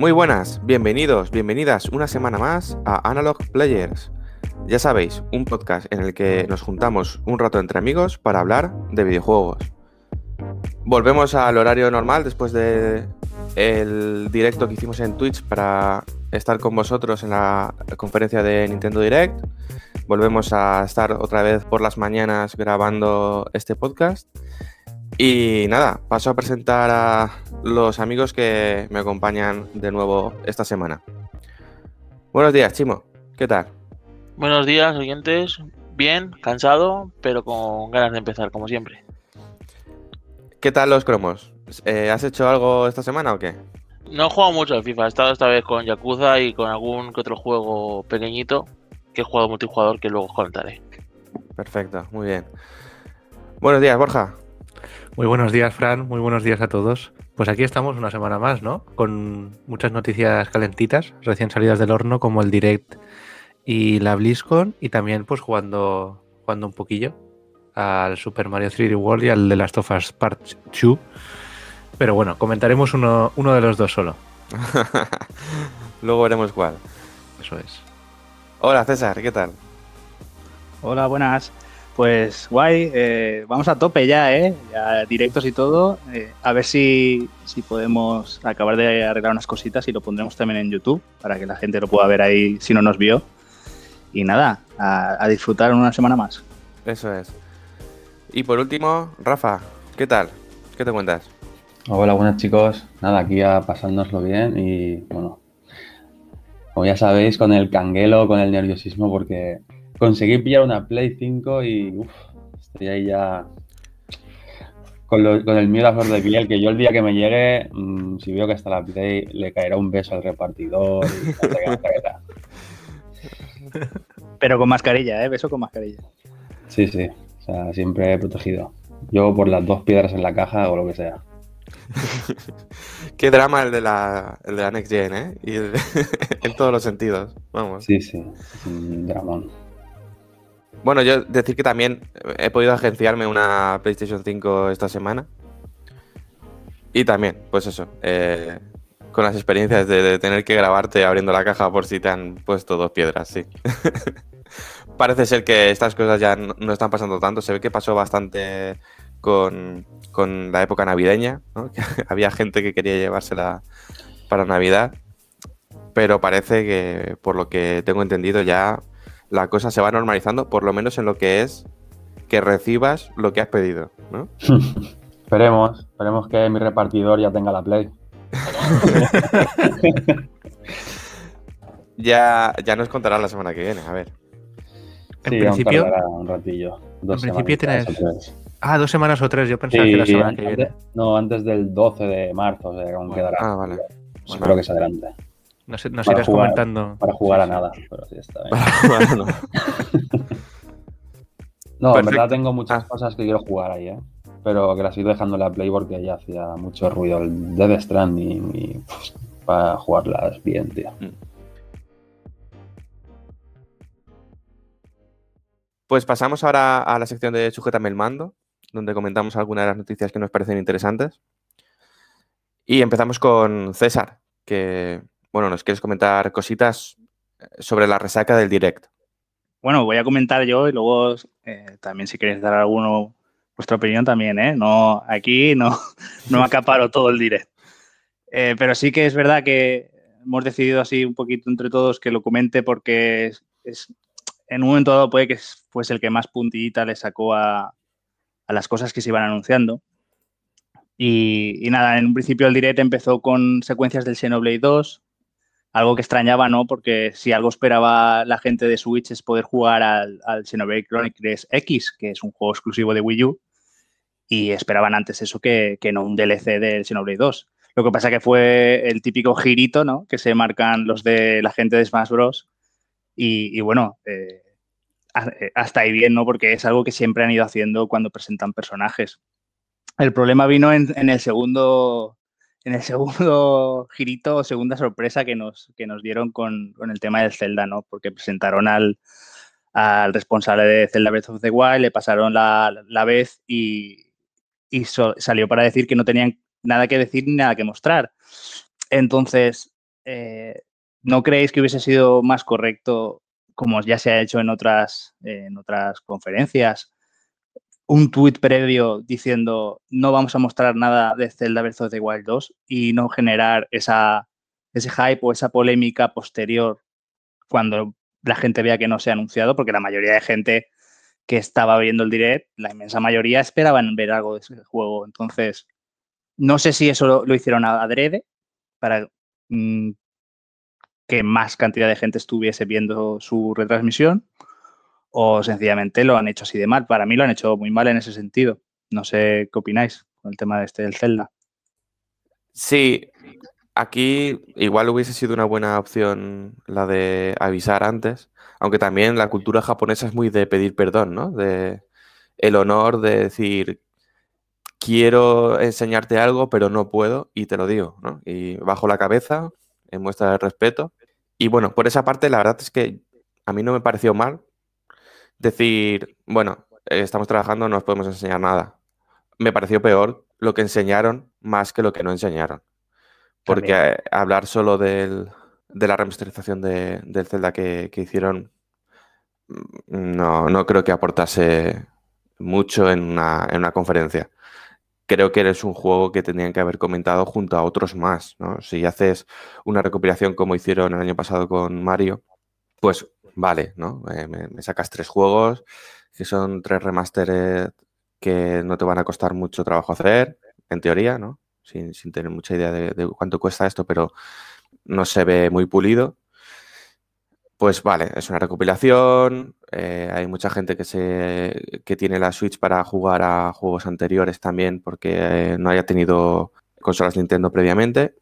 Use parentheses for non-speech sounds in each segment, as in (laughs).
Muy buenas, bienvenidos, bienvenidas una semana más a Analog Players. Ya sabéis, un podcast en el que nos juntamos un rato entre amigos para hablar de videojuegos. Volvemos al horario normal después de el directo que hicimos en Twitch para estar con vosotros en la conferencia de Nintendo Direct. Volvemos a estar otra vez por las mañanas grabando este podcast. Y nada, paso a presentar a los amigos que me acompañan de nuevo esta semana. Buenos días, Chimo. ¿Qué tal? Buenos días, oyentes. Bien, cansado, pero con ganas de empezar, como siempre. ¿Qué tal los cromos? Eh, ¿Has hecho algo esta semana o qué? No he jugado mucho al FIFA, he estado esta vez con Yakuza y con algún que otro juego pequeñito que he jugado multijugador que luego os comentaré. Perfecto, muy bien. Buenos días, Borja. Muy buenos días, Fran. Muy buenos días a todos. Pues aquí estamos una semana más, ¿no? Con muchas noticias calentitas, recién salidas del horno, como el Direct y la BlizzCon, y también pues jugando, jugando un poquillo al Super Mario 3D World y al de Last of Us Part 2. Pero bueno, comentaremos uno, uno de los dos solo. (laughs) Luego veremos cuál. Eso es. Hola, César, ¿qué tal? Hola, buenas. Pues guay, eh, vamos a tope ya, ¿eh? Ya directos y todo. Eh, a ver si, si podemos acabar de arreglar unas cositas y lo pondremos también en YouTube para que la gente lo pueda ver ahí si no nos vio. Y nada, a, a disfrutar una semana más. Eso es. Y por último, Rafa, ¿qué tal? ¿Qué te cuentas? Hola, buenas chicos. Nada, aquí a pasárnoslo bien y bueno, como ya sabéis, con el canguelo, con el nerviosismo, porque conseguí pillar una Play 5 y uff, estoy ahí ya con, lo- con el miedo a flor de piel, que yo el día que me llegue, mm, si veo que está la Play, le caerá un beso al repartidor y qué, no sé qué tal. (laughs) Pero con mascarilla, ¿eh? Beso con mascarilla. Sí, sí, o sea, siempre protegido. Yo por las dos piedras en la caja o lo que sea. (laughs) Qué drama el de la, el de la Next Gen, ¿eh? Y el- (laughs) en todos los sentidos, vamos. Sí, sí, es un dramón. Bueno, yo decir que también he podido agenciarme una PlayStation 5 esta semana. Y también, pues eso, eh, con las experiencias de, tener que grabarte abriendo la caja por si te han puesto dos piedras, sí. (laughs) Parece ser que estas cosas ya no, están pasando tanto. Se ve que pasó bastante con, con la época navideña, ¿no? (laughs) Había gente que quería llevársela para Navidad. Pero parece que, por lo que tengo entendido, ya la cosa se va normalizando, por lo menos en lo que es que recibas lo que has pedido, ¿no? (laughs) Esperemos, esperemos que mi repartidor ya tenga la Play. (laughs) Ya, ya nos contarás la semana que viene, a ver. En Sí, principio- un ratillo. Dos en principio tienes- o tres. Ah, dos semanas o tres. Yo pensaba que la semana que viene. no, antes del 12 de marzo, o sea, aún quedará. Ah, vale. Espero que se adelante. Nos, nos para irás jugar. comentando. Para jugar Sí, a sí. nada, pero sí está bien. Bueno, (laughs) No, en verdad tengo muchas Ah. cosas que quiero jugar ahí, ¿eh? Pero que las he ido dejando en la Play porque ya hacía mucho ruido el Death Stranding y pues, para jugarlas bien, tío. Pues pasamos ahora a la sección de Sujétame el mando, donde comentamos algunas de las noticias que nos parecen interesantes. Y empezamos con César, que, bueno, nos quieres comentar cositas sobre la resaca del direct. Bueno, voy a comentar yo y luego eh, también si queréis dar alguno vuestra opinión también, ¿eh? No, aquí no, (laughs) no acaparo todo el direct. Eh, pero sí que es verdad que hemos decidido así un poquito entre todos que lo comente porque es, es- en un momento dado puede que fuese el que más puntillita le sacó a, a las cosas que se iban anunciando. Y, y nada, en un principio el direct empezó con secuencias del Xenoblade 2, algo que extrañaba, ¿no? Porque si algo esperaba la gente de Switch es poder jugar al, al Chronicles X, que es un juego exclusivo de Wii U, y esperaban antes eso que, que no un DLC del Xenoblade 2. Lo que pasa que fue el típico girito, ¿no? Que se marcan los de la gente de Smash Bros. Y, bueno, eh, eh, hasta ahí bien, ¿no? Porque es algo que siempre han ido haciendo cuando presentan personajes. El problema vino en el segundo en el (laughs) segundo girito o segunda sorpresa que nos, que nos dieron con, con, el tema del Zelda, ¿no? Porque presentaron al, al, responsable de Zelda Breath of the Wild, le pasaron la, la vez y, y salió para decir que no tenían nada que decir ni nada que mostrar. Entonces, eh, ¿no creéis que hubiese sido más correcto, como ya se ha hecho en otras, en otras conferencias, un tuit previo diciendo no vamos a mostrar nada de Zelda Breath of the Wild 2 y no generar esa, ese hype o esa polémica posterior cuando la gente vea que no se ha anunciado, porque la mayoría de gente que estaba viendo el direct, la inmensa mayoría esperaban ver algo de ese juego. Entonces, no sé si eso lo, lo hicieron adrede para mmm, que más cantidad de gente estuviese viendo su retransmisión o sencillamente lo han hecho así de mal. Para mí lo han hecho muy mal en ese sentido. No sé qué opináis con el tema de este del Zelda. Sí, aquí igual hubiese sido una buena opción la de avisar antes, aunque también la cultura japonesa es muy de pedir perdón, ¿no? De el honor de decir quiero enseñarte algo, pero no puedo y te lo digo, ¿no? Y bajo la cabeza, en muestra de respeto. Y bueno, por esa parte la verdad es que a mí no me pareció mal decir, bueno, estamos trabajando, no os podemos enseñar nada. Me pareció peor lo que enseñaron más que lo que no enseñaron. Porque hablar solo del, de la remasterización de, del Zelda que, que, hicieron, no, no creo que aportase mucho en una, en una conferencia. Creo que es un juego que tendrían que haber comentado junto a otros más. ¿no? Si haces una recopilación como hicieron el año pasado con Mario, pues vale, ¿no? Eh, me, sacas tres juegos que son tres remasteres que no te van a costar mucho trabajo hacer, en teoría, ¿no? Sin, sin tener mucha idea de, cuánto cuesta esto, pero no se ve muy pulido. Pues vale, es una recopilación, eh, hay mucha gente que, se, que tiene la Switch para jugar a juegos anteriores también porque no haya tenido consolas Nintendo previamente.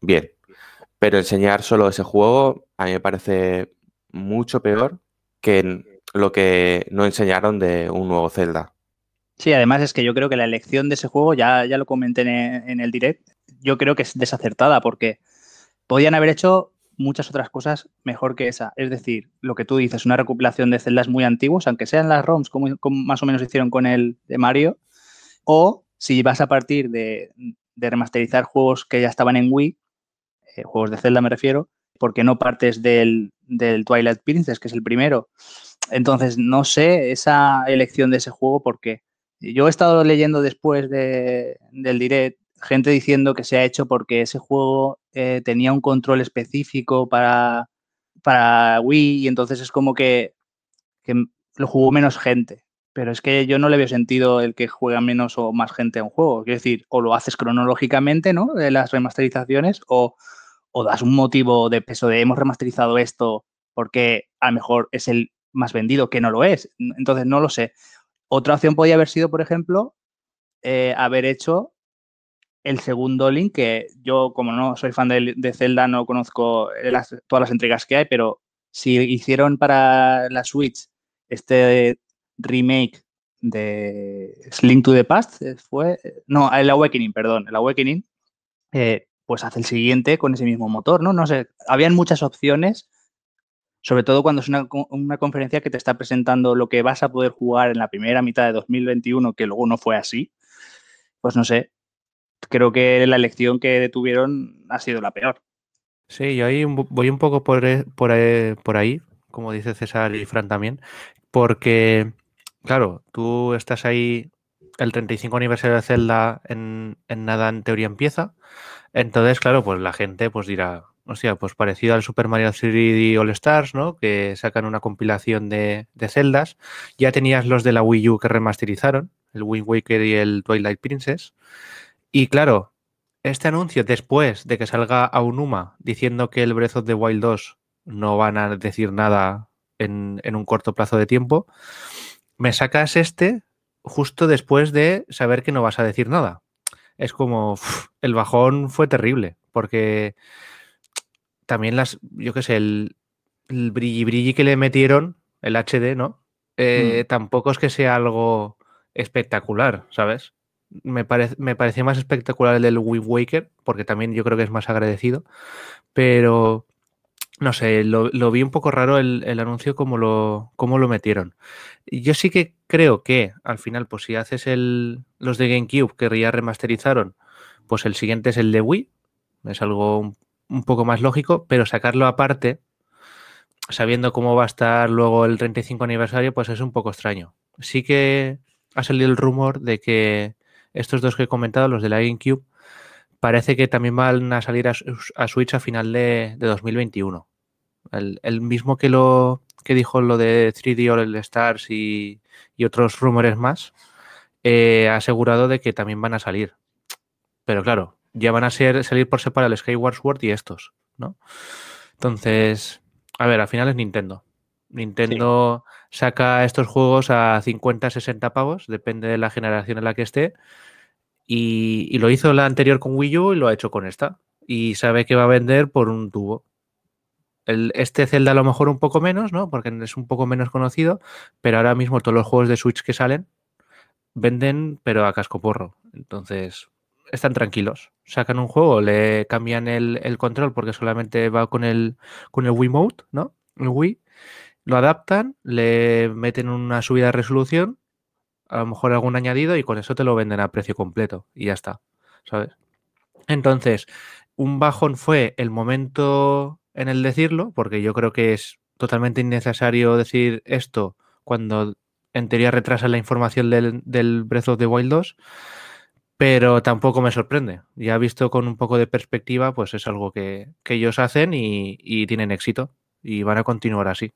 Bien, pero enseñar solo ese juego a mí me parece mucho peor que lo que no enseñaron de un nuevo Zelda. Sí, además es que yo creo que la elección de ese juego, ya, ya lo comenté en, en el direct, yo creo que es desacertada porque podían haber hecho muchas otras cosas mejor que esa. Es decir, lo que tú dices, una recopilación de celdas muy antiguos, aunque sean las ROMs, como, más o menos hicieron con el de Mario, o si vas a partir de, de remasterizar juegos que ya estaban en Wii, eh, juegos de Zelda me refiero, porque no partes del, Twilight Princess, que es el primero. Entonces, no sé esa elección de ese juego porque yo he estado leyendo después de, del direct gente diciendo que se ha hecho porque ese juego eh, tenía un control específico para, para Wii y entonces es como que, que, lo jugó menos gente. Pero es que yo no le veo sentido el que juega menos o más gente a un juego. Quiero decir, o lo haces cronológicamente, ¿no? De las remasterizaciones, o, o das un motivo de peso de hemos remasterizado esto porque a lo mejor es el más vendido, que no lo es. Entonces, no lo sé. Otra opción podría haber sido, por ejemplo, eh, haber hecho el segundo link, que yo, como no soy fan de, Zelda, no conozco todas las entregas que hay, pero si hicieron para la Switch este remake de Link to the Past, fue. No, el Awakening, perdón, el Awakening, eh, pues hace el siguiente con ese mismo motor, ¿no? No sé, habían muchas opciones, sobre todo cuando es una, una conferencia que te está presentando lo que vas a poder jugar en la primera mitad de 2021, que luego no fue así. Pues no sé, creo que la elección que tuvieron ha sido la peor. Sí, yo ahí voy un poco por, por, por ahí, como dice César y Fran también, porque, claro, tú estás ahí, el 35 aniversario de Zelda en, en nada en teoría empieza, entonces, claro, pues la gente pues dirá, o sea, pues parecido al Super Mario 3D All Stars, ¿no? Que sacan una compilación de, de celdas. Ya tenías los de la Wii U que remasterizaron, el Wind Waker y el Twilight Princess. Y claro, este anuncio después de que salga Aonuma diciendo que el Breath of the Wild 2 no van a decir nada en, en un corto plazo de tiempo, me sacas este justo después de saber que no vas a decir nada. Es como, uf, el bajón fue terrible, porque también las, yo qué sé, el, el brilli brilli que le metieron, el HD, ¿no? Eh, Tampoco es que sea algo espectacular, ¿sabes? Me, parece me parecía más espectacular el del Wind Waker, porque también yo creo que es más agradecido, pero no sé, lo, lo vi un poco raro el, anuncio como lo, cómo lo metieron. Yo sí que creo que al final, pues si haces el, los de GameCube que ya remasterizaron, pues el siguiente es el de Wii, es algo un, poco más lógico, pero sacarlo aparte, sabiendo cómo va a estar luego el 35 aniversario, pues es un poco extraño. Sí que ha salido el rumor de que estos dos que he comentado, los de la GameCube, parece que también van a salir a, a Switch a final de, de 2021. El, el, mismo que lo que dijo lo de 3D All Stars y, y otros rumores más, eh, ha asegurado de que también van a salir. Pero claro, ya van a ser salir por separado el Skyward Sword y estos, ¿no? Entonces, a ver, al final es Nintendo. Nintendo sí. saca estos juegos a 50, 60 pavos, depende de la generación en la que esté. Y, y, lo hizo la anterior con Wii U y lo ha hecho con esta. Y sabe que va a vender por un tubo. Este Zelda a lo mejor un poco menos, ¿no? Porque es un poco menos conocido, pero ahora mismo todos los juegos de Switch que salen venden, pero a casco porro. Entonces, están tranquilos. Sacan un juego, le cambian el, control porque solamente va con el, con el ¿no? El Wii. Lo adaptan, le meten una subida de resolución, a lo mejor algún añadido y con eso te lo venden a precio completo y ya está, ¿sabes? Entonces, un bajón fue el momento en el decirlo, porque yo creo que es totalmente innecesario decir esto cuando en teoría retrasa la información del, del Breath of the Wild 2, pero tampoco me sorprende. Ya visto con un poco de perspectiva, pues es algo que, que ellos hacen y, y, tienen éxito y van a continuar así.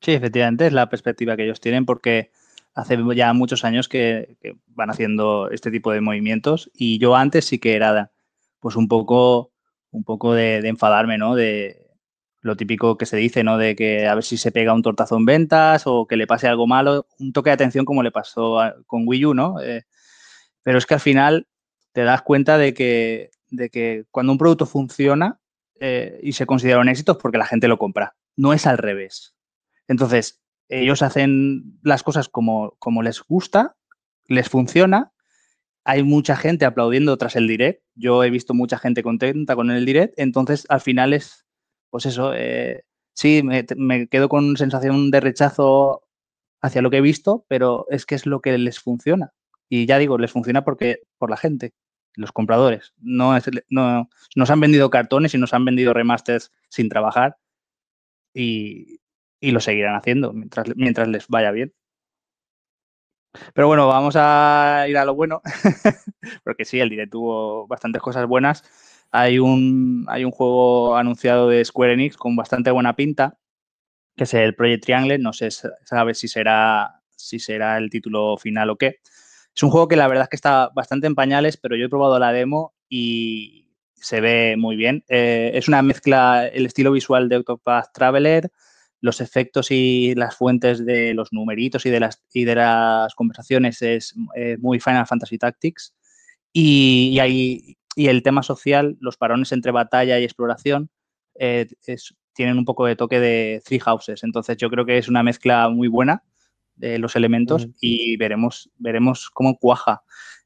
Sí, efectivamente, es la perspectiva que ellos tienen porque hace ya muchos años que, que van haciendo este tipo de movimientos y yo antes sí que era pues un poco, un poco de, enfadarme, ¿no? De, lo típico que se dice, ¿no? De que a ver si se pega un tortazo en ventas o que le pase algo malo, un toque de atención como le pasó a, con Wii U, ¿no? Eh, pero es que al final te das cuenta de que, de que cuando un producto funciona eh, y se considera un éxito es porque la gente lo compra, no es al revés. Entonces, ellos hacen las cosas como, como les gusta, les funciona, hay mucha gente aplaudiendo tras el direct, yo he visto mucha gente contenta con el direct, entonces al final es pues eso, eh, sí, me, me, quedo con sensación de rechazo hacia lo que he visto, pero es que es lo que les funciona. Y ya digo, les funciona porque por la gente, los compradores. No, es, no nos han vendido cartones y nos han vendido remasters sin trabajar y, y lo seguirán haciendo mientras, mientras les vaya bien. Pero bueno, vamos a ir a lo bueno, (laughs) porque sí, el directo tuvo bastantes cosas buenas hay un, hay un juego anunciado de Square Enix con bastante buena pinta, que es el Project Triangle. No sé sabe si será, si será el título final o qué. Es un juego que la verdad que está bastante en pañales, pero yo he probado la demo y se ve muy bien. Eh, es una mezcla, el estilo visual de Octopath Traveler, los efectos y las fuentes de los numeritos y de las, y de las conversaciones es eh, muy Final Fantasy Tactics. Y, y, hay, y el tema social, los parones entre batalla y exploración, eh, es, tienen un poco de toque de Three Houses. Entonces yo creo que es una mezcla muy buena de los elementos mm. y veremos, veremos cómo cuaja.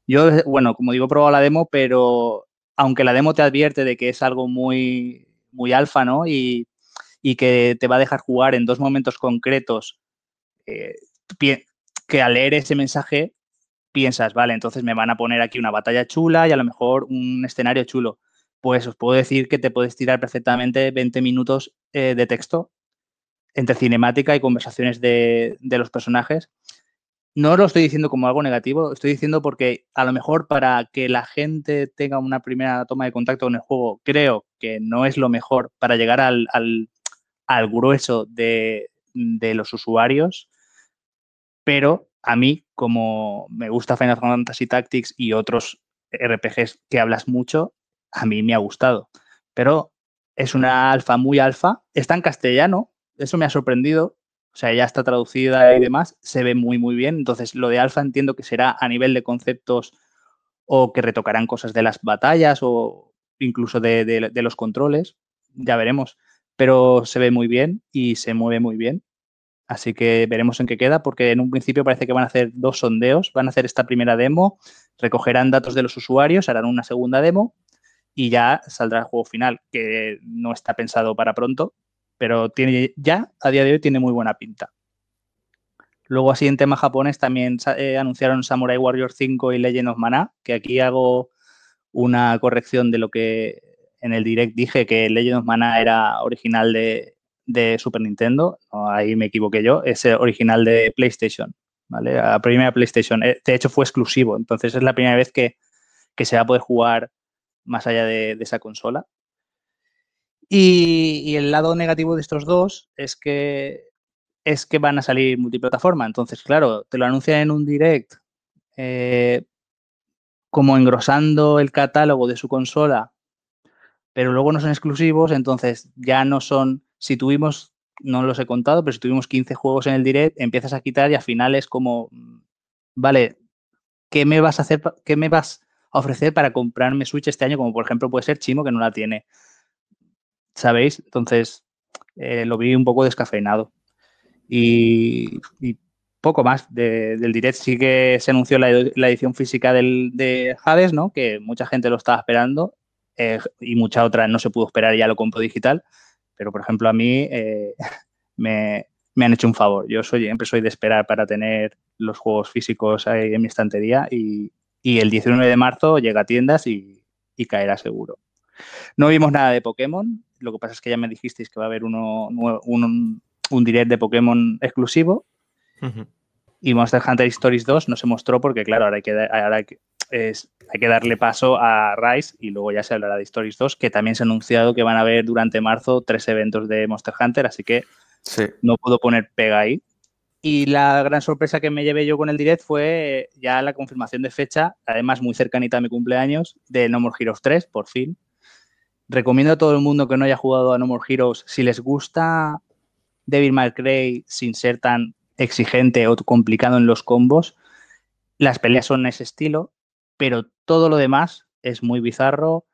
Yo, bueno, como digo, he probado la demo, pero aunque la demo te advierte de que es algo muy, muy alfa, ¿no? Y, y que te va a dejar jugar en dos momentos concretos, eh, que al leer ese mensaje piensas, vale, entonces me van a poner aquí una batalla chula y a lo mejor un escenario chulo. Pues os puedo decir que te puedes tirar perfectamente 20 minutos eh, de texto entre cinemática y conversaciones de, de, los personajes. No lo estoy diciendo como algo negativo, estoy diciendo porque a lo mejor para que la gente tenga una primera toma de contacto con el juego, creo que no es lo mejor para llegar al, al, al grueso de, de los usuarios, pero a mí, como me gusta Final Fantasy Tactics y otros RPGs que hablas mucho, a mí me ha gustado. Pero es una alfa muy alfa, está en castellano, eso me ha sorprendido. o sea, ya está traducida y demás, se ve muy, muy bien. Entonces, lo de alfa entiendo que será a nivel de conceptos o que retocarán cosas de las batallas o incluso de, de los controles, ya veremos. Pero se ve muy bien y se mueve muy bien. Así que veremos en qué queda, porque en un principio parece que van a hacer dos sondeos. Van a hacer esta primera demo, recogerán datos de los usuarios, harán una segunda demo y ya saldrá el juego final, que no está pensado para pronto, pero tiene ya a día de hoy tiene muy buena pinta. Luego, así en tema japonés, también eh, anunciaron Samurai Warrior 5 y Legend of Mana, que aquí hago una corrección de lo que en el direct dije que Legend of Mana era original de, Super Nintendo, ahí me equivoqué yo, es original de PlayStation, ¿vale? La primera PlayStation, eh, de hecho fue exclusivo, entonces es la primera vez que, se va a poder jugar más allá de, esa consola. Y, el lado negativo de estos dos es que es que van a salir multiplataforma. Entonces, claro, te lo anuncian en un direct eh, como engrosando el catálogo de su consola, pero luego no son exclusivos, entonces ya no son si tuvimos, no los he contado, pero si tuvimos 15 juegos en el direct, empiezas a quitar y al final es como, mm, vale, ¿qué me vas a hacer, qué me vas a ofrecer para comprarme Switch este año? Como por ejemplo puede ser Chimo, que no la tiene. ¿Sabéis? Entonces, eh, lo vi un poco descafeinado. Y, poco más del direct. Sí que se anunció la, edición física del, de Hades, ¿no? Que mucha gente lo estaba esperando eh, y mucha otra no se pudo esperar y ya lo compró digital. Pero, por ejemplo, a mí eh, (laughs) me, han hecho un favor. Yo soy, siempre soy de esperar para tener los juegos físicos ahí en mi estantería y, el 19 de marzo llega a tiendas y, caerá seguro. No vimos nada de Pokémon, lo que pasa es que ya me dijisteis que va a haber uno, un, un direct de Pokémon exclusivo. Y Monster Hunter Stories 2 no se mostró porque, claro, ahora hay que, ahora hay que, es, hay que darle paso a Rise y luego ya se hablará de Stories 2, que también se ha anunciado que van a haber durante marzo tres eventos de Monster Hunter, así que no puedo poner pega ahí. Y la gran sorpresa que me llevé yo con el direct fue ya la confirmación de fecha, además muy cercanita a mi cumpleaños, de No More Heroes 3, por fin. Recomiendo a todo el mundo que no haya jugado a No More Heroes, si les gusta Devil May Cry sin ser tan exigente o complicado en los combos, las peleas son ese estilo, pero todo lo demás es muy bizarro.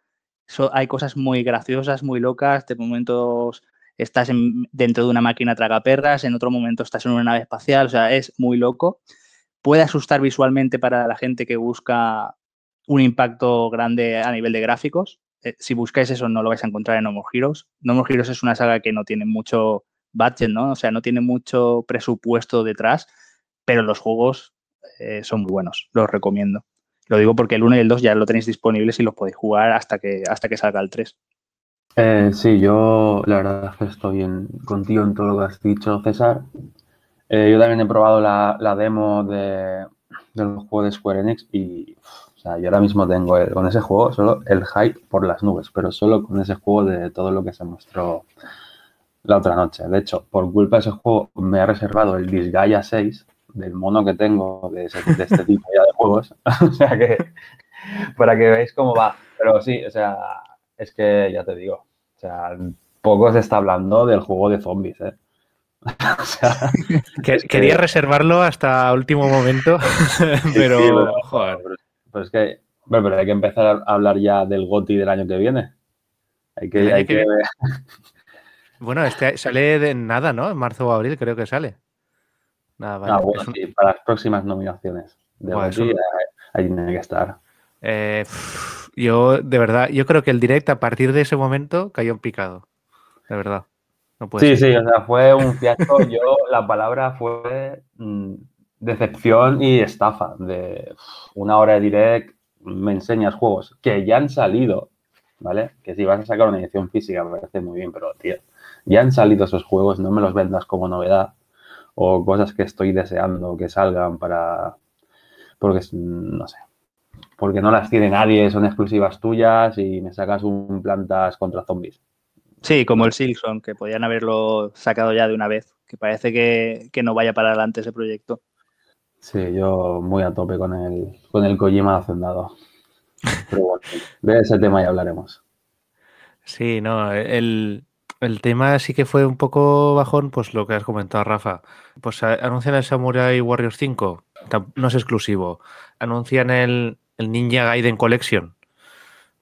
hay cosas muy graciosas, muy locas. De momentos estás dentro de una máquina tragaperras, en otro momento estás en una nave espacial. O sea, es muy loco. Puede asustar visualmente para la gente que busca un impacto grande a nivel de gráficos. Eh, si buscáis eso, no lo vais a encontrar en No More Heroes. No More Heroes es una saga que no tiene mucho budget, ¿no? O sea, no tiene mucho presupuesto detrás, pero los juegos eh, son muy buenos. Los recomiendo. Lo digo porque el 1 y el 2 ya lo tenéis disponibles y los podéis jugar hasta que, hasta que salga el 3. Eh, sí, yo la verdad es que estoy en, contigo en todo lo que has dicho, César. Eh, yo también he probado la, demo de, del juego de Square Enix y o sea, yo ahora mismo tengo con ese juego solo el hype por las nubes, pero solo con ese juego de todo lo que se mostró la otra noche. De hecho, por culpa de ese juego me ha reservado el Disgaea 6, del mono que tengo de, este tipo ya de juegos. (laughs) o sea que, para que veáis cómo va. Pero sí, o sea, es que ya te digo, o sea, poco se está hablando del juego de zombies, ¿eh? (laughs) o sea, (laughs) Quería reservarlo hasta último momento, pero, joder. Pero, es que, bueno, pero hay que empezar a hablar ya del GOTI del año que viene. Hay que, hay que... Bueno, este sale de nada, ¿no? En marzo o abril creo que sale. Nada, ah, bueno, sí, para las próximas nominaciones de ahí tiene que estar. Eh, yo, de verdad, yo creo que el direct a partir de ese momento cayó en picado. De verdad. sí, sí, o sea, fue un fiasco. yo, la palabra fue mm, decepción y estafa. De una hora de direct, me enseñas juegos que ya han salido, ¿vale? Que si vas a sacar una edición física me parece muy bien, pero, tío, ya han salido esos juegos, no me los vendas como novedad o cosas que estoy deseando que salgan para, porque no sé, porque no las tiene nadie, son exclusivas tuyas y me sacas un plantas contra zombies. Sí, como el Silson, que podían haberlo sacado ya de una vez, que parece que, no vaya para adelante ese proyecto. Sí, yo muy a tope con el, con el Kojima hacendado. Pero bueno, de ese tema ya hablaremos. Sí, no, el, El tema sí que fue un poco bajón, pues lo que has comentado, Rafa. Pues anuncian el Samurai Warriors 5, tam- no es exclusivo. Anuncian el, el Ninja Gaiden Collection.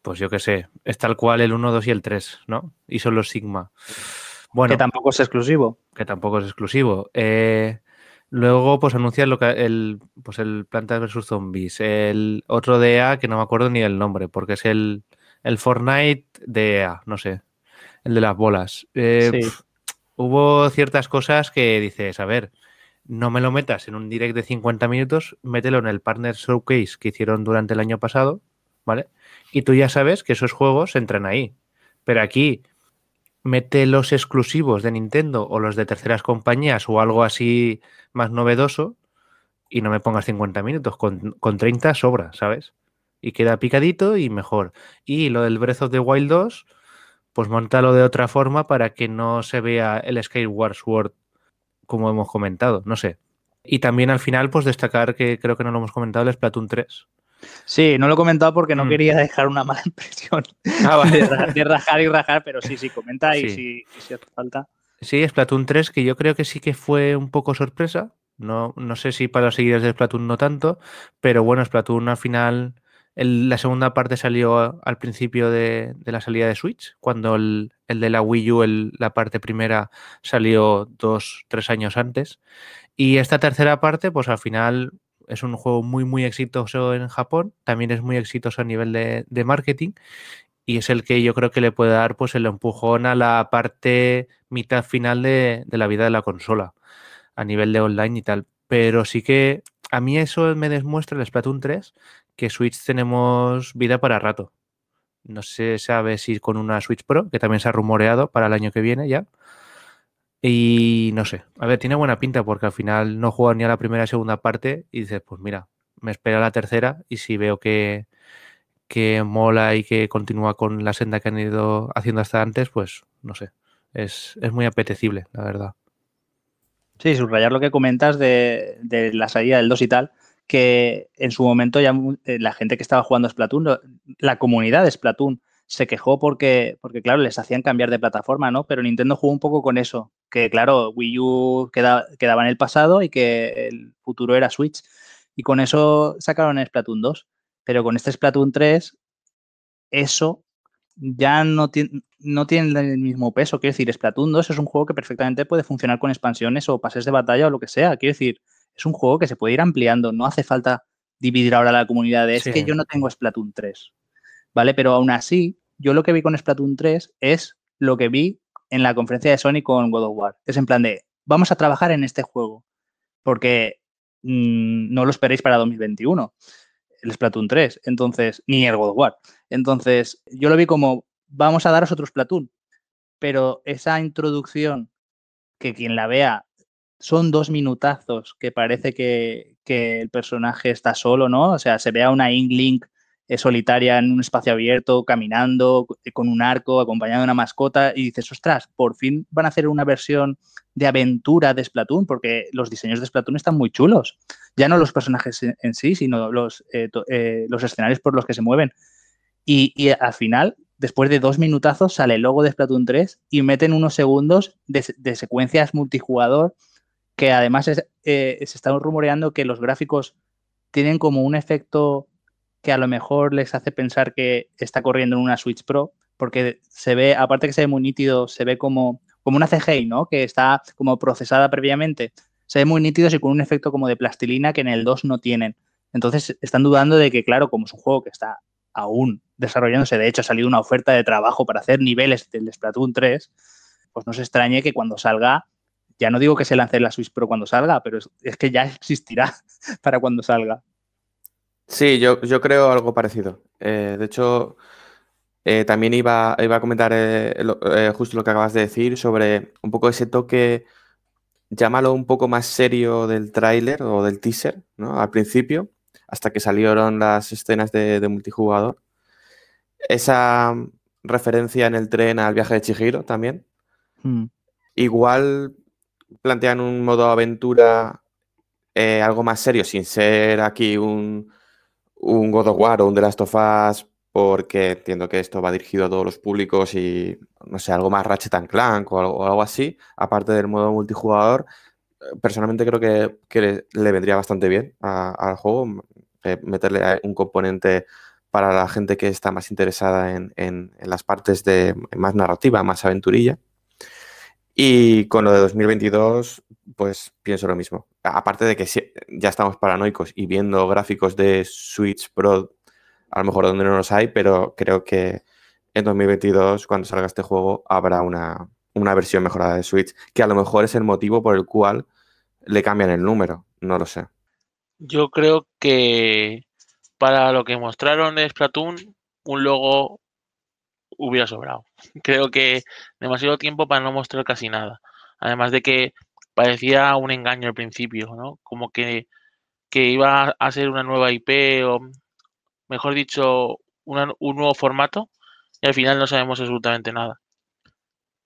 Pues yo qué sé, es tal cual el 1, 2 y el 3, ¿no? Y son los Sigma. Bueno, que tampoco es exclusivo. que tampoco es exclusivo. Eh, luego, pues anuncian lo que el, pues el Plantas vs Zombies. El otro de EA, que no me acuerdo ni el nombre, porque es el, el Fortnite de EA, no sé. El de las bolas. Eh, Sí. pf, hubo ciertas cosas que dices, a ver, no me lo metas en un direct de 50 minutos, mételo en el Partner Showcase que hicieron durante el año pasado, ¿vale? Y tú ya sabes que esos juegos entran ahí. Pero aquí mete los exclusivos de Nintendo o los de terceras compañías o algo así más novedoso y no me pongas 50 minutos, con, con 30 sobra, ¿sabes? Y queda picadito y mejor. Y lo del Breath of the Wild 2, pues montalo de otra forma para que no se vea el Skyward Sword como hemos comentado, no sé. Y también al final, pues destacar que creo que no lo hemos comentado, el Splatoon 3. Sí, no lo he comentado porque no Mm. quería dejar una mala (laughs) impresión Ah, de, ra- de rajar y rajar, pero sí, sí, comenta y Sí. si, y si hace falta. Sí, Splatoon 3, que yo creo que sí que fue un poco sorpresa. No, no sé si para los seguidores de Splatoon no tanto, pero bueno, Splatoon al final, el- la segunda parte salió al principio de, de la salida de Switch, cuando el, el de la Wii U, la parte primera, salió dos, tres años antes. Y esta tercera parte, pues al final es un juego muy, muy exitoso en Japón, también es muy exitoso a nivel de, de marketing y es el que yo creo que le puede dar pues el empujón a la parte mitad final de, de la vida de la consola a nivel de online y tal. Pero sí que a mí eso me demuestra el Splatoon 3 que Switch tenemos vida para rato. No se sabe si con una Switch Pro, que también se ha rumoreado para el año que viene ya. Y no sé, a ver, tiene buena pinta porque al final no juega ni a la primera y segunda parte y dices, pues mira, me espera la tercera y si veo que, que mola y que continúa con la senda que han ido haciendo hasta antes, pues no sé, es, es muy apetecible, la verdad. Sí, subrayar lo que comentas de, de la salida del 2 y tal, que en su momento ya eh, la gente que estaba jugando Splatoon, la comunidad de Splatoon se quejó porque, porque, claro, les hacían cambiar de plataforma, ¿no? Pero Nintendo jugó un poco con eso, que claro, Wii U queda- quedaba en el pasado y que el futuro era Switch. Y con eso sacaron Splatoon 2. Pero con este Splatoon 3, eso ya no, tiene no tiene el mismo peso. Quiero decir, Splatoon 2 es un juego que perfectamente puede funcionar con expansiones o pases de batalla o lo que sea. Quiero decir, es un juego que se puede ir ampliando. No hace falta dividir ahora la comunidad de es Sí. que yo no tengo Splatoon 3. ¿Vale? Pero aún así, yo lo que vi con Splatoon 3 es lo que vi en la conferencia de Sony con God of War. Es en plan de, vamos a trabajar en este juego. Porque mm, no lo esperéis para 2021 el Splatoon 3, entonces, ni el God of War. Entonces, yo lo vi como, vamos a daros otro Splatoon, pero esa introducción, que quien la vea, son dos minutazos que parece que, que el personaje está solo, ¿no? O sea, se ve a una Inklink eh, solitaria en un espacio abierto, caminando, co- con un arco, acompañado de una mascota, y dices, ostras, por fin van a hacer una versión de aventura de Splatoon, porque los diseños de Splatoon están muy chulos. Ya no los personajes en, sí, sino los, eh, eh, los escenarios por los que se mueven. Y, y al final, después de dos minutazos, sale el logo de Splatoon 3 y meten unos segundos de, de secuencias multijugador que además eh, se está rumoreando que los gráficos tienen como un efecto que a lo mejor les hace pensar que está corriendo en una Switch Pro, porque se ve, aparte que se ve muy nítido, se ve como, como una CGI, ¿no? Que está como procesada previamente. Se ve muy nítidos y con un efecto como de plastilina que en el 2 no tienen. Entonces están dudando de que, claro, como es un juego que está aún desarrollándose, de hecho ha salido una oferta de trabajo para hacer niveles del Splatoon 3, pues no se extrañe que cuando salga, ya no digo que se lance la Switch Pro cuando salga, pero es, es que ya existirá (laughs) para cuando salga. Sí, yo, yo creo algo parecido. Eh, de hecho, eh, también iba, iba a comentar eh, lo- justo lo que acabas de decir sobre un poco ese toque, llámalo un poco más serio del tráiler o del teaser, ¿no? Al principio, hasta que salieron las escenas de, de multijugador. Esa referencia en el tren al viaje de Chihiro también. Mm. Igual plantean un modo aventura eh, algo más serio, sin ser aquí un, un God of War o un The Last of Us porque entiendo que esto va dirigido a todos los públicos y, no sé, algo más Ratchet and Clank o algo, o algo así, aparte del modo multijugador, eh, personalmente creo que, que le, vendría bastante bien a- al juego eh, meterle un componente para la gente que está más interesada en, en- en las partes de más narrativa, más aventurilla. Y con lo de 2022, pues pienso lo mismo. Aparte de que ya estamos paranoicos y viendo gráficos de Switch Pro, a lo mejor donde no los hay, pero creo que en 2022, cuando salga este juego, habrá una, una versión mejorada de Switch, que a lo mejor es el motivo por el cual le cambian el número, no lo sé. Yo creo que para lo que mostraron de Splatoon, un logo hubiera sobrado. (laughs) Creo que demasiado tiempo para no mostrar casi nada. Además de que parecía un engaño al principio, ¿no? Como que, que iba a ser una nueva IP o, mejor dicho, una- un nuevo formato y al final no sabemos absolutamente nada.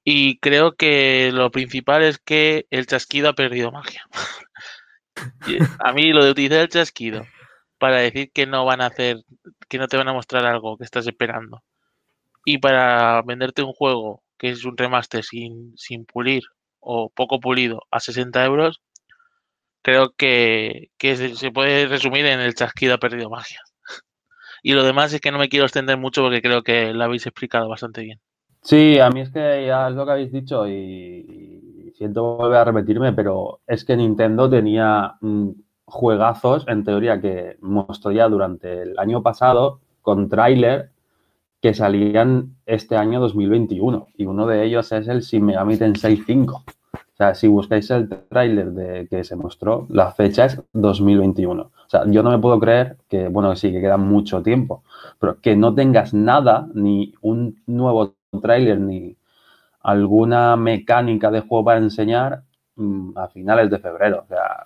Y creo que lo principal es que el chasquido ha perdido magia. (laughs) A mí lo de utilizar el chasquido para decir que no van a hacer, que no te van a mostrar algo que estás esperando. Y para venderte un juego que es un remaster sin, sin pulir o poco pulido a 60 euros, creo que, que se, puede resumir en el chasquido ha perdido magia. (laughs) Y lo demás es que no me quiero extender mucho porque creo que lo habéis explicado bastante bien. Sí, a mí es que ya es lo que habéis dicho y, y siento volver a repetirme, pero es que Nintendo tenía mm, juegazos, en teoría, que mostró ya durante el año pasado con tráiler que salían este año 2021 y uno de ellos es el Shin Megami Tensei 5. O sea, si buscáis el tráiler de que se mostró, la fecha es 2021. O sea, yo no me puedo creer que, bueno, sí, que queda mucho tiempo, pero que no tengas nada, ni un nuevo tráiler, ni alguna mecánica de juego para enseñar mm, a finales de febrero. O sea,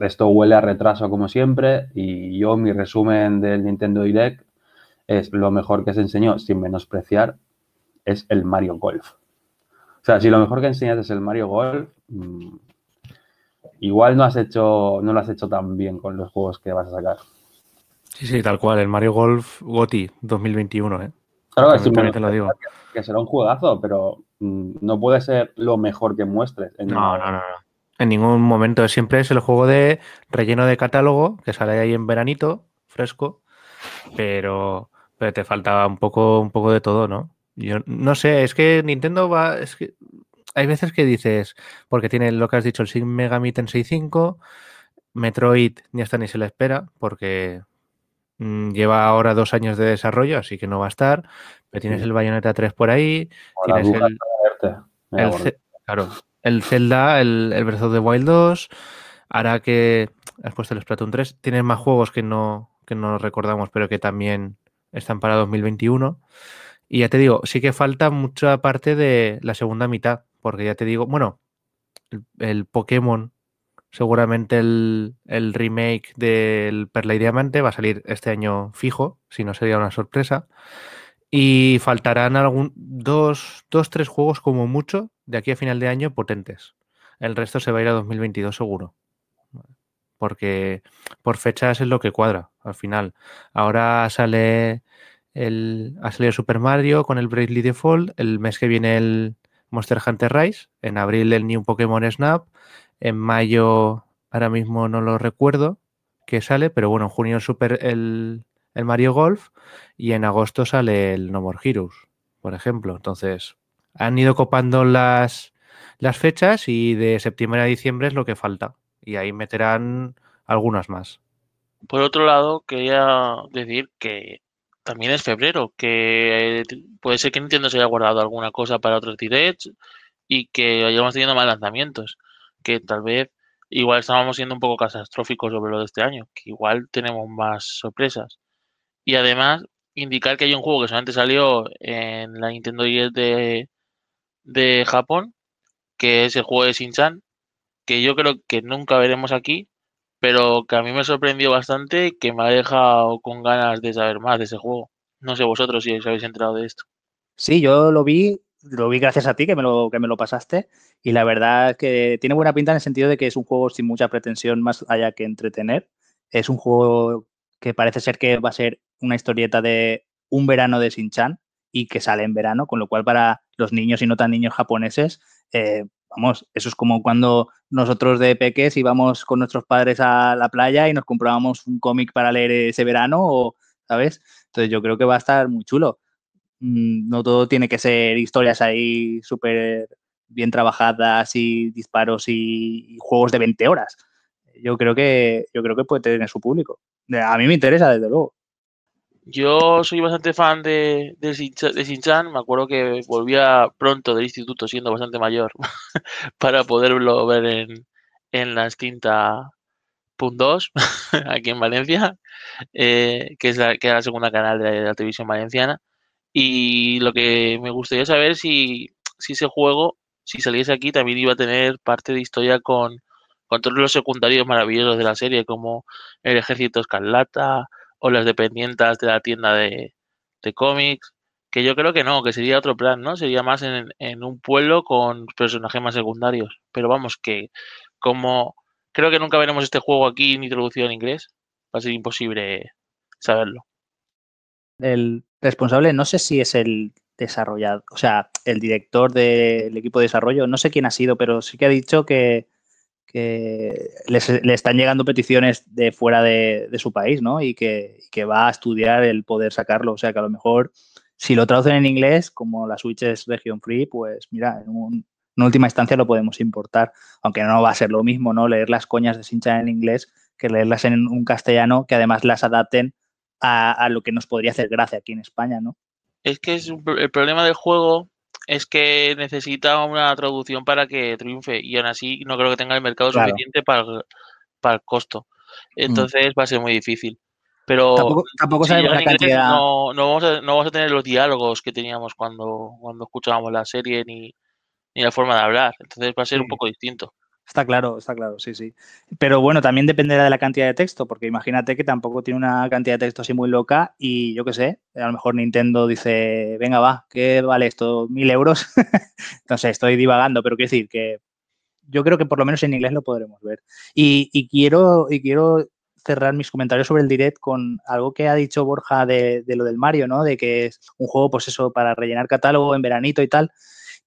esto huele a retraso como siempre y yo mi resumen del Nintendo Direct es lo mejor que se enseñó, sin menospreciar, es el Mario Golf. O sea, si lo mejor que enseñas es el Mario Golf, mm, igual no has hecho, no lo has hecho tan bien con los juegos que vas a sacar. Sí, sí, tal cual. El Mario Golf GOTI 2021, ¿eh? Claro, También- sin también te lo digo. que será un juegazo, pero mm, no puede ser lo mejor que muestres. en no, no, no. En ningún momento. Siempre es el juego de relleno de catálogo que sale ahí en veranito, fresco, pero, pero te faltaba un poco, un poco de todo, ¿no? Yo no sé, es que Nintendo va. Es que hay veces que dices, porque tiene lo que has dicho, el Shin Megami Tensei 5, Metroid ni hasta ni se le espera, porque mm, lleva ahora dos años de desarrollo, así que no va a estar. Pero tienes Sí. el Bayonetta 3 por ahí, la tienes el, el. Ce- claro, el Zelda, el, el Breath of the Wild 2, hará que has puesto el Splatoon 3, tienes más juegos que no, que no recordamos, pero que también están para 2021. Y ya te digo, sí que falta mucha parte de la segunda mitad, porque ya te digo, bueno, el, Pokémon, seguramente el, el remake del Perla y Diamante va a salir este año fijo, si no sería una sorpresa. Y faltarán algún dos, dos, tres juegos como mucho de aquí a final de año potentes. El resto se va a ir a 2022 seguro. Porque por fechas es lo que cuadra al final. Ahora sale el, ha salido Super Mario con el Bravely Default. El mes que viene el Monster Hunter Rise. En abril el New Pokémon Snap. En mayo, ahora mismo no lo recuerdo que sale, pero bueno, en junio el Super el, el Mario Golf y en agosto sale el No More Heroes, por ejemplo. Entonces, han ido copando las, las fechas y de septiembre a diciembre es lo que falta. Y ahí meterán algunas más. Por otro lado, quería decir que también es febrero, que puede ser que Nintendo se haya guardado alguna cosa para otros directs y que hayamos tenido más lanzamientos, que tal vez igual estábamos siendo un poco catastróficos sobre lo de este año, que igual tenemos más sorpresas. Y además, indicar que hay un juego que solamente salió en la Nintendo Direct de, de Japón, que es el juego de Shin-Chan, que yo creo que nunca veremos aquí, pero que a mí me sorprendió bastante que me ha dejado con ganas de saber más de ese juego. No sé vosotros si os habéis enterado de esto. Sí, yo lo vi, lo vi gracias a ti que me lo, que me lo pasaste y la verdad es que tiene buena pinta en el sentido de que es un juego sin mucha pretensión más allá que entretener. Es un juego que parece ser que va a ser una historieta de un verano de Shin-Chan y que sale en verano, con lo cual para los niños y no tan niños japoneses, eh, vamos, eso es como cuando nosotros de peques íbamos con nuestros padres a la playa y nos comprábamos un cómic para leer ese verano, o, ¿sabes? Entonces yo creo que va a estar muy chulo. Mm, no todo tiene que ser historias ahí súper bien trabajadas y disparos y, juegos de 20 horas. Yo creo que yo creo que puede tener su público. A mí me interesa, desde luego. Yo soy bastante fan de, de, Shin-Chan. Me acuerdo que volvía pronto del instituto, siendo bastante mayor, (laughs) para poderlo ver en, en la extinta Punt 2, (laughs) aquí en Valencia, eh, que es la, que la segunda canal de la, televisión valenciana. Y lo que me gustaría saber si, si ese juego, si saliese aquí, también iba a tener parte de historia con, con todos los secundarios maravillosos de la serie, como el Ejército Escarlata, o las dependientes de la tienda de, cómics, que yo creo que no, que sería otro plan, ¿no? Sería más en, en, un pueblo con personajes más secundarios. Pero vamos, que como creo que nunca veremos este juego aquí ni traducido en inglés, va a ser imposible saberlo. El responsable, no sé si es el desarrollado, o sea, el director del equipo de desarrollo, no sé quién ha sido, pero sí que ha dicho que que le están llegando peticiones de fuera de, su país, ¿no? Y que, va a estudiar el poder sacarlo. O sea, que a lo mejor si lo traducen en inglés, como la Switch es region free, pues mira, en, última instancia lo podemos importar. Aunque no va a ser lo mismo, ¿no? Leer las coñas de Sinchan en inglés que leerlas en un castellano que además las adapten a, a lo que nos podría hacer gracia aquí en España, ¿no? Es que es el problema del juego es que necesita una traducción para que triunfe y aún así no creo que tenga el mercado suficiente para el, para el costo. Mm. Entonces va a ser muy difícil. Pero tampoco, sabemos la cantidad. No, no, vamos a, no vamos a tener los diálogos que teníamos cuando, cuando escuchábamos la serie ni, ni la forma de hablar. Entonces va a ser un poco distinto. Está claro, está claro, sí, sí. Pero bueno, también dependerá de la cantidad de texto, porque imagínate que tampoco tiene una cantidad de texto así muy loca y yo qué sé, a lo mejor Nintendo dice, venga, va, ¿qué vale esto? ¿Mil euros? (laughs) sé, estoy divagando, pero quiero decir que yo creo que por lo menos en inglés lo podremos ver. Y, quiero, y quiero cerrar mis comentarios sobre el direct con algo que ha dicho Borja de, de lo del Mario, ¿no? De que es un juego, pues eso, para rellenar catálogo en veranito y tal.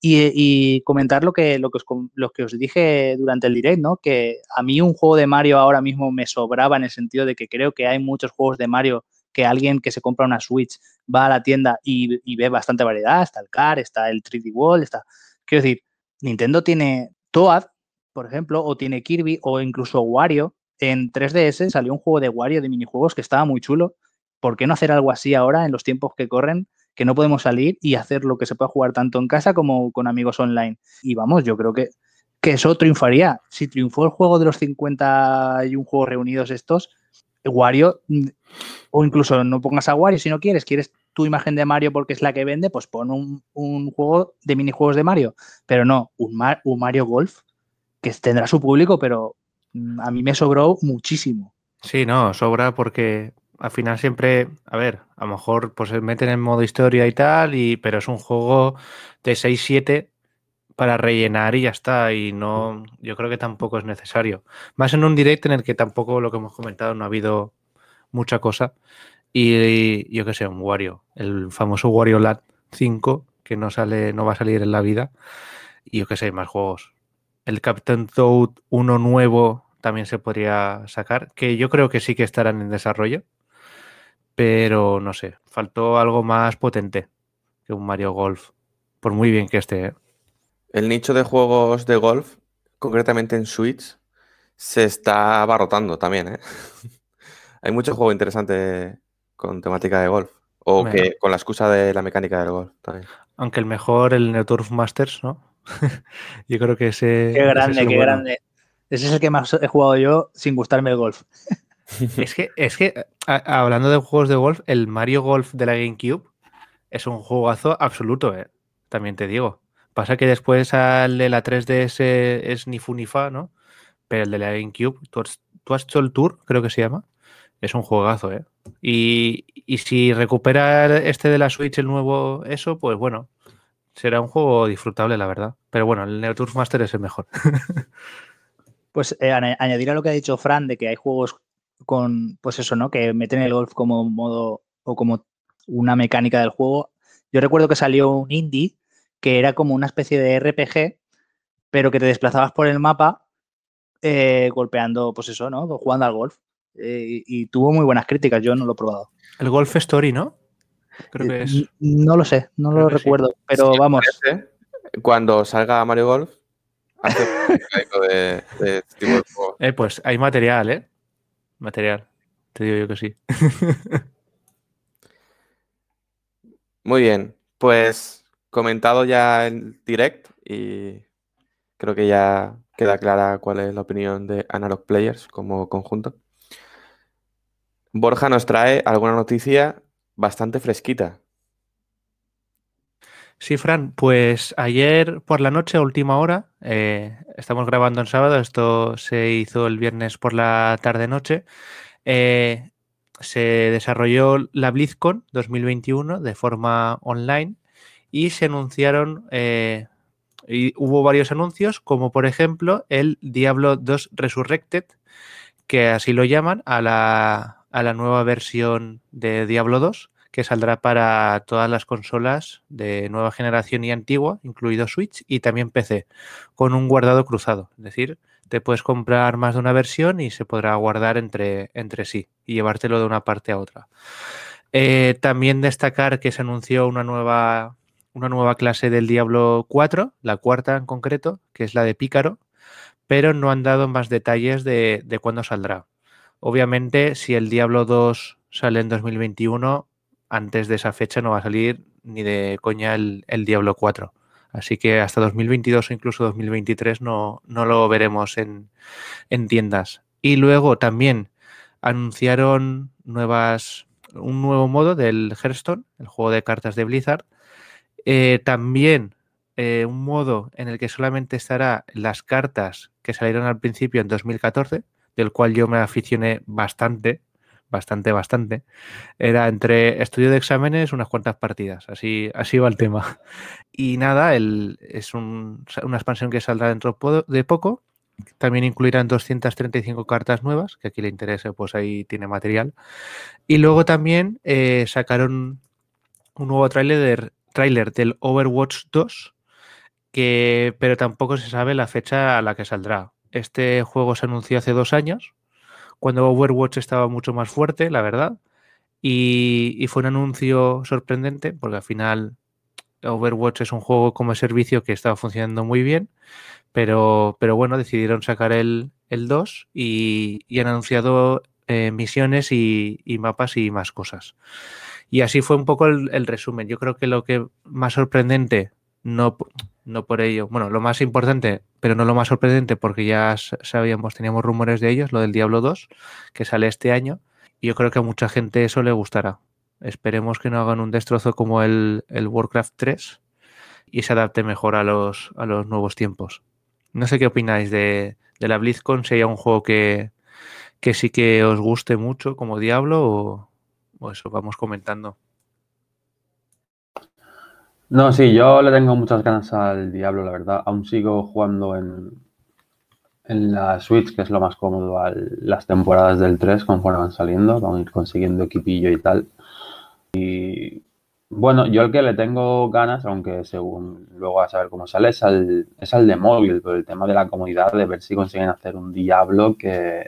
Y, comentar lo que, lo, que os, que os dije durante el direct, ¿no? Que a mí un juego de Mario ahora mismo me sobraba en el sentido de que creo que hay muchos juegos de Mario que alguien que se compra una Switch va a la tienda y, ve bastante variedad. Está el Car, está el 3D World, está... Quiero decir, Nintendo tiene Toad, por ejemplo, o tiene Kirby o incluso Wario. En 3DS salió un juego de Wario de minijuegos que estaba muy chulo. ¿Por qué no hacer algo así ahora en los tiempos que corren? Que no podemos salir y hacer lo que se pueda jugar tanto en casa como con amigos online. Y vamos, yo creo que, que eso triunfaría. Si triunfó el juego de los 50 y un juegos reunidos estos, Wario, mm, o incluso no pongas a Wario si no quieres, quieres tu imagen de Mario porque es la que vende, pues pon un, juego de minijuegos de Mario. Pero no, un, un Mario Golf que tendrá su público, pero mm, a mí me sobró muchísimo. Sí, no, sobra porque al final siempre, a ver, a lo mejor pues meten en modo historia y tal, y, pero es un juego de 6-7 para rellenar y ya está. Y no, yo creo que tampoco es necesario. Más en un direct en el que tampoco lo que hemos comentado no ha habido mucha cosa. Y, yo qué sé, un Wario, el famoso Wario Land 5, que no sale, no va a salir en la vida. Y yo qué sé, más juegos. El Captain Toad uno nuevo también se podría sacar, que yo creo que sí que estarán en desarrollo pero no sé, faltó algo más potente que un Mario Golf, por muy bien que esté. ¿eh? El nicho de juegos de golf, concretamente en Switch, se está abarrotando también. ¿eh? (laughs) Hay mucho juego interesante con temática de golf. O que con la excusa de la mecánica del golf también. Aunque el mejor, el Neoturf Masters, ¿no? (laughs) yo creo que ese. Qué grande, qué grande. Ese es el que más he jugado yo sin gustarme el golf. (laughs) es que, es que hablando de juegos de golf, el Mario Golf de la GameCube es un jugazo absoluto, ¿eh? también te digo. Pasa que después al de la 3DS es ni fu ni fa, ¿no? Pero el de la GameCube, el Tour, creo que se llama, es un juegazo, ¿eh? Y, y si recupera este de la Switch el nuevo eso, pues bueno, será un juego disfrutable, la verdad. Pero bueno, el Neo Turf Master es el mejor. (laughs) Pues eh, añadir a lo que ha dicho Fran de que hay juegos con, pues eso, ¿no? Que meten el golf como modo o como una mecánica del juego. Yo recuerdo que salió un indie que era como una especie de RPG, pero que te desplazabas por el mapa eh, golpeando, pues eso, ¿no? Jugando al golf. Eh, y, tuvo muy buenas críticas, yo no lo he probado. El Golf Story, ¿no? Creo que es. No lo sé, no lo recuerdo, pero vamos. Cuando salga Mario Golf, hace un (laughs) de, de tipo de juego. Eh, pues hay material, ¿eh? Material. Te digo yo que sí. Muy bien, pues comentado ya el direct y creo que ya queda clara cuál es la opinión de Analog Players como conjunto. Borja nos trae alguna noticia bastante fresquita. Sí, Fran, pues ayer por la noche, última hora, eh, estamos grabando en sábado, esto se hizo el viernes por la tarde-noche, eh, se desarrolló la BlizzCon 2021 de forma online y se anunciaron, eh, y hubo varios anuncios, como por ejemplo el Diablo 2 Resurrected, que así lo llaman, a la, a la nueva versión de Diablo 2 que saldrá para todas las consolas de nueva generación y antigua, incluido Switch y también PC, con un guardado cruzado. Es decir, te puedes comprar más de una versión y se podrá guardar entre, entre sí y llevártelo de una parte a otra. Eh, también destacar que se anunció una nueva, una nueva clase del Diablo 4, la cuarta en concreto, que es la de Pícaro, pero no han dado más detalles de, de cuándo saldrá. Obviamente, si el Diablo 2 sale en 2021, antes de esa fecha no va a salir ni de coña el, Diablo 4. Así que hasta 2022 o incluso 2023 no, no lo veremos en, tiendas. Y luego también anunciaron nuevas, un nuevo modo del Hearthstone, el juego de cartas de Blizzard. Eh, también eh, un modo en el que solamente estará las cartas que salieron al principio en 2014 del cual yo me aficioné bastante, bastante, bastante, era entre estudio de exámenes unas cuantas partidas. Así, así va el tema. Y nada, el, es una expansión que saldrá dentro de poco. También incluirán 235 cartas nuevas, que aquí le interese, pues ahí tiene material. Y luego también eh, sacaron un nuevo tráiler tráiler del Overwatch 2, que, pero tampoco se sabe la fecha a la que saldrá. Este juego se anunció hace dos años, cuando Overwatch estaba mucho más fuerte, la verdad. Y, fue un anuncio sorprendente, porque al final Overwatch es un juego como servicio que estaba funcionando muy bien, pero, pero bueno, decidieron sacar el, 2 y, han anunciado eh, misiones y, mapas y más cosas. Y así fue un poco el, resumen. Yo creo que lo que más sorprendente, no, no por ello, bueno, lo más importante, pero no lo más sorprendente porque ya sabíamos, teníamos rumores de ellos, lo del Diablo 2, que sale este año, y yo creo que a mucha gente eso le gustará. Esperemos que no hagan un destrozo como el, Warcraft 3 y se adapte mejor a los, a los nuevos tiempos. No sé qué opináis de, la BlizzCon, si hay un juego que, que sí que os guste mucho como Diablo o eso, vamos comentando. No, sí, yo le tengo muchas ganas al Diablo, la verdad. Aún sigo jugando en, en la Switch, que es lo más cómodo, las temporadas del 3 conforme van saliendo, van a ir consiguiendo equipillo y tal. Y bueno, yo el que le tengo ganas, aunque según luego a saber cómo sale, es al, es al de móvil, por el tema de la comodidad, de ver si consiguen hacer un Diablo que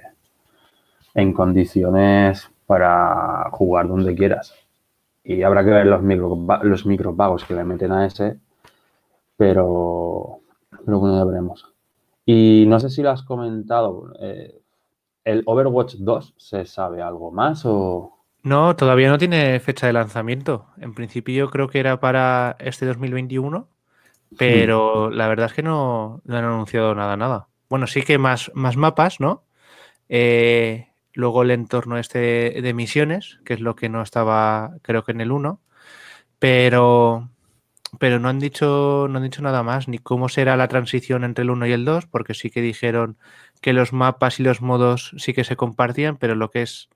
en condiciones para jugar donde quieras y habrá que ver los, micro, los micropagos que le meten a ese, pero, pero bueno, ya veremos. Y no sé si lo has comentado, eh, ¿el Overwatch 2 se sabe algo más o...? No, todavía no tiene fecha de lanzamiento. En principio yo creo que era para este 2021, pero la verdad es que no, no, han anunciado nada, nada. Bueno, sí que más, más mapas, ¿no? Eh, Luego el entorno este de misiones, que es lo que no estaba, creo que en el 1. Pero, pero no han dicho, no han dicho nada más, ni cómo será la transición entre el 1 y el 2, porque sí que dijeron que los mapas y los modos sí que se compartían, pero lo que es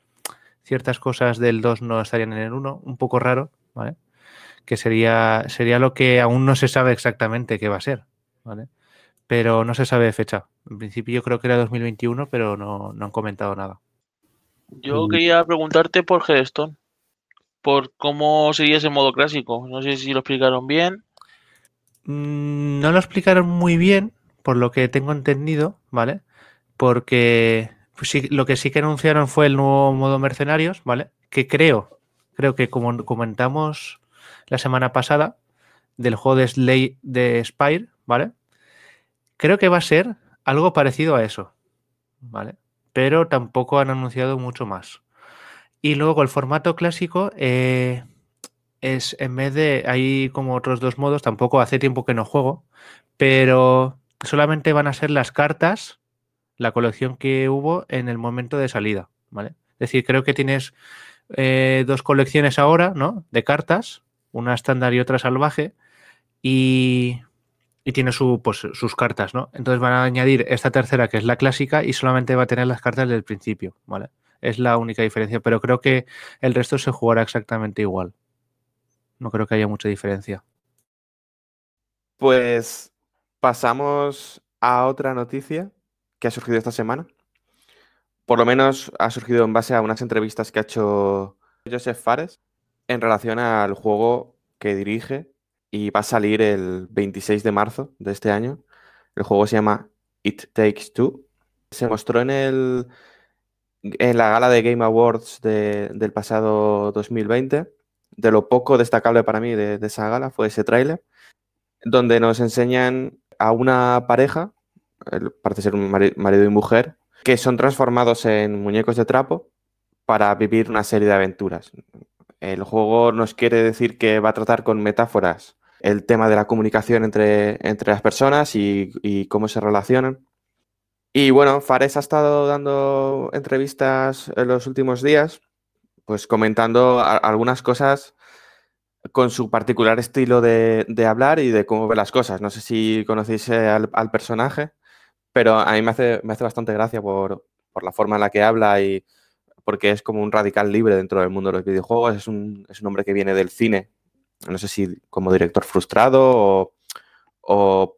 ciertas cosas del 2 no estarían en el 1, un poco raro, ¿vale? Que sería, sería lo que aún no se sabe exactamente qué va a ser, ¿vale? Pero no se sabe de fecha. En principio yo creo que era 2021, pero no, no han comentado nada. Yo quería preguntarte por Hearthstone, por cómo sería ese modo clásico. No sé si lo explicaron bien. Mm, No lo explicaron muy bien, por lo que tengo entendido, ¿vale? Porque pues sí, lo que sí que anunciaron fue el nuevo modo mercenarios, ¿vale? Que creo, creo que como comentamos la semana pasada del juego de Slay de Spire, ¿vale? Creo que va a ser algo parecido a eso, ¿vale? Pero tampoco han anunciado mucho más. Y luego el formato clásico eh, es en vez de. Hay como otros dos modos, tampoco hace tiempo que no juego, pero solamente van a ser las cartas, la colección que hubo en el momento de salida, ¿vale? Es decir, creo que tienes eh, dos colecciones ahora, ¿no? De cartas, una estándar y otra salvaje, y, y tiene su, pues, sus cartas, ¿no? Entonces van a añadir esta tercera, que es la clásica, y solamente va a tener las cartas del principio, ¿vale? Es la única diferencia, pero creo que el resto se jugará exactamente igual. No creo que haya mucha diferencia. Pues pasamos a otra noticia que ha surgido esta semana. Por lo menos ha surgido en base a unas entrevistas que ha hecho Joseph Fares en relación al juego que dirige y va a salir el 26 de marzo de este año. El juego se llama It Takes Two. Se mostró en, el, en la gala de Game Awards de- del pasado 2020. De lo poco destacable para mí de, de esa gala fue ese tráiler, donde nos enseñan a una pareja, parece ser un mari- marido y mujer, que son transformados en muñecos de trapo para vivir una serie de aventuras. El juego nos quiere decir que va a tratar con metáforas el tema de la comunicación entre, entre las personas y, cómo se relacionan. Y bueno, Fares ha estado dando entrevistas en los últimos días, pues comentando algunas cosas con su particular estilo de, de hablar y de cómo ve las cosas. No sé si conocéis eh, al, al personaje, pero a mí me hace, me hace bastante gracia por, por la forma en la que habla y porque es como un radical libre dentro del mundo de los videojuegos. Es un, es un hombre que viene del cine, no sé si como director frustrado o,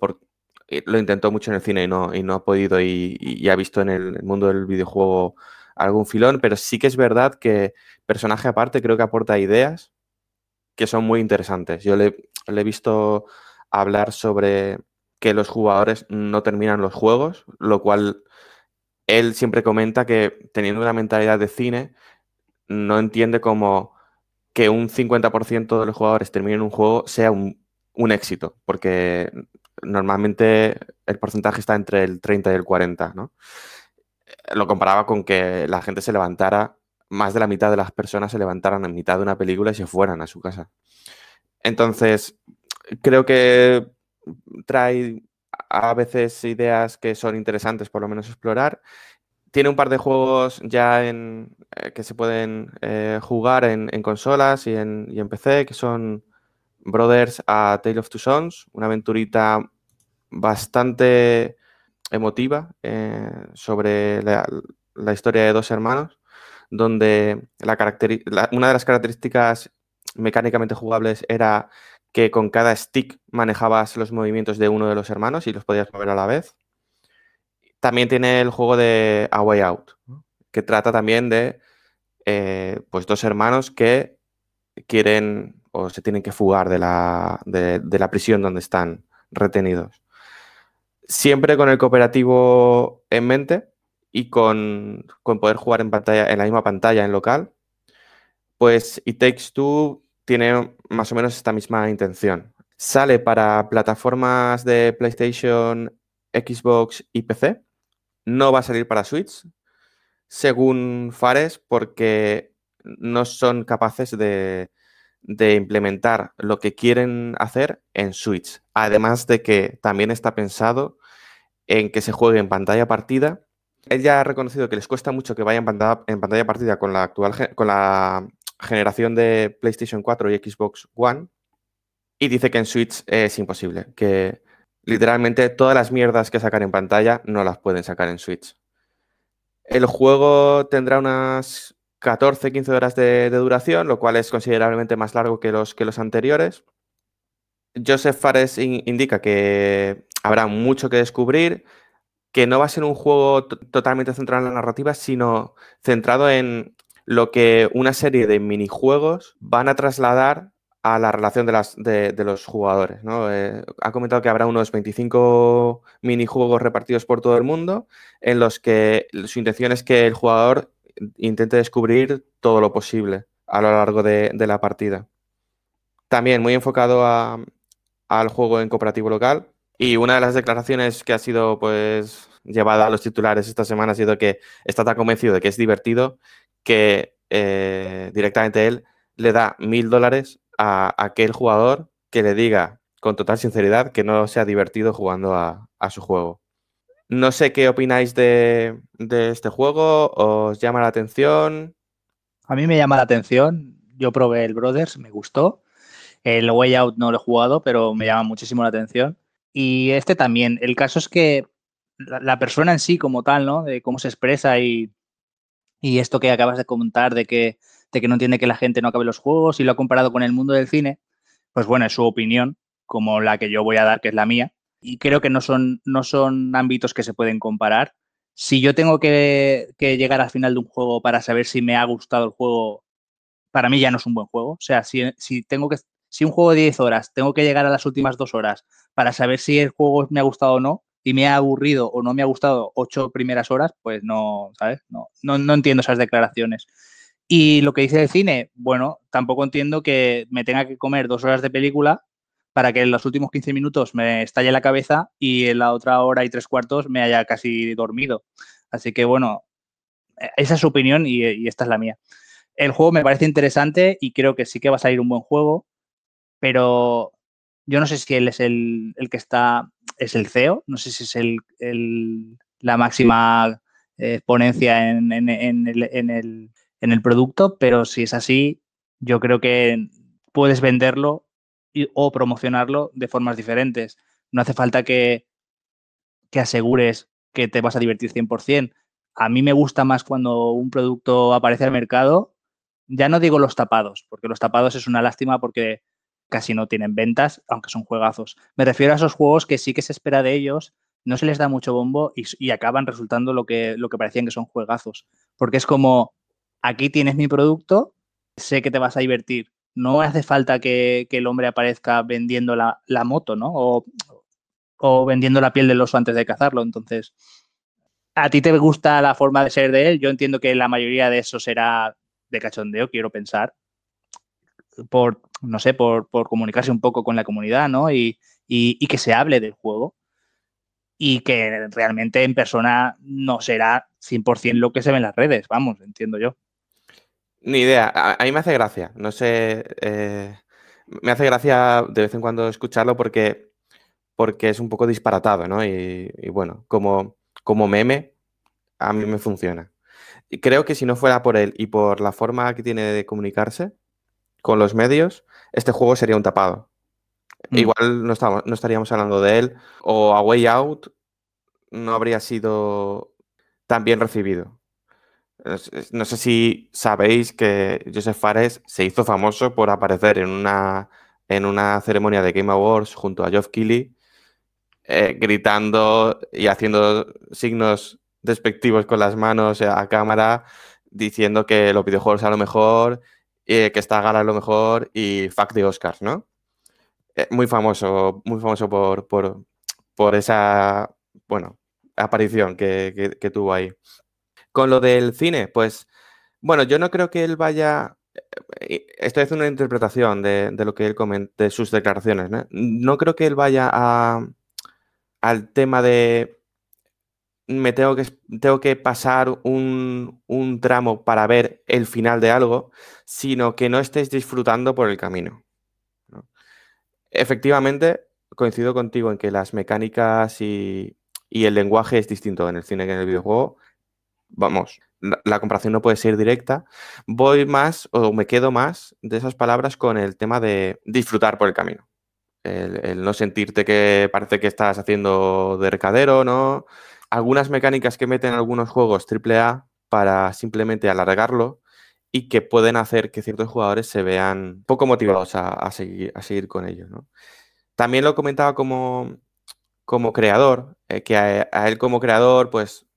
eh, lo intentó mucho en el cine y no, ha podido y, ha visto en el mundo del videojuego algún filón, pero sí que es verdad que personaje aparte creo que aporta ideas que son muy interesantes. Yo le, he visto hablar sobre que los jugadores no terminan los juegos, lo cual él siempre comenta que teniendo una mentalidad de cine, no entiende como que un 50% de los jugadores terminen un juego sea un, un éxito, porque normalmente el porcentaje está entre el 30 y el 40, ¿no? Lo comparaba con que la gente se levantara, más de la mitad de las personas se levantaran en mitad de una película y se fueran a su casa. Entonces, creo que trae a veces ideas que son interesantes por lo menos explorar. Tiene un par de juegos ya en, eh, que se pueden eh, jugar en, en consolas y en, PC, que son Brothers a Tale of Two Sons, una aventurita bastante emotiva eh, sobre la, historia de dos hermanos, donde la- una de las características mecánicamente jugables era que con cada stick manejabas los movimientos de uno de los hermanos y los podías mover a la vez. También tiene el juego de A Way Out, ¿no? que trata también de eh, pues dos hermanos que quieren o se tienen que fugar de la, de, de la prisión donde están retenidos. Siempre con el cooperativo en mente y con, con poder jugar en, pantalla, en la misma pantalla en local, pues It Takes Two tiene más o menos esta misma intención. Sale para plataformas de PlayStation, Xbox y PC. No va a salir para Switch, según Fares, porque no son capaces de, implementar lo que quieren hacer en Switch. Además de que también está pensado en que se juegue en pantalla partida. Él ya ha reconocido que les cuesta mucho que vaya en pantalla, en pantalla partida con la actual con la generación de PlayStation 4 y Xbox One. Y dice que en Switch es imposible, que literalmente todas las mierdas que sacan en pantalla no las pueden sacar en Switch. El juego tendrá unas 14-15 horas de, duración, lo cual es considerablemente más largo que los, que los anteriores. Joseph Fares in- indica que habrá mucho que descubrir, que no va a ser un juego to- totalmente centrado en la narrativa, sino centrado en lo que una serie de minijuegos van a trasladar a la relación de, las, de, los jugadores. ¿no? Eh, ha comentado que habrá unos 25 minijuegos repartidos por todo el mundo en los que su intención es que el jugador intente descubrir todo lo posible a lo largo de, la partida. También muy enfocado al juego en cooperativo local. Y una de las declaraciones que ha sido pues llevada a los titulares esta semana ha sido que está tan convencido de que es divertido que eh, directamente él le da mil dólares a aquel jugador que le diga con total sinceridad que no sea divertido jugando a, su juego. No sé qué opináis de, este juego, ¿os llama la atención? A mí me llama la atención, yo probé el Brothers, me gustó. El Way Out no lo he jugado, pero me llama muchísimo la atención. Y este también. El caso es que la, persona en sí como tal, ¿no? De cómo se expresa y, y esto que acabas de comentar de que de que no entiende que la gente no acabe los juegos y lo ha comparado con el mundo del cine, pues bueno, es su opinión, como la que yo voy a dar, que es la mía. Y creo que no son, no son ámbitos que se pueden comparar. Si yo tengo que, llegar al final de un juego para saber si me ha gustado el juego, para mí ya no es un buen juego. O sea, si, si tengo que, si un juego de 10 horas tengo que llegar a las últimas dos horas para saber si el juego me ha gustado o no, y me ha aburrido o no me ha gustado ocho primeras horas, pues no, ¿sabes? No, no, no entiendo esas declaraciones. Y lo que dice el cine, bueno, tampoco entiendo que me tenga que comer dos horas de película para que en los últimos 15 minutos me estalle la cabeza y en la otra hora y tres cuartos me haya casi dormido. Así que bueno, e-, esa es su opinión y, esta es la mía. El juego me parece interesante y creo que sí que va a salir un buen juego, pero yo no sé si él es el, que está, es el CEO, no sé si es el, la máxima eh, ponencia en, el, en el producto, pero si es así, yo creo que puedes venderlo o promocionarlo de formas diferentes. No hace falta que, que asegures que te vas a divertir 100%. A mí me gusta más cuando un producto aparece al mercado, ya no digo los tapados, porque los tapados es una lástima porque casi no tienen ventas, aunque son juegazos. Me refiero a esos juegos que sí que se espera de ellos, no se les da mucho bombo y, acaban resultando lo que, lo que parecían que son juegazos. Porque es como, aquí tienes mi producto, sé que te vas a divertir. No hace falta que, el hombre aparezca vendiendo la, moto, ¿no? O, vendiendo la piel del oso antes de cazarlo. Entonces, a ti te gusta la forma de ser de él. Yo entiendo que la mayoría de eso será de cachondeo, quiero pensar. Por, no sé, por, comunicarse un poco con la comunidad, ¿no? Y, y que se hable del juego y que realmente en persona no será 100% lo que se ve en las redes, vamos, entiendo yo. Ni idea. A, mí me hace gracia. No sé. Eh, me hace gracia de vez en cuando escucharlo porque, porque es un poco disparatado, ¿no? Y, bueno, como, como meme, a mí me funciona. Y creo que si no fuera por él y por la forma que tiene de comunicarse con los medios, este juego sería un tapado. Mm. Igual no, estamos, no estaríamos hablando de él. O A Way Out no habría sido tan bien recibido. No sé si sabéis que Joseph Fares se hizo famoso por aparecer en una, en una ceremonia de Game Awards junto a Geoff Keighley, eh, gritando y haciendo signos despectivos con las manos a cámara, diciendo que los videojuegos a lo mejor, eh, que esta gala es lo mejor y fuck de Oscars, ¿no? Eh, muy famoso, muy famoso por, por, esa, bueno, aparición que tuvo ahí. Con lo del cine, pues, bueno, yo no creo que él vaya. Eh, estoy haciendo una interpretación de, lo que él comenta, de sus declaraciones. ¿no? creo que él vaya a, al tema de me tengo que, tengo que pasar un, tramo para ver el final de algo, sino que no estés disfrutando por el camino. Efectivamente, coincido contigo en que las mecánicas y, y, el lenguaje es distinto en el cine que en el videojuego vamos, la, comparación no puede ser directa, voy más o me quedo más de esas palabras con el tema de disfrutar por el camino. El, no sentirte que parece que estás haciendo de recadero, ¿no? Algunas mecánicas que meten algunos juegos AAA para simplemente alargarlo y que pueden hacer que ciertos jugadores se vean poco motivados a, seguir, a seguir con ellos, ¿no? También lo comentaba como, como creador, eh, que a, él como creador, pues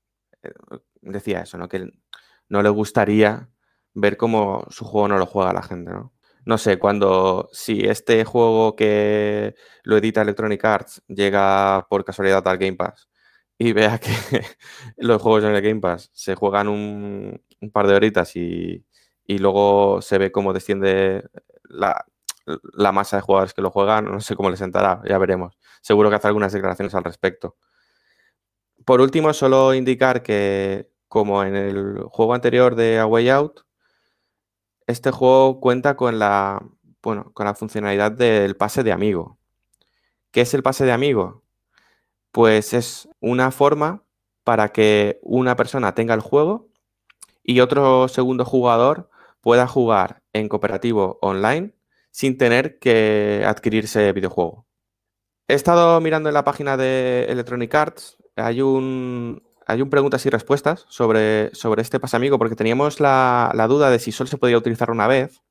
eh, decía eso, ¿no? Que no le gustaría ver cómo su juego no lo juega la gente, ¿no? No sé, cuando si este juego que lo edita Electronic Arts llega por casualidad al Game Pass y vea que (laughs) los juegos en el Game Pass se juegan un, par de horitas y, y luego se ve cómo desciende la, la masa de jugadores que lo juegan, no sé cómo le sentará, ya veremos. Seguro que hace algunas declaraciones al respecto. Por último, solo indicar que, como en el juego anterior de A Way Out, este juego cuenta con la, bueno, con la funcionalidad del pase de amigo. ¿Qué es el pase de amigo? Pues es una forma para que una persona tenga el juego y otro segundo jugador pueda jugar en cooperativo online sin tener que adquirirse videojuego. He estado mirando en la página de Electronic Arts, hay un, hay un preguntas y respuestas sobre, sobre este pasamigo, porque teníamos la, la duda de si solo se podía utilizar una vez.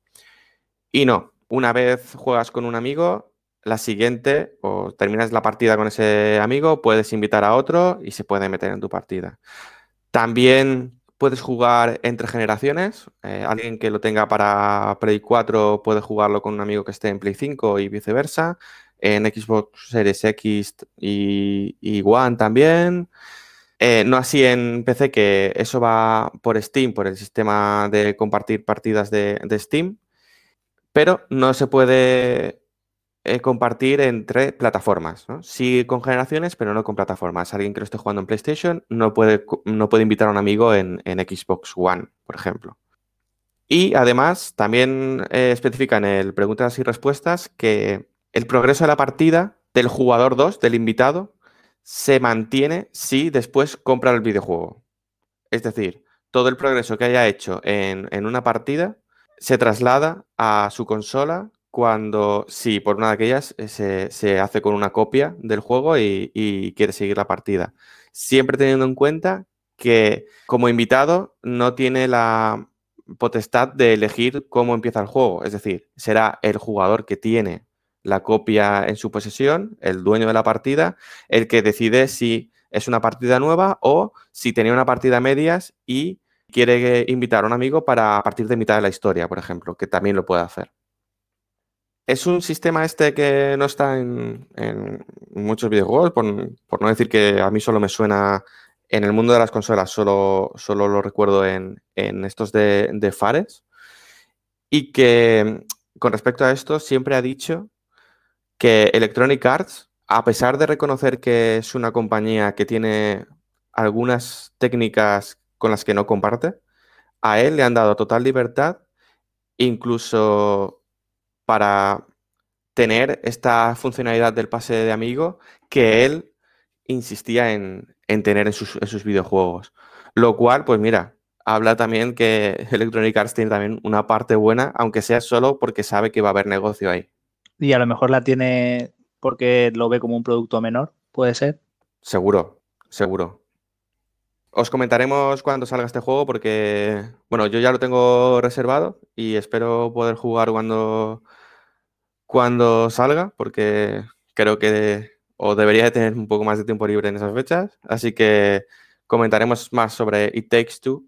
Y no, una vez juegas con un amigo, la siguiente, o terminas la partida con ese amigo, puedes invitar a otro y se puede meter en tu partida. También puedes jugar entre generaciones. Eh, alguien que lo tenga para Play 4 puede jugarlo con un amigo que esté en Play 5 y viceversa. En Xbox Series X y, y One también. Eh, no así en PC, que eso va por Steam, por el sistema de compartir partidas de, Steam. Pero no se puede eh, compartir entre plataformas. Sí con generaciones, pero no con plataformas. Alguien que lo esté jugando en PlayStation no puede, no puede invitar a un amigo en, Xbox One, por ejemplo. Y además, también eh, especifica en el preguntas y respuestas que el progreso de la partida del jugador 2, del invitado, se mantiene si después compra el videojuego. Es decir, todo el progreso que haya hecho en, en una partida se traslada a su consola cuando, si por una de aquellas eh, se, se hace con una copia del juego y, y, quiere seguir la partida. Siempre teniendo en cuenta que como invitado no tiene la potestad de elegir cómo empieza el juego. Es decir, será el jugador que tiene la copia en su posesión, el dueño de la partida, el que decide si es una partida nueva o si tenía una partida a medias y quiere invitar a un amigo para partir de mitad de la historia, por ejemplo, que también lo puede hacer. Es un sistema este que no está en, en muchos videojuegos, por, por, no decir que a mí solo me suena en el mundo de las consolas, solo, solo lo recuerdo en, en estos de, de, Fares. Y que con respecto a esto siempre ha dicho que Electronic Arts, a pesar de reconocer que es una compañía que tiene algunas técnicas con las que no comparte, a él le han dado total libertad, incluso para tener esta funcionalidad del pase de amigo que él insistía en, en tener en sus, en sus, videojuegos. Lo cual, pues mira, habla también que (laughs) Electronic Arts tiene también una parte buena, aunque sea solo porque sabe que va a haber negocio ahí. Y a lo mejor la tiene porque lo ve como un producto menor, ¿puede ser? Seguro, seguro. Os comentaremos cuando salga este juego porque, bueno, yo ya lo tengo reservado y espero poder jugar cuando, cuando salga, porque creo que o debería de tener un poco más de tiempo libre en esas fechas. Así que comentaremos más sobre It Takes Two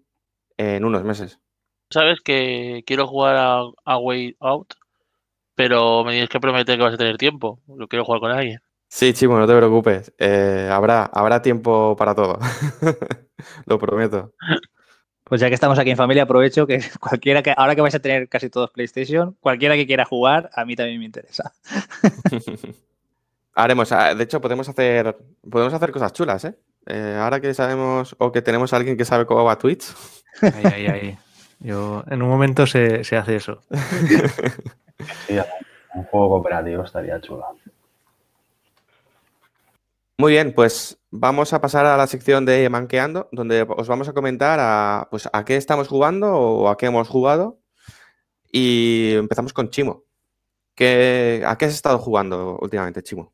en unos meses. Sabes que quiero jugar a, a Way Out, pero me tienes que prometer que vas a tener tiempo. Lo quiero jugar con alguien. Sí, Chimo, no te preocupes. Eh, habrá, habrá tiempo para todo. (laughs) Lo prometo. Pues ya que estamos aquí en familia, aprovecho que (laughs) cualquiera que, ahora que vais a tener casi todos PlayStation, cualquiera que quiera jugar, a mí también me interesa. (laughs) Haremos, ah, de hecho, podemos hacer, podemos hacer cosas chulas, ¿eh? ¿eh? Ahora que sabemos o que tenemos a alguien que sabe cómo va Twitch. Ahí, ahí, ahí. Yo, en un momento se, se hace eso. Sí, un juego cooperativo estaría chulo. Muy bien, pues vamos a pasar a la sección de Manqueando, donde os vamos a comentar a, pues, a qué estamos jugando o a qué hemos jugado. Y empezamos con Chimo. ¿Qué, ¿A qué has estado jugando últimamente, Chimo?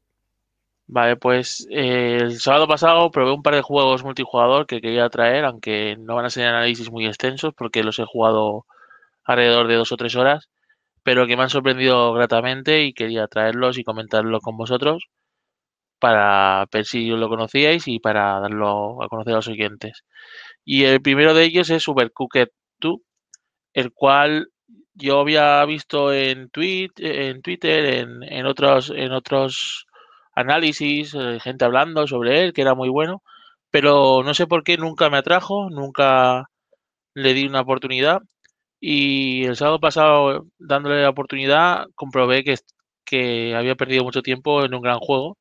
Vale, pues eh, el sábado pasado probé un par de juegos multijugador que quería traer, aunque no van a ser análisis muy extensos porque los he jugado alrededor de dos o tres horas, pero que me han sorprendido gratamente y quería traerlos y comentarlo con vosotros para ver si lo conocíais y para darlo a conocer a los oyentes. Y el primero de ellos es Supercooked 2, el cual yo había visto en, en Twitter, en, en otros, en otros análisis, eh, gente hablando sobre él, que era muy bueno, pero no sé por qué nunca me atrajo, nunca le di una oportunidad. Y el sábado pasado, dándole la oportunidad, comprobé que, había perdido mucho tiempo en un gran juego,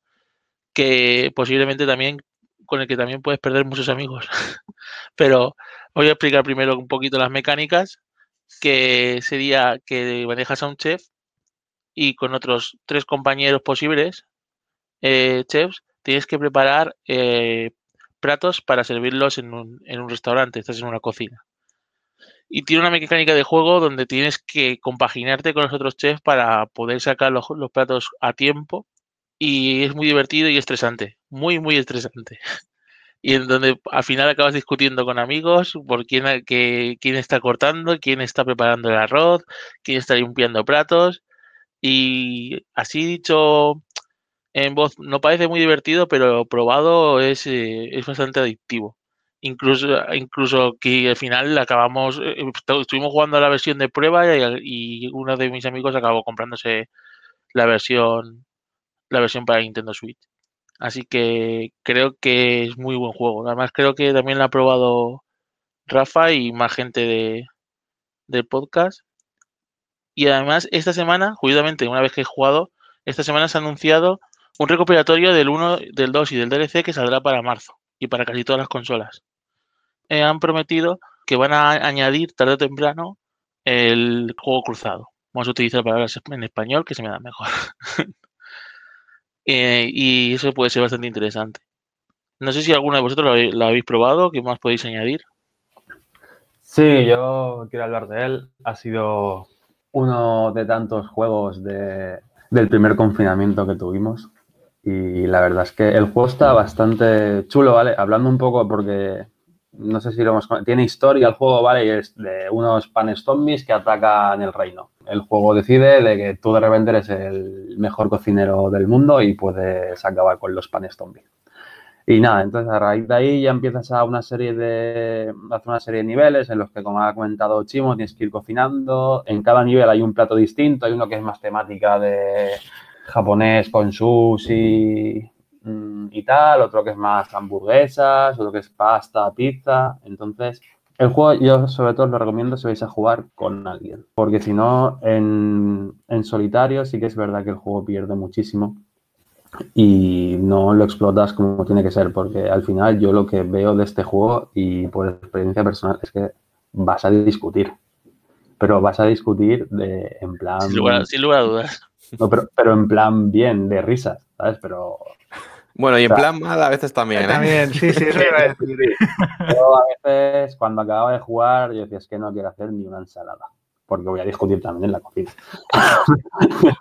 que posiblemente también con el que también puedes perder muchos amigos. (laughs) Pero voy a explicar primero un poquito las mecánicas, que sería que manejas a un chef y con otros tres compañeros posibles, eh, chefs, tienes que preparar eh, platos para servirlos en un, en un restaurante, estás en una cocina. Y tiene una mecánica de juego donde tienes que compaginarte con los otros chefs para poder sacar los, platos a tiempo. Y es muy divertido y estresante. Muy, muy estresante. (laughs) Y en donde al final acabas discutiendo con amigos por quién, que, quién está cortando, quién está preparando el arroz, quién está limpiando platos. Y así dicho en voz, no parece muy divertido, pero probado es, eh, es bastante adictivo. Incluso, incluso que al final acabamos, eh, estuvimos jugando la versión de prueba y, y, uno de mis amigos acabó comprándose la versión, la versión para Nintendo Switch. Así que creo que es muy buen juego. Además creo que también lo ha probado Rafa y más gente de, del podcast. Y además esta semana, justamente una vez que he jugado, esta semana se ha anunciado un recuperatorio del 1, del 2 y del DLC que saldrá para marzo y para casi todas las consolas. Eh, han prometido que van a añadir tarde o temprano el juego cruzado. Vamos a utilizar palabras en español que se me da mejor. (laughs) eh, y eso puede ser bastante interesante. No sé si alguno de vosotros lo habéis, lo habéis probado, ¿qué más podéis añadir? Sí, yo quiero hablar de él. Ha sido uno de tantos juegos de, del primer confinamiento que tuvimos. Y la verdad es que el juego está bastante chulo, ¿vale? Hablando un poco porque no sé si lo hemos tiene historia el juego, ¿vale? Y es de unos panes zombies que atacan el reino. El juego decide de que tú de repente eres el mejor cocinero del mundo y puedes acabar con los panes zombies. Y nada, entonces a raíz de ahí ya empiezas a una serie de, hacer una serie de niveles en los que, como ha comentado Chimo, tienes que ir cocinando. En cada nivel hay un plato distinto, hay uno que es más temática de japonés con sushi mm, y tal, otro que es más hamburguesas, otro que es pasta, pizza. Entonces, el juego yo sobre todo lo recomiendo si vais a jugar con alguien, porque si no, en, en solitario sí que es verdad que el juego pierde muchísimo y no lo explotas como tiene que ser, porque al final yo lo que veo de este juego y por experiencia personal es que vas a discutir, pero vas a discutir de, en plan... Sin lugar, sin lugar a dudas. No, pero, pero, en plan bien, de risas, ¿sabes? Pero... Bueno, y en o sea, plan mal a veces también, ¿eh? También, sí, sí, eso iba a decir. Yo a veces, cuando acababa de jugar, yo decía, es que no quiero hacer ni una ensalada, porque voy a discutir también en la cocina. (laughs)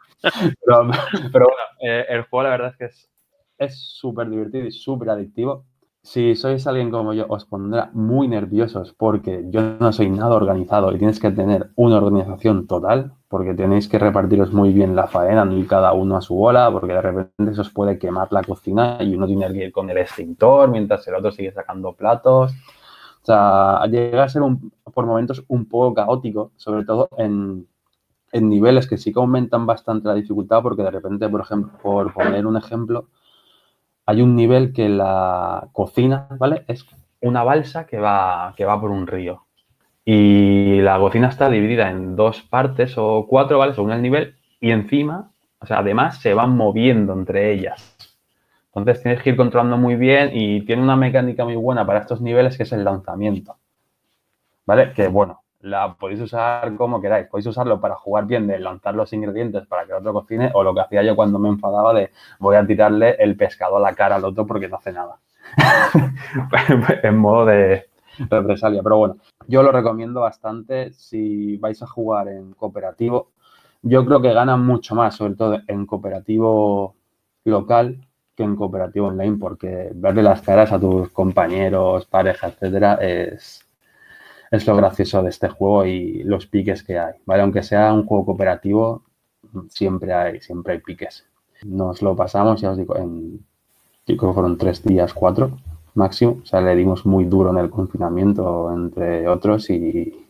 pero, pero, bueno, eh, el juego la verdad es que es súper divertido y súper adictivo. Si sois alguien como yo, os pondrá muy nerviosos porque yo no soy nada organizado y tienes que tener una organización total porque tenéis que repartiros muy bien la faena, no ir cada uno a su bola, porque de repente se os puede quemar la cocina y uno tiene que ir con el extintor mientras el otro sigue sacando platos. O sea, llega a ser un, por momentos un poco caótico, sobre todo en, en niveles que sí que aumentan bastante la dificultad, porque de repente, por ejemplo, por poner un ejemplo, hay un nivel que la cocina, ¿vale? Es una balsa que va, que va por un río. Y la cocina está dividida en dos partes o cuatro, ¿vale? Según el nivel. Y encima, o sea, además se van moviendo entre ellas. Entonces tienes que ir controlando muy bien y tiene una mecánica muy buena para estos niveles que es el lanzamiento. ¿Vale? Que bueno, la podéis usar como queráis. Podéis usarlo para jugar bien, de lanzar los ingredientes para que el otro cocine, o lo que hacía yo cuando me enfadaba de voy a tirarle el pescado a la cara al otro porque no hace nada. (laughs) en modo de represalia. Pero bueno, yo lo recomiendo bastante si vais a jugar en cooperativo. Yo creo que ganan mucho más, sobre todo en cooperativo local que en cooperativo online, porque verle las caras a tus compañeros, pareja, etcétera, es, es lo gracioso de este juego y los piques que hay. ¿vale? Aunque sea un juego cooperativo, siempre hay, siempre hay piques. Nos lo pasamos, ya os digo, en creo que fueron tres días, cuatro máximo. O sea, le dimos muy duro en el confinamiento, entre otros, y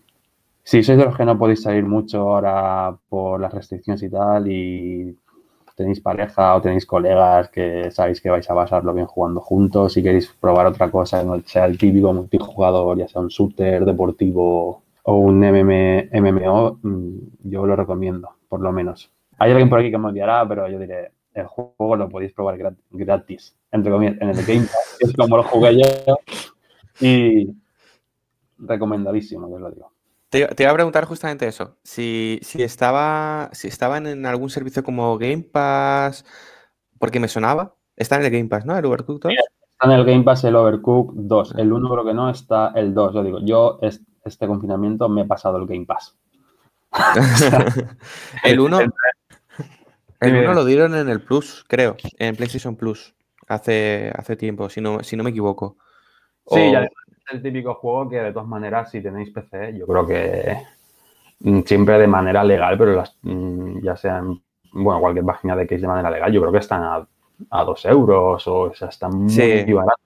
si sois de los que no podéis salir mucho ahora por las restricciones y tal, y tenéis pareja o tenéis colegas que sabéis que vais a pasarlo bien jugando juntos, si queréis probar otra cosa, no sea el típico multijugador, ya sea un shooter deportivo o un MMO, mm, yo lo recomiendo, por lo menos. Hay alguien por aquí que me odiará, pero yo diré, el juego lo podéis probar gratis, entre comillas, en el Game Pass, (laughs) es como lo jugué yo, y recomendadísimo, os lo digo. Te, iba a preguntar justamente eso. Si, estaba, si estaban en algún servicio como Game Pass, porque me sonaba. Está en el Game Pass, ¿no? El Overcooked 2. Está en el Game Pass el Overcooked 2. El 1 creo que no, está el 2. Yo digo, yo este confinamiento me he pasado el Game Pass. (laughs) el 1 el 1 lo dieron en el Plus, creo, en PlayStation Plus, hace, hace tiempo, si no, si no me equivoco. Sí, ya el típico juego que de todas maneras, si tenéis PC, yo creo que mm, siempre de manera legal, pero las, mm, ya sean, bueno, cualquier página de case de manera legal, yo creo que están a, a dos euros o, sea, están muy, sí. baratos.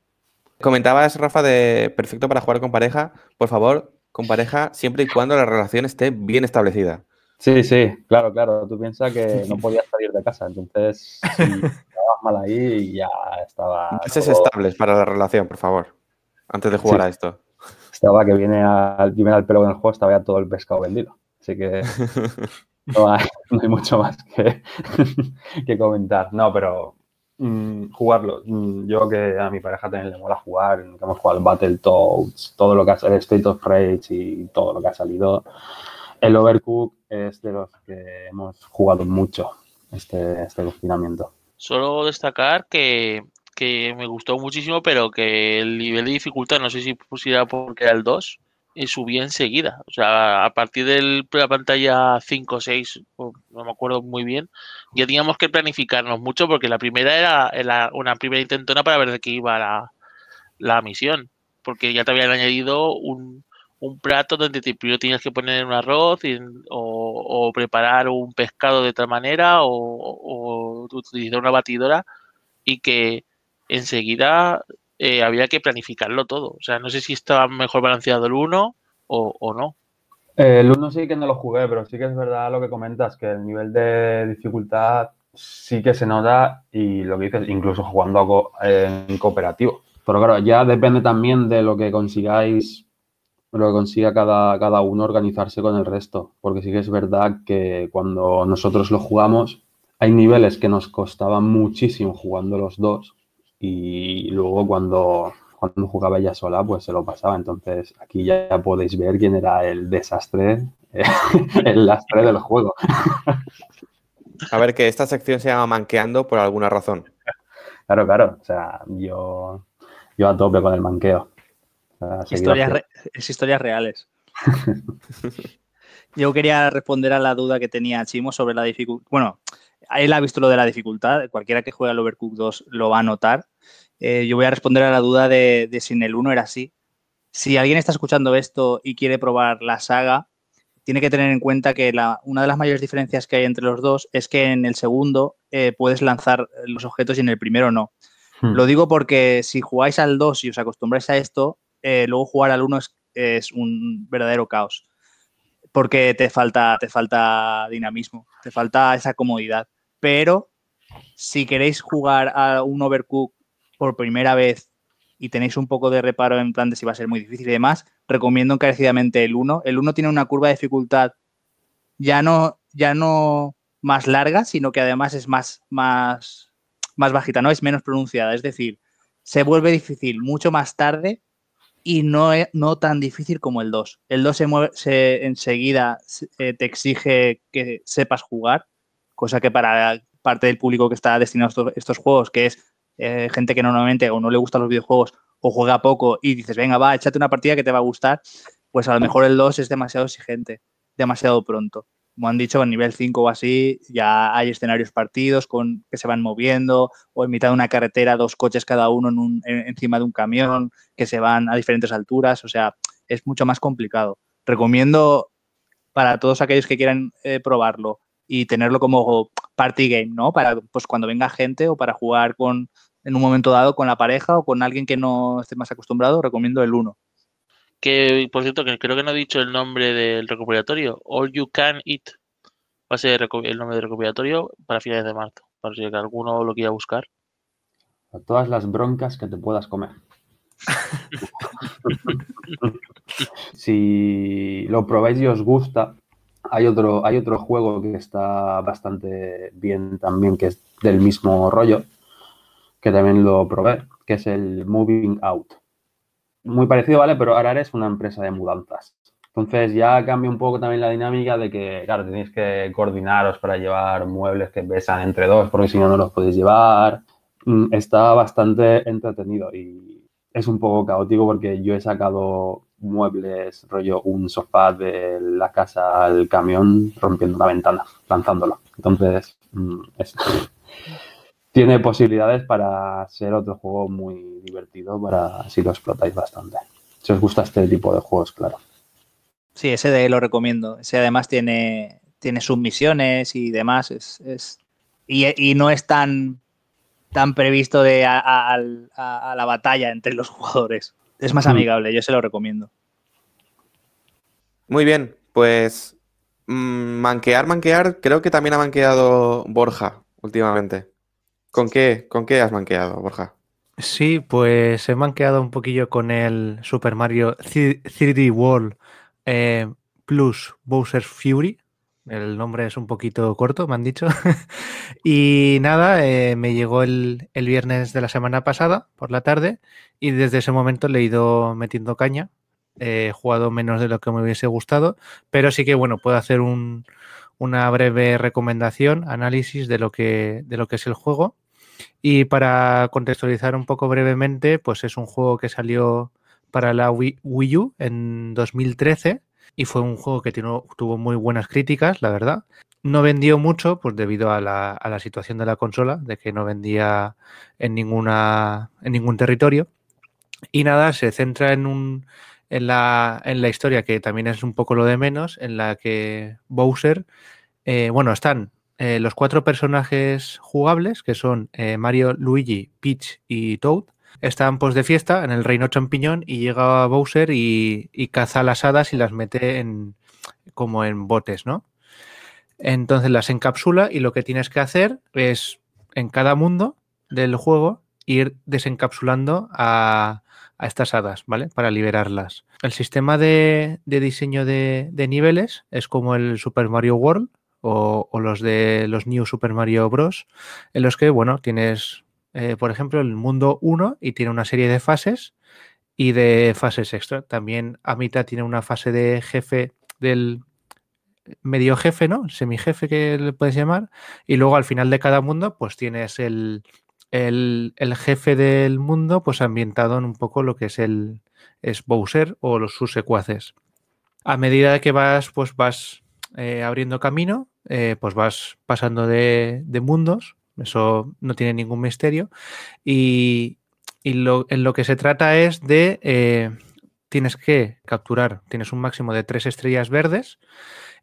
Comentabas, Rafa, de perfecto para jugar con pareja. Por favor, con pareja, siempre y cuando la relación esté bien establecida. Sí, sí, claro, claro. Tú piensas que no podías salir de casa, entonces si (laughs) estabas mal ahí ya estaba. Meses estables para la relación, por favor antes de jugar a esto. Estaba que viene al, viene al pelo en el juego, estaba ya todo el pescado vendido. Así que (laughs) no hay, mucho más que, (laughs) que comentar. No, pero mm, jugarlo. Mm, yo que a mi pareja también le mola jugar, que hemos jugado el Battletoads, todo lo que ha salido, el State of Rage y todo lo que ha salido. El Overcook es de los que hemos jugado mucho este, este confinamiento. Solo destacar que que me gustó muchísimo, pero que el nivel de dificultad, no sé si pusiera porque era el 2, y subía enseguida. O sea, a partir de la pantalla 5 o 6, no me acuerdo muy bien, ya teníamos que planificarnos mucho porque la primera era, una primera intentona para ver de qué iba la, misión. Porque ya te habían añadido un, un plato donde te, primero tenías que poner un arroz o, preparar un pescado de tal manera o utilizar una batidora y que enseguida eh, había que planificarlo todo. O sea, no sé si estaba mejor balanceado el 1 o, no. El 1 sí que no lo jugué, pero sí que es verdad lo que comentas, que el nivel de dificultad sí que se nota y lo que dices, incluso jugando en cooperativo. Pero claro, ya depende también de lo que consigáis, lo que consiga cada, cada uno organizarse con el resto. Porque sí que es verdad que cuando nosotros lo jugamos, hay niveles que nos costaban muchísimo jugando los dos y luego cuando, cuando jugaba ella sola, pues se lo pasaba. Entonces aquí ya podéis ver quién era el desastre, (laughs) el lastre del juego. A ver, que esta sección se llama manqueando por alguna razón. Claro, claro. O sea, yo, yo a tope con el manqueo. historias, es historias reales. (laughs) yo quería responder a la duda que tenía Chimo sobre la dificultad. Bueno, él ha visto lo de la dificultad, cualquiera que juegue al Overcooked 2 lo va a notar. Eh, yo voy a responder a la duda de, si en el 1 era así. Si alguien está escuchando esto y quiere probar la saga, tiene que tener en cuenta que una de las mayores diferencias que hay entre los dos es que en el segundo eh, puedes lanzar los objetos y en el primero no. Hmm. Lo digo porque si jugáis al 2 y os acostumbráis a esto, eh, luego jugar al 1 es, un verdadero caos. Porque te falta, te falta dinamismo, te falta esa comodidad. Pero si queréis jugar a un Overcook por primera vez y tenéis un poco de reparo en plan de si va a ser muy difícil y demás, recomiendo encarecidamente el 1. El 1 tiene una curva de dificultad ya no, ya no más larga, sino que además es más, más, más bajita, no es menos pronunciada. Es decir, se vuelve difícil mucho más tarde y no, no tan difícil como el 2. El 2 se mueve, se, enseguida eh, te exige que sepas jugar, cosa que para parte del público que está destinado a estos, juegos, que es eh, gente que normalmente o no le gustan los videojuegos o juega poco y dices, venga, va, échate una partida que te va a gustar, pues a lo mejor el 2 es demasiado exigente, demasiado pronto. Como han dicho, en nivel 5 o así ya hay escenarios partidos con, que se van moviendo o en mitad de una carretera dos coches cada uno encima de un camión que se van a diferentes alturas. O sea, es mucho más complicado. Recomiendo para todos aquellos que quieran eh, probarlo y tenerlo como party game, ¿no? Para pues cuando venga gente o para jugar con en un momento dado con la pareja o con alguien que no esté más acostumbrado, recomiendo el 1. Que, por cierto, que creo que no he dicho el nombre del recopilatorio. All You Can Eat. Va a ser el nombre del recopilatorio para finales de marzo. Para si alguno lo quiera buscar. A todas las broncas que te puedas comer. (laughs) si lo probáis y os gusta, hay otro, hay otro juego que está bastante bien también, que es del mismo rollo, que también lo probé, que es el Moving Out. Muy parecido, ¿vale? Pero ahora es una empresa de mudanzas. Entonces ya cambia un poco también la dinámica de que, claro, tenéis que coordinaros para llevar muebles que pesan entre dos, porque si no, no los podéis llevar. Mm, Está bastante entretenido y es un poco caótico porque yo he sacado muebles, rollo un sofá de la casa al camión rompiendo la ventana, lanzándolo. Entonces, mm, tiene posibilidades para ser otro juego muy divertido para si lo explotáis bastante. Si os gusta este tipo de juegos, claro. Sí, ese de lo recomiendo. Ese además tiene, tiene sus misiones y demás. Es, es- y, y no es tan, tan previsto de a la batalla entre los (laughs) jugadores. Es más Mm. amigable, yo se lo recomiendo. Muy bien, pues mm, manquear, manquear, creo que también ha manqueado Borja últimamente. ¿Con qué, con qué has manqueado, Borja? Sí, pues he manqueado un poquillo con el Super Mario 3D World eh, plus Bowser's Fury. El nombre es un poquito corto, me han dicho. (laughs) y nada, eh, me llegó el, el viernes de la semana pasada por la tarde y desde ese momento le he ido metiendo caña. He jugado menos de lo que me hubiese gustado, pero sí que bueno, puedo hacer un- una breve recomendación, análisis de lo que, de lo que es el juego. Y para contextualizar un poco brevemente, pues es un juego que salió para la Wii U en 2013 y fue un juego que tuvo muy buenas críticas, la verdad. No vendió mucho, pues debido a la, situación de la consola, de que no vendía en, ninguna, en ningún territorio. Y nada, se centra en, un, en la historia, que también es un poco lo de menos, en la que Bowser, eh, bueno, están eh, los cuatro personajes jugables, que son eh, Mario, Luigi, Peach y Toad, están pues de fiesta en el reino champiñón y llega Bowser y, y caza las hadas y las mete en como en botes, ¿no? Entonces las encapsula y lo que tienes que hacer es en cada mundo del juego ir desencapsulando a, a estas hadas, ¿vale? Para liberarlas. El sistema de, diseño de, de niveles es como el Super Mario World, o, o los de los New Super Mario Bros. En los que, bueno, tienes, eh, por ejemplo, el mundo 1 y tiene una serie de fases y de fases extra. También a mitad tiene una fase de jefe del medio jefe, ¿no? Semijefe que le puedes llamar. Y luego al final de cada mundo, pues tienes el, el, el jefe del mundo, pues ambientado en un poco lo que es el es Bowser o los sus secuaces. A medida que vas, pues vas eh, abriendo camino, eh, pues vas pasando de, de, mundos, eso no tiene ningún misterio, y, y lo, en lo que se trata es de, eh, tienes que capturar, tienes un máximo de tres estrellas verdes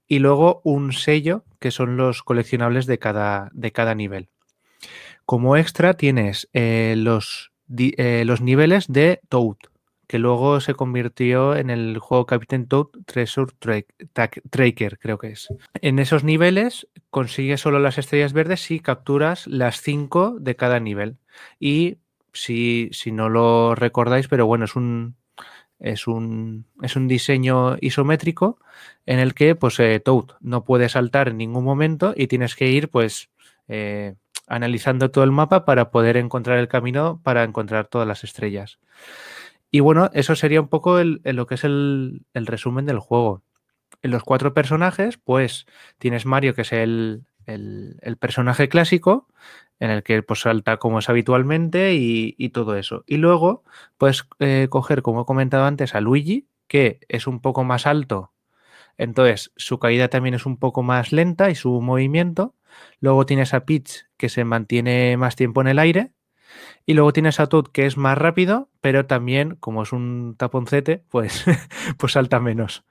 y luego un sello que son los coleccionables de cada, de cada nivel. Como extra tienes eh, los, los niveles de Toad, que luego se convirtió en el juego Captain Toad Treasure Tracker, creo que es. En esos niveles consigues solo las estrellas verdes si capturas las 5 de cada nivel. Y si, si, no lo recordáis, pero bueno, es un, es un, es un diseño isométrico en el que pues, eh, Toad no puede saltar en ningún momento y tienes que ir pues eh, analizando todo el mapa para poder encontrar el camino para encontrar todas las estrellas. Y bueno, eso sería un poco el, lo que es el, resumen del juego. En los cuatro personajes, pues tienes Mario, que es el, el personaje clásico, en el que pues, salta como es habitualmente y, y todo eso. Y luego puedes eh, coger, como he comentado antes, a Luigi, que es un poco más alto. Entonces, su caída también es un poco más lenta y su movimiento. Luego tienes a Peach, que se mantiene más tiempo en el aire. Y luego tienes a Toad que es más rápido, pero también, como es un taponcete, pues, (laughs) pues salta menos.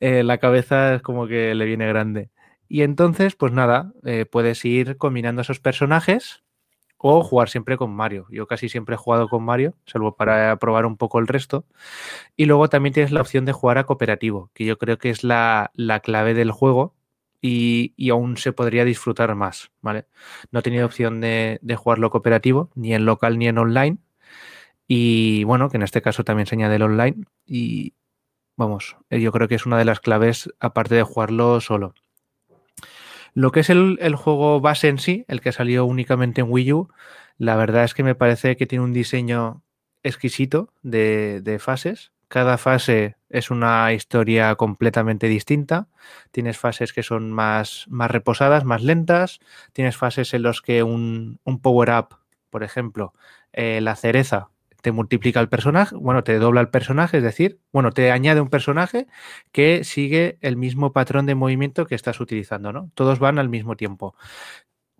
Eh, la cabeza es como que le viene grande. Y entonces, pues nada, eh, puedes ir combinando esos personajes o jugar siempre con Mario. Yo casi siempre he jugado con Mario, salvo para probar un poco el resto. Y luego también tienes la opción de jugar a cooperativo, que yo creo que es la, clave del juego y, aún se podría disfrutar más, ¿vale? No he tenido opción de, de, jugarlo cooperativo, ni en local ni en online. Y bueno, que en este caso también se añade el online. Y vamos, yo creo que es una de las claves, aparte de jugarlo solo. Lo que es el, juego base en sí, el que salió únicamente en Wii U, la verdad es que me parece que tiene un diseño exquisito de, fases. Cada fase es una historia completamente distinta. Tienes fases que son más, más reposadas, más lentas. Tienes fases en las que un, un power-up, por ejemplo, eh, la cereza, te multiplica el personaje, bueno, te dobla el personaje, es decir, bueno, te añade un personaje que sigue el mismo patrón de movimiento que estás utilizando, ¿no? Todos van al mismo tiempo.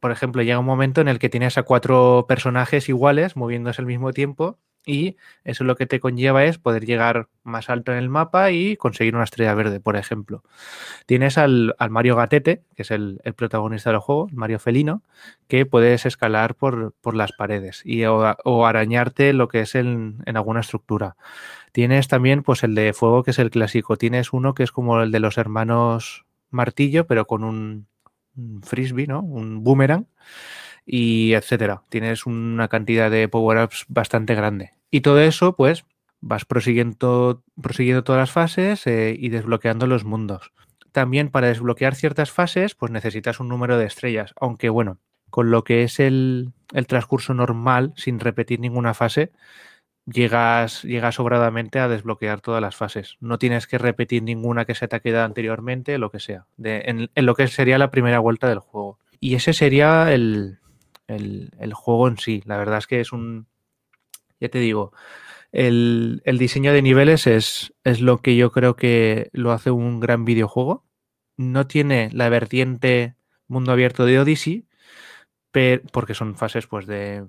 Por ejemplo, llega un momento en el que tienes a cuatro personajes iguales moviéndose al mismo tiempo y eso lo que te conlleva es poder llegar más alto en el mapa y conseguir una estrella verde, por ejemplo. Tienes al, Mario Gatete, que es el, protagonista del juego, Mario Felino, que puedes escalar por, las paredes y, o, arañarte lo que es en, alguna estructura. Tienes también pues el de fuego, que es el clásico. Tienes uno que es como el de los hermanos Martillo, pero con un, un frisbee, ¿no? Un boomerang y etcétera. Tienes una cantidad de power-ups bastante grande. Y todo eso, pues, vas prosiguiendo, prosiguiendo todas las fases eh, y desbloqueando los mundos. También para desbloquear ciertas fases, pues necesitas un número de estrellas. Aunque bueno, con lo que es el, transcurso normal, sin repetir ninguna fase, llegas, llegas sobradamente a desbloquear todas las fases. No tienes que repetir ninguna que se te ha quedado anteriormente, lo que sea, en, lo que sería la primera vuelta del juego. Y ese sería el, el, juego en sí. La verdad es que es un, ya te digo, el, diseño de niveles es, es, lo que yo creo que lo hace un gran videojuego. No tiene la vertiente mundo abierto de Odyssey, porque son fases pues de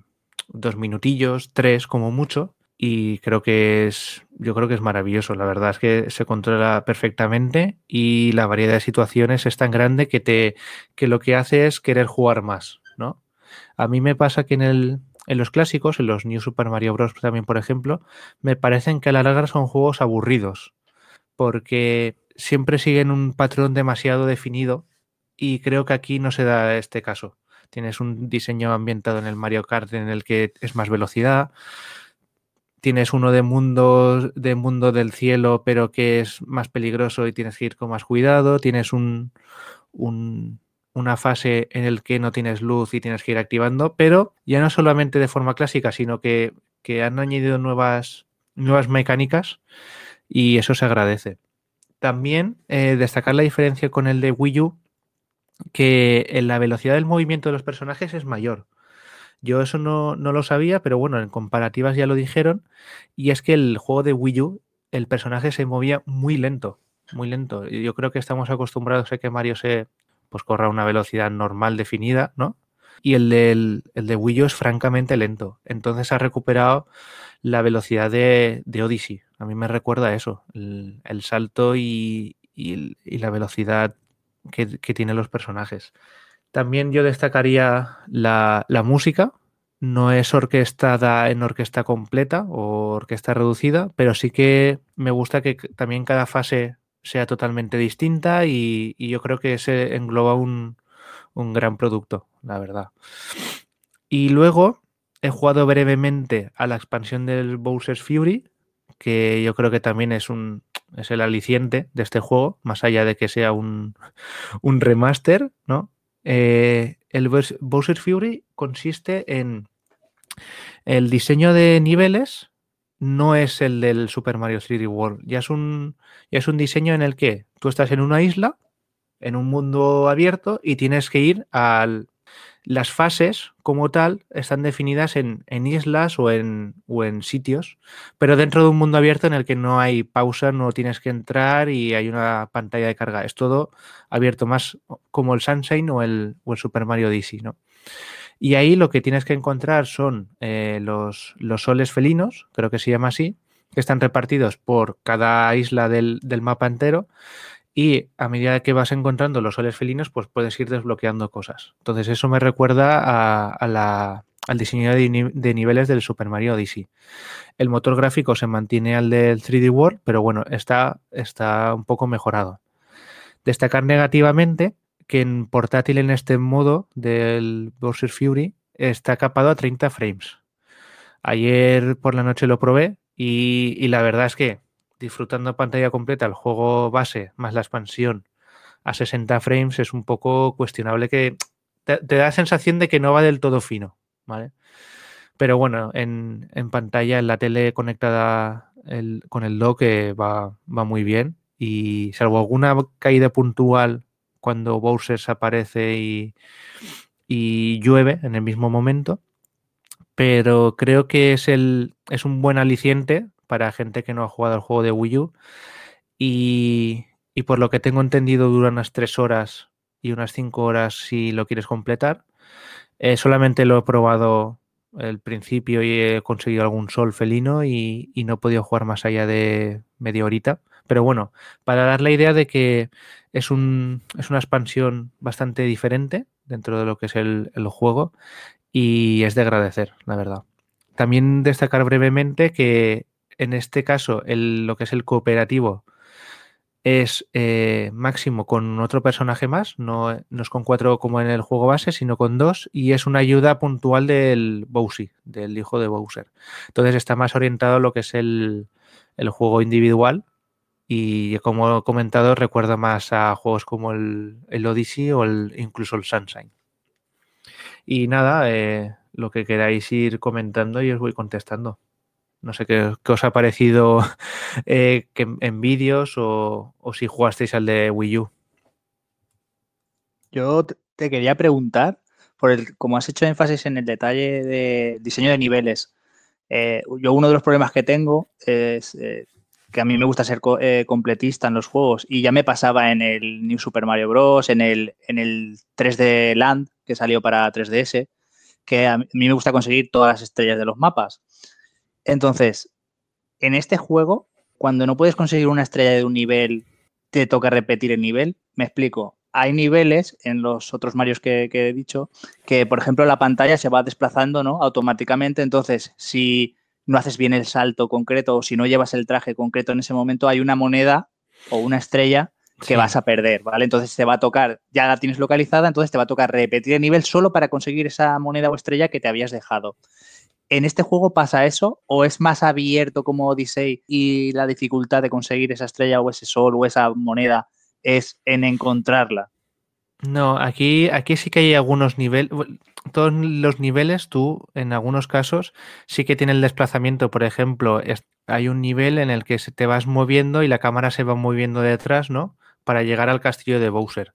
dos minutillos, tres como mucho, y creo que es, yo creo que es maravilloso. La verdad es que se controla perfectamente y la variedad de situaciones es tan grande que te, que lo que hace es querer jugar más, ¿no? A mí me pasa que en, el, en los clásicos, en los New Super Mario Bros. también, por ejemplo, me parecen que a la larga son juegos aburridos, porque siempre siguen un patrón demasiado definido y creo que aquí no se da este caso. Tienes un diseño ambientado en el Mario Kart en el que es más velocidad. Tienes uno de mundo, de mundo del cielo, pero que es más peligroso y tienes que ir con más cuidado. Tienes un, un una fase en el que no tienes luz y tienes que ir activando, pero ya no solamente de forma clásica, sino que, han añadido nuevas, nuevas mecánicas y eso se agradece. También eh, destacar la diferencia con el de Wii U, que en la velocidad del movimiento de los personajes es mayor. Yo eso no, no, lo sabía, pero bueno, en comparativas ya lo dijeron. Y es que el juego de Wii U, el personaje se movía muy lento, muy lento. Yo creo que estamos acostumbrados a que Mario se, pues corra a una velocidad normal definida, ¿no? Y el, el de Wii es francamente lento. Entonces ha recuperado la velocidad de, Odyssey. A mí me recuerda eso, el, salto y, la velocidad que, tienen los personajes. También yo destacaría la, la música, no es orquestada en orquesta completa o orquesta reducida, pero sí que me gusta que también cada fase sea totalmente distinta y, yo creo que se engloba un, gran producto, la verdad. Y luego he jugado brevemente a la expansión del Bowser's Fury, que yo creo que también es un es el aliciente de este juego, más allá de que sea un, (laughs) un remaster, ¿no? Eh, el Bowser's Fury consiste en el diseño de niveles no es el del Super Mario 3D World. Ya es un, ya es un diseño en el que tú estás en una isla, en un mundo abierto, y tienes que ir a las fases como tal están definidas en, islas o en, o en, sitios, pero dentro de un mundo abierto en el que no hay pausa, no tienes que entrar y hay una pantalla de carga. Es todo abierto, más como el Sunshine o el, o el Super Mario Odyssey, ¿no? Y ahí lo que tienes que encontrar son eh, los, los, soles felinos, creo que se llama así, que están repartidos por cada isla del, mapa entero. Y a medida que vas encontrando los soles felinos, pues puedes ir desbloqueando cosas. Entonces, eso me recuerda a, la, al diseño de, de niveles del Super Mario Odyssey. El motor gráfico se mantiene al del 3D World, pero bueno, está, está un poco mejorado. Destacar negativamente que en portátil en este modo del Bowser Fury está capado a 30 frames. Ayer por la noche lo probé y, la verdad es que disfrutando pantalla completa el juego base más la expansión a 60 frames es un poco cuestionable que te, da la sensación de que no va del todo fino, ¿vale? Pero bueno, en, pantalla, en la tele conectada con el dock eh, va, va muy bien y salvo alguna caída puntual cuando Bowser se aparece y, y llueve en el mismo momento, pero creo que es, el, es un buen aliciente para gente que no ha jugado al juego de Wii U y, y por lo que tengo entendido dura unas 3 horas y unas 5 horas si lo quieres completar. Eh, solamente lo he probado el principio y he conseguido algún sol felino y, no he podido jugar más allá de media horita. Pero bueno, para dar la idea de que es, un, es una expansión bastante diferente dentro de lo que es el, el juego y es de agradecer, la verdad. También destacar brevemente que en este caso el, lo que es el cooperativo es eh, máximo con otro personaje más, no, no es con cuatro como en el juego base, sino con dos, y es una ayuda puntual del Bowsy, del hijo de Bowser. Entonces está más orientado a lo que es el, el juego individual, y como he comentado, recuerda más a juegos como el, el Odyssey o el, incluso el Sunshine. Y nada, eh, lo que queráis ir comentando y os voy contestando. No sé qué, os ha parecido (laughs) eh, que en, vídeos o, o si jugasteis al de Wii U. Yo te- quería preguntar, por el, como has hecho énfasis en el detalle de diseño de niveles, eh, yo uno de los problemas que tengo es eh, que a mí me gusta ser co- completista en los juegos y ya me pasaba en el New Super Mario Bros., en el, en el 3D Land que salió para 3DS, que a mí me gusta conseguir todas las estrellas de los mapas. Entonces, en este juego, cuando no puedes conseguir una estrella de un nivel, te toca repetir el nivel. Me explico. Hay niveles en los otros Marios que, que he dicho que, por ejemplo, la pantalla se va desplazando ¿no? automáticamente. Entonces, si no haces bien el salto concreto o si no llevas el traje concreto en ese momento, hay una moneda o una estrella que Sí. vas a perder, ¿vale? Entonces te va a tocar, ya la tienes localizada, entonces te va a tocar repetir el nivel solo para conseguir esa moneda o estrella que te habías dejado. ¿En este juego pasa eso o es más abierto como Odyssey y la dificultad de conseguir esa estrella o ese sol o esa moneda es en encontrarla? No, aquí, aquí sí que hay algunos niveles. Todos los niveles, tú, en algunos casos, sí que tienen desplazamiento. Por ejemplo, hay un nivel en el que se te vas moviendo y la cámara se va moviendo detrás, ¿no? Para llegar al castillo de Bowser.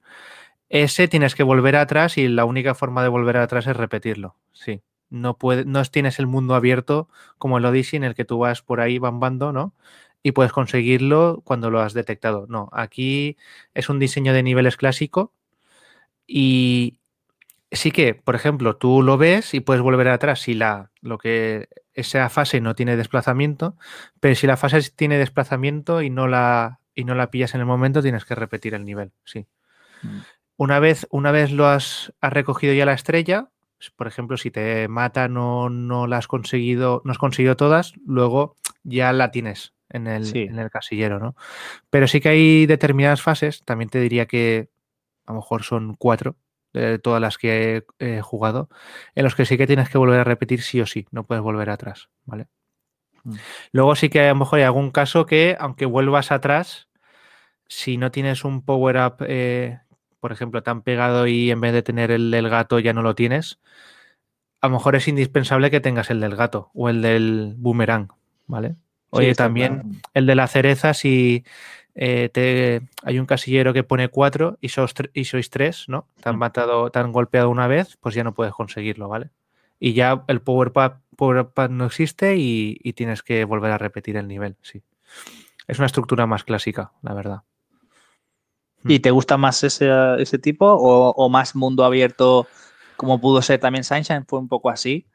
Ese tienes que volver atrás y la única forma de volver atrás es repetirlo. Sí. No, puede, no tienes el mundo abierto como el Odyssey en el que tú vas por ahí bambando, ¿no? Y puedes conseguirlo cuando lo has detectado. No, aquí es un diseño de niveles clásico y sí que, por ejemplo, tú lo ves y puedes volver atrás si la, lo que esa fase no tiene desplazamiento, pero si la fase tiene desplazamiento y no la, y no la pillas en el momento, tienes que repetir el nivel, sí. Mm. Una vez, una vez lo has, has recogido ya la estrella, por ejemplo, si te mata, no, no la has conseguido, no has conseguido todas, luego ya la tienes en el, Sí. en el casillero, ¿no? Pero sí que hay determinadas fases, también te diría que a lo mejor son cuatro de todas las que he, he jugado, en los que sí que tienes que volver a repetir sí o sí, no puedes volver atrás, ¿vale? Mm. Luego sí que a lo mejor hay algún caso que, aunque vuelvas atrás, si no tienes un power-up, eh, por ejemplo, tan pegado y en vez de tener el del gato ya no lo tienes, a lo mejor es indispensable que tengas el del gato o el del boomerang, ¿vale? Oye, también claro. el de la cereza, si eh, te, hay un casillero que pone cuatro y, sos tre- y sois tres, ¿no? Te han matado, te han golpeado una vez, pues ya no puedes conseguirlo, ¿vale? Y ya el power up no existe y, y tienes que volver a repetir el nivel, sí. Es una estructura más clásica, la verdad. ¿Y te gusta más ese, ese tipo o, o más mundo abierto como pudo ser también Sunshine? Fue un poco así.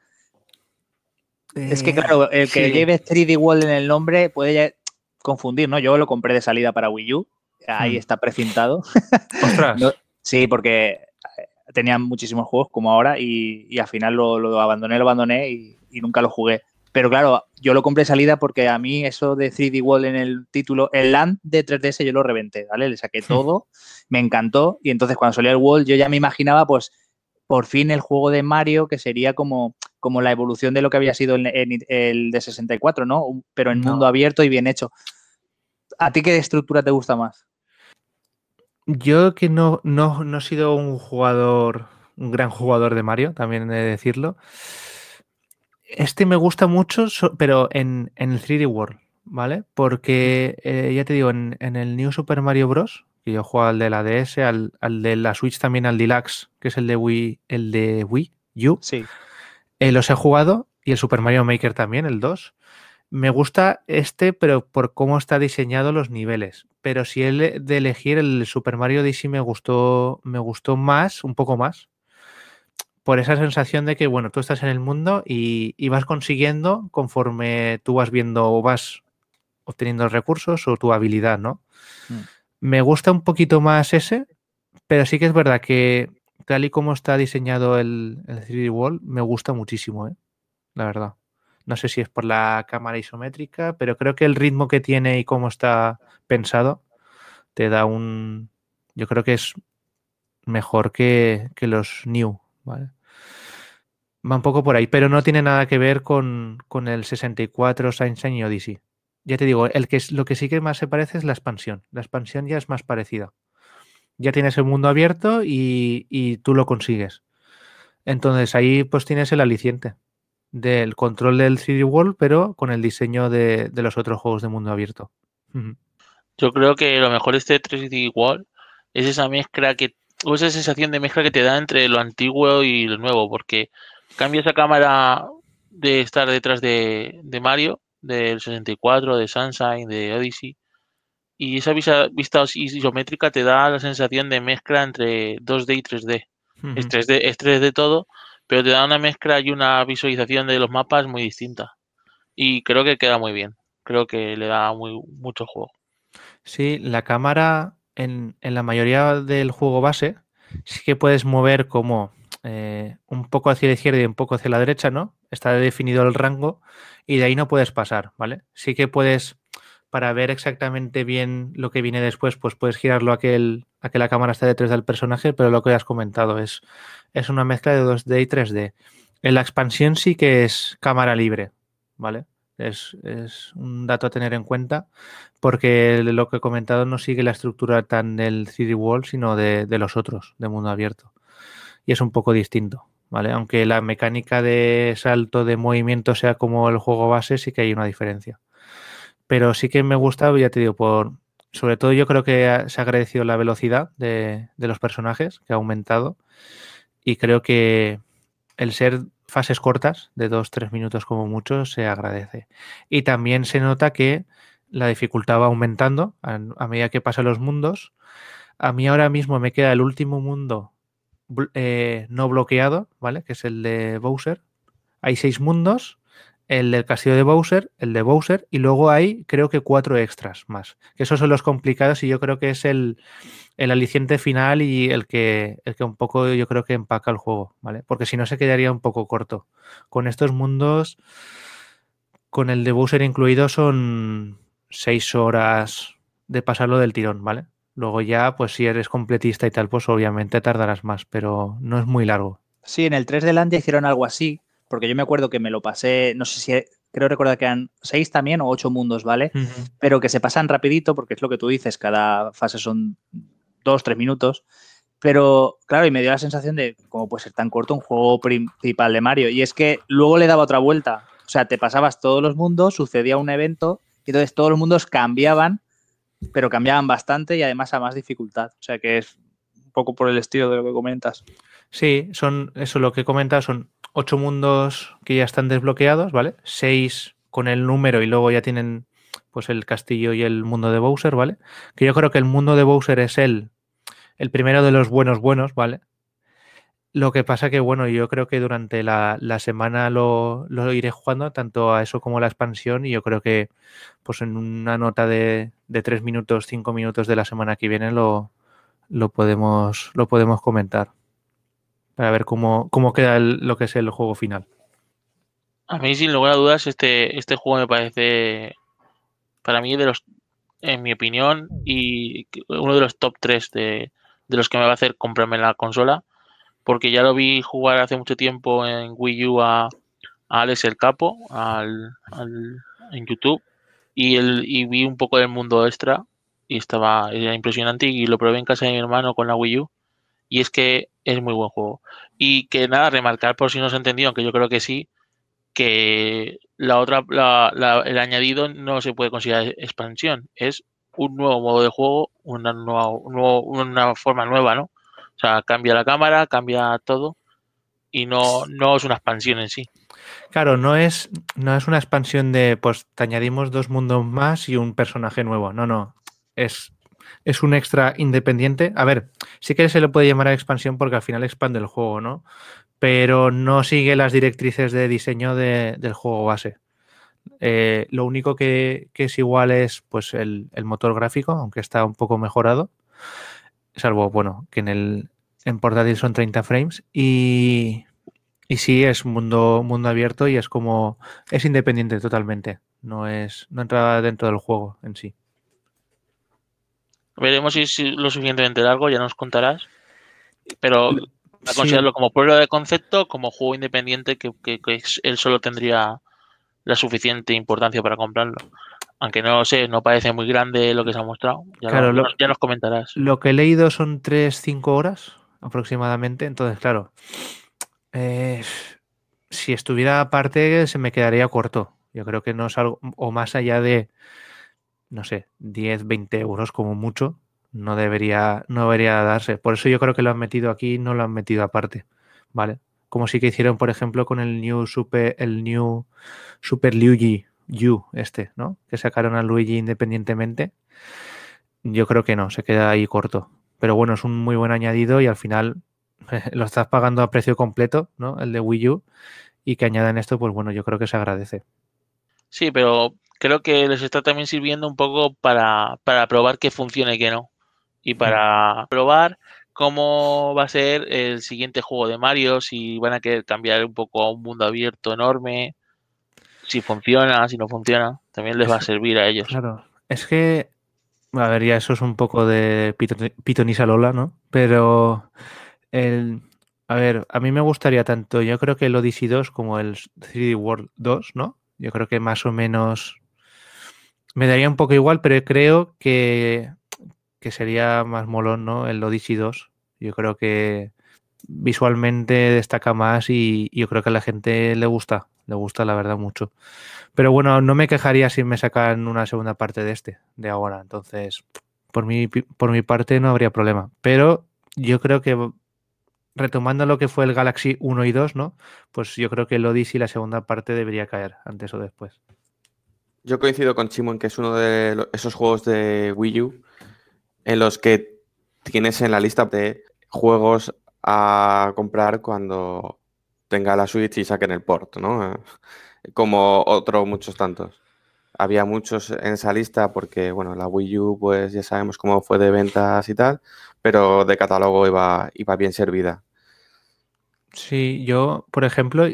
Es que, claro, el que sí. lleve 3D World en el nombre puede confundir, ¿no? Yo lo compré de salida para Wii U. Ahí Hmm. está precintado. (laughs) Ostras. No- sí, porque eh, tenía muchísimos juegos como ahora y, y al final lo, lo, abandoné, lo abandoné y, y, nunca lo jugué. Pero claro, yo lo compré salida porque a mí eso de 3D Wall en el título, el Land de 3DS yo lo reventé, ¿vale? Le saqué todo, me encantó y entonces cuando salió el Wall yo ya me imaginaba pues por fin el juego de Mario que sería como, como la evolución de lo que había sido el, el, el de 64, ¿no? Pero en no. mundo abierto y bien hecho. ¿A ti qué estructura te gusta más? Yo que no, no, no he sido un jugador, un gran jugador de Mario, también he de decirlo. Este me gusta mucho, pero en, en el 3D World, ¿vale? Porque eh, ya te digo, en, en, el New Super Mario Bros., que yo juego al de la DS, al, al, de la Switch también al Deluxe, que es el de Wii, el de Wii U. Sí. Eh, los he jugado y el Super Mario Maker también, el 2. Me gusta este, pero por cómo está diseñado los niveles. Pero si el de elegir el Super Mario Odyssey me gustó, me gustó más, un poco más. Por esa sensación de que, bueno, tú estás en el mundo y, y vas consiguiendo conforme tú vas viendo o vas obteniendo recursos o tu habilidad, ¿no? Mm. Me gusta un poquito más ese, pero sí que es verdad que tal y como está diseñado el, el 3D Wall, me gusta muchísimo, ¿eh? la verdad. No sé si es por la cámara isométrica, pero creo que el ritmo que tiene y cómo está pensado te da un... Yo creo que es mejor que, que los New, ¿vale? Va un poco por ahí, pero no tiene nada que ver con, con el 64 Sunshine y Odyssey. Ya te digo, el que es, lo que sí que más se parece es la expansión. La expansión ya es más parecida. Ya tienes el mundo abierto y, y tú lo consigues. Entonces ahí pues tienes el aliciente del control del 3D World, pero con el diseño de, de los otros juegos de mundo abierto. Yo creo que lo mejor de este 3D World es esa mezcla que, o esa sensación de mezcla que te da entre lo antiguo y lo nuevo, porque cambia esa cámara de estar detrás de, de Mario, del 64, de Sunshine, de Odyssey, y esa vista, vista isométrica te da la sensación de mezcla entre 2D y 3D. Uh -huh. es, 3D es 3D todo, pero te da una mezcla y una visualización de los mapas muy distinta. Y creo que queda muy bien. Creo que le da muy, mucho juego. Sí, la cámara en, en la mayoría del juego base sí que puedes mover como eh, un poco hacia la izquierda y un poco hacia la derecha, ¿no? Está definido el rango y de ahí no puedes pasar, ¿vale? Sí que puedes, para ver exactamente bien lo que viene después, pues puedes girarlo a que, la cámara esté detrás del personaje, pero lo que has comentado es, es una mezcla de 2D y 3D. En la expansión sí que es cámara libre, ¿vale? Es, un dato a tener en cuenta porque lo que he comentado no sigue la estructura tan del 3D World, sino de los otros, de mundo abierto. Y es un poco distinto, ¿vale? Aunque la mecánica de salto de movimiento sea como el juego base, sí que hay una diferencia. Pero sí que me gusta, ya te digo, por sobre todo yo creo que se ha agradecido la velocidad de, de los personajes, que ha aumentado. Y creo que el ser fases cortas, de dos, tres minutos como mucho, se agradece. Y también se nota que la dificultad va aumentando a, a medida que pasan los mundos. A mí ahora mismo me queda el último mundo eh, no bloqueado, ¿vale? Que es el de Bowser. Hay seis mundos, el del castillo de Bowser, el de Bowser, y luego hay creo que cuatro extras más. Que esos son los complicados y yo creo que es el, el aliciente final y el que, el que un poco yo creo que empaca el juego, ¿vale? Porque si no se quedaría un poco corto. Con estos mundos, con el de Bowser incluido, son seis horas de pasarlo del tirón, ¿vale? Luego ya, pues si eres completista y tal, pues obviamente tardarás más, pero no es muy largo. Sí, en el 3 de Landia hicieron algo así, porque yo me acuerdo que me lo pasé, no sé si, creo recordar que eran seis también o ocho mundos, ¿vale? Uh -huh. Pero que se pasan rapidito, porque es lo que tú dices, cada fase son dos, tres minutos. Pero claro, y me dio la sensación de cómo puede ser tan corto un juego principal de Mario. Y es que luego le daba otra vuelta. O sea, te pasabas todos los mundos, sucedía un evento, y entonces todos los mundos cambiaban, pero cambiaban bastante y además a más dificultad. O sea que es un poco por el estilo de lo que comentas. Sí, son eso lo que comentas, son ocho mundos que ya están desbloqueados, ¿vale? Seis con el número y luego ya tienen pues el castillo y el mundo de Bowser, ¿vale? Que yo creo que el mundo de Bowser es el, el primero de los buenos buenos, ¿vale? Lo que pasa que, bueno, yo creo que durante la, semana lo, iré jugando, tanto a eso como a la expansión, y yo creo que pues en una nota de, tres minutos, cinco minutos de la semana que viene lo, podemos, lo podemos comentar. para ver cómo, queda lo que es el juego final. A mí, sin lugar a dudas, este, este juego me parece, para mí, de los, en mi opinión, y uno de los top 3 de, de los que me va a hacer comprarme la consola, porque ya lo vi jugar hace mucho tiempo en Wii U a, Alex el Capo, al, en YouTube, y, vi un poco del mundo extra, y estaba era impresionante, y lo probé en casa de mi hermano con la Wii U, y es que es muy buen juego. Y que nada, remarcar por si no se ha entendido, aunque yo creo que sí, que la otra, la- la- el añadido no se puede considerar expansión, es un nuevo modo de juego, una nueva, una forma nueva, ¿no? O sea, cambia la cámara, cambia todo y no, no es una expansión en sí. Claro, no es, no es una expansión de, pues te añadimos dos mundos más y un personaje nuevo. No, no. Es, es un extra independiente. A ver, sí que se le puede llamar a expansión porque al final expande el juego, ¿no? Pero no sigue las directrices de diseño de- del juego base. Eh, lo único que, que es igual es pues el, el motor gráfico, aunque está un poco mejorado. Salvo, bueno, que en el en portátil son 30 frames. Y, y sí, es mundo, mundo abierto y es como. Es independiente totalmente. No es. No entra dentro del juego en sí. Veremos si es lo suficientemente largo, ya nos contarás. Pero a Sí. considerarlo como prueba de concepto, como juego independiente, que, que- él solo tendría la suficiente importancia para comprarlo. Aunque no sé, no parece muy grande lo que se ha mostrado. Ya, Claro, lo- lo- ya nos comentarás. Lo que he leído son 3-5 horas aproximadamente. Entonces, claro. eh, si estuviera aparte, se me quedaría corto. Yo creo que no es algo. O más allá de. No sé, 10, 20 euros como mucho. No debería, no debería darse. Por eso yo creo que lo han metido aquí, no lo han metido aparte. ¿Vale? Como sí que hicieron, por ejemplo, con el New Super, el New Super Luigi U, este, ¿no? Que sacaron a Luigi independientemente. Yo creo que no, se queda ahí corto. Pero bueno, es un muy buen añadido y al final (laughs) lo estás pagando a precio completo, ¿no? El de Wii U. Y que añadan esto, pues bueno, yo creo que se agradece. Sí, pero creo que les está también sirviendo un poco para, para probar que funcione y que no. Y para probar cómo va a ser el siguiente juego de Mario, si van a querer cambiar un poco a un mundo abierto enorme, si funciona, si no funciona, también les va a servir a ellos. Claro, es que, a ver, ya eso es un poco de pito- pitonisa Lola, ¿no? Pero, el, a ver, a mí me gustaría tanto, yo creo que el Odyssey 2 como el 3D World 2, ¿no? Yo creo que más o menos me daría un poco igual, pero creo que, que sería más molón, ¿no? El Odyssey 2. Yo creo que visualmente destaca más y yo creo que a la gente le gusta, le gusta la verdad mucho. Pero bueno, no me quejaría si me sacan una segunda parte de este, de ahora. Entonces, por mi, por mi parte no habría problema. Pero yo creo que retomando lo que fue el Galaxy 1 y 2, ¿no? Pues yo creo que el Odyssey, la segunda parte, debería caer antes o después. Yo coincido con Chimo en que es uno de esos juegos de Wii U en los que tienes en la lista de juegos a comprar cuando tenga la Switch y saquen el port, ¿no? (laughs) Como otros muchos tantos. Había muchos en esa lista porque, bueno, la Wii U, pues ya sabemos cómo fue de ventas y tal, pero de catálogo iba, iba bien servida. Sí, yo, por ejemplo,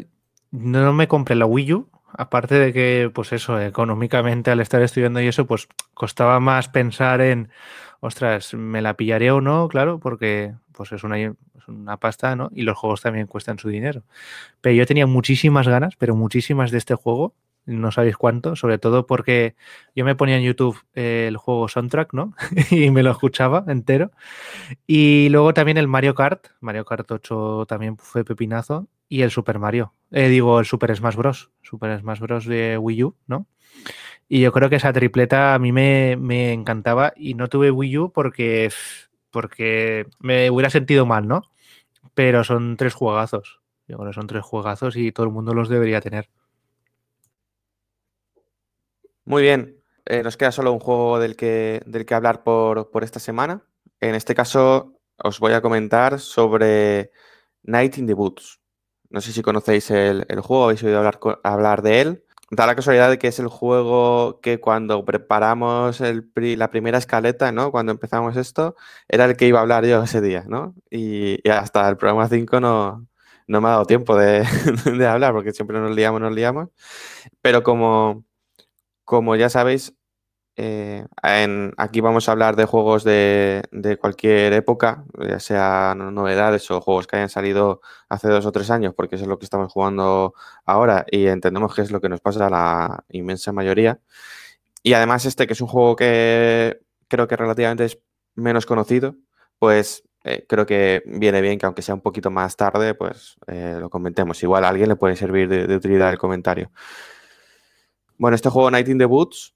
no me compré la Wii U, aparte de que, pues eso, económicamente al estar estudiando y eso, pues costaba más pensar en, ostras, ¿me la pillaré o no? Claro, porque pues es una, una pasta, ¿no? Y los juegos también cuestan su dinero. Pero yo tenía muchísimas ganas, pero muchísimas de este juego, no sabéis cuánto, sobre todo porque yo me ponía en YouTube eh, el juego Soundtrack, ¿no? (laughs) y me lo escuchaba entero. Y luego también el Mario Kart, Mario Kart 8 también fue pepinazo, y el Super Mario, eh, digo el Super Smash Bros, Super Smash Bros de Wii U, ¿no? Y yo creo que esa tripleta a mí me, me encantaba y no tuve Wii U porque, porque me hubiera sentido mal, ¿no? Pero son tres juegazos. Yo creo son tres juegazos y todo el mundo los debería tener. Muy bien, eh, nos queda solo un juego del que, del que hablar por, por esta semana. En este caso os voy a comentar sobre Night in the Woods. No sé si conocéis el, el juego, habéis oído hablar, hablar de él. Da la casualidad de que es el juego que cuando preparamos la primera escaleta, ¿no? Cuando empezamos esto, era el que iba a hablar yo ese día, ¿no? Y, hasta el programa 5 no, no me ha dado tiempo de, (laughs) de, hablar, porque siempre nos liamos, nos liamos. Pero como, como ya sabéis, eh, aquí vamos a hablar de juegos de, cualquier época, ya sean novedades o juegos que hayan salido hace dos o tres años, porque eso es lo que estamos jugando ahora y entendemos que es lo que nos pasa a la inmensa mayoría. Y además este, que es un juego que creo que relativamente es menos conocido, pues eh, creo que viene bien que aunque sea un poquito más tarde, pues eh, lo comentemos. Igual a alguien le puede servir de, de utilidad el comentario. Bueno, este juego Night in the Boots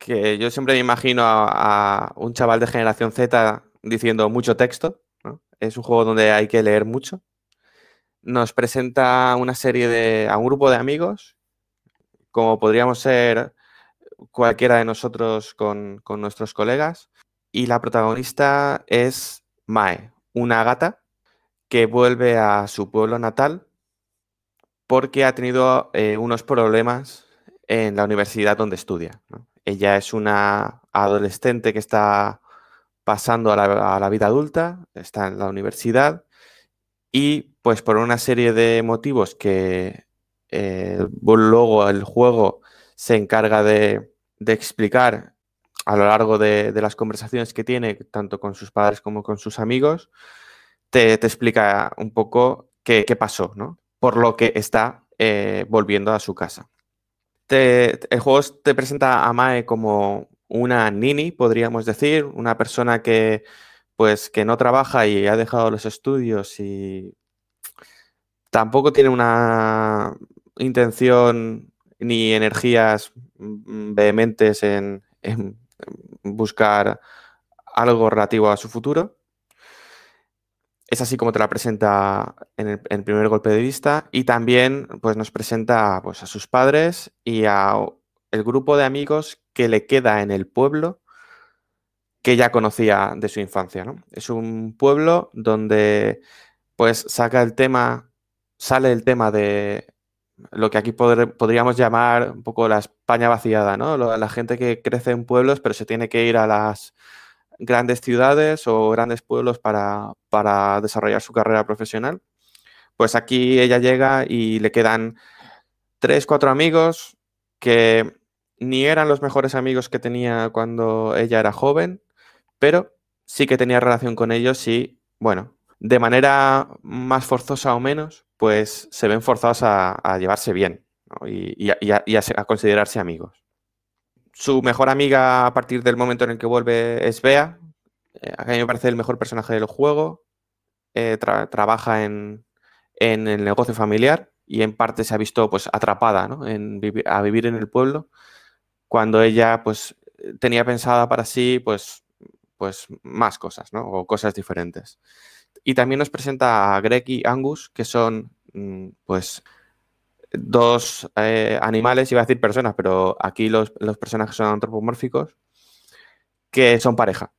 que yo siempre me imagino a, un chaval de generación Z diciendo mucho texto. Es un juego donde hay que leer mucho. Nos presenta una serie de. a un grupo de amigos, como podríamos ser cualquiera de nosotros con, con nuestros colegas. Y la protagonista es Mae, una gata que vuelve a su pueblo natal porque ha tenido eh, unos problemas en la universidad donde estudia. ¿no? Ella es una adolescente que está pasando a la, vida adulta, está en la universidad y pues por una serie de motivos que eh, luego el juego se encarga de, explicar a lo largo de, las conversaciones que tiene, tanto con sus padres como con sus amigos, te, explica un poco qué, pasó, ¿no? Por lo que está eh, volviendo a su casa el juego te presenta a Mae como una nini, podríamos decir, una persona que pues que no trabaja y ha dejado los estudios y tampoco tiene una intención ni energías vehementes en buscar algo relativo a su futuro es así como te la presenta en el, primer golpe de vista y también pues, nos presenta pues, a sus padres y a el grupo de amigos que le queda en el pueblo que ya conocía de su infancia. ¿no? Es un pueblo donde pues saca el tema, sale el tema de lo que aquí podríamos llamar un poco la España vaciada, ¿no? La gente que crece en pueblos pero se tiene que ir a las grandes ciudades o grandes pueblos para, desarrollar su carrera profesional. Pues aquí ella llega y le quedan tres, cuatro amigos que ni eran los mejores amigos que tenía cuando ella era joven, pero sí que tenía relación con ellos y, bueno, de manera más forzosa o menos, pues se ven forzados a, llevarse bien y, a, considerarse amigos. Su mejor amiga a partir del momento en el que vuelve es Bea. Eh, a mí me parece el mejor personaje del juego. Eh, trabaja en, el negocio familiar y en parte se ha visto pues atrapada en a vivir en el pueblo cuando ella pues tenía pensada para sí pues, pues más cosas ¿no? o cosas diferentes. Y también nos presenta a Greg y Angus que son mm, pues dos eh, animales, iba a decir personas, pero aquí los, personajes son antropomórficos, que son pareja.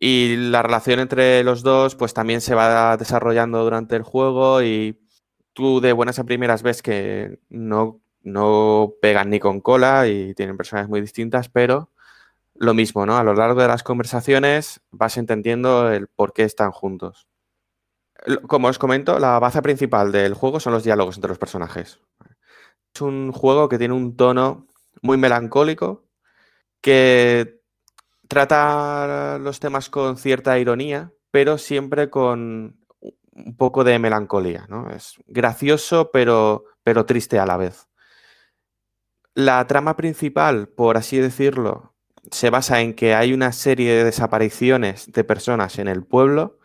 Y la relación entre los dos, pues también se va desarrollando durante el juego y tú de buenas a primeras ves que no, no pegan ni con cola y tienen personas muy distintas, pero lo mismo, ¿no? A lo largo de las conversaciones vas entendiendo el por qué están juntos. Como os comento, la base principal del juego son los diálogos entre los personajes. Es un juego que tiene un tono muy melancólico, que trata los temas con cierta ironía, pero siempre con un poco de melancolía. ¿no? Es gracioso, pero, pero triste a la vez. La trama principal, por así decirlo, se basa en que hay una serie de desapariciones de personas en el pueblo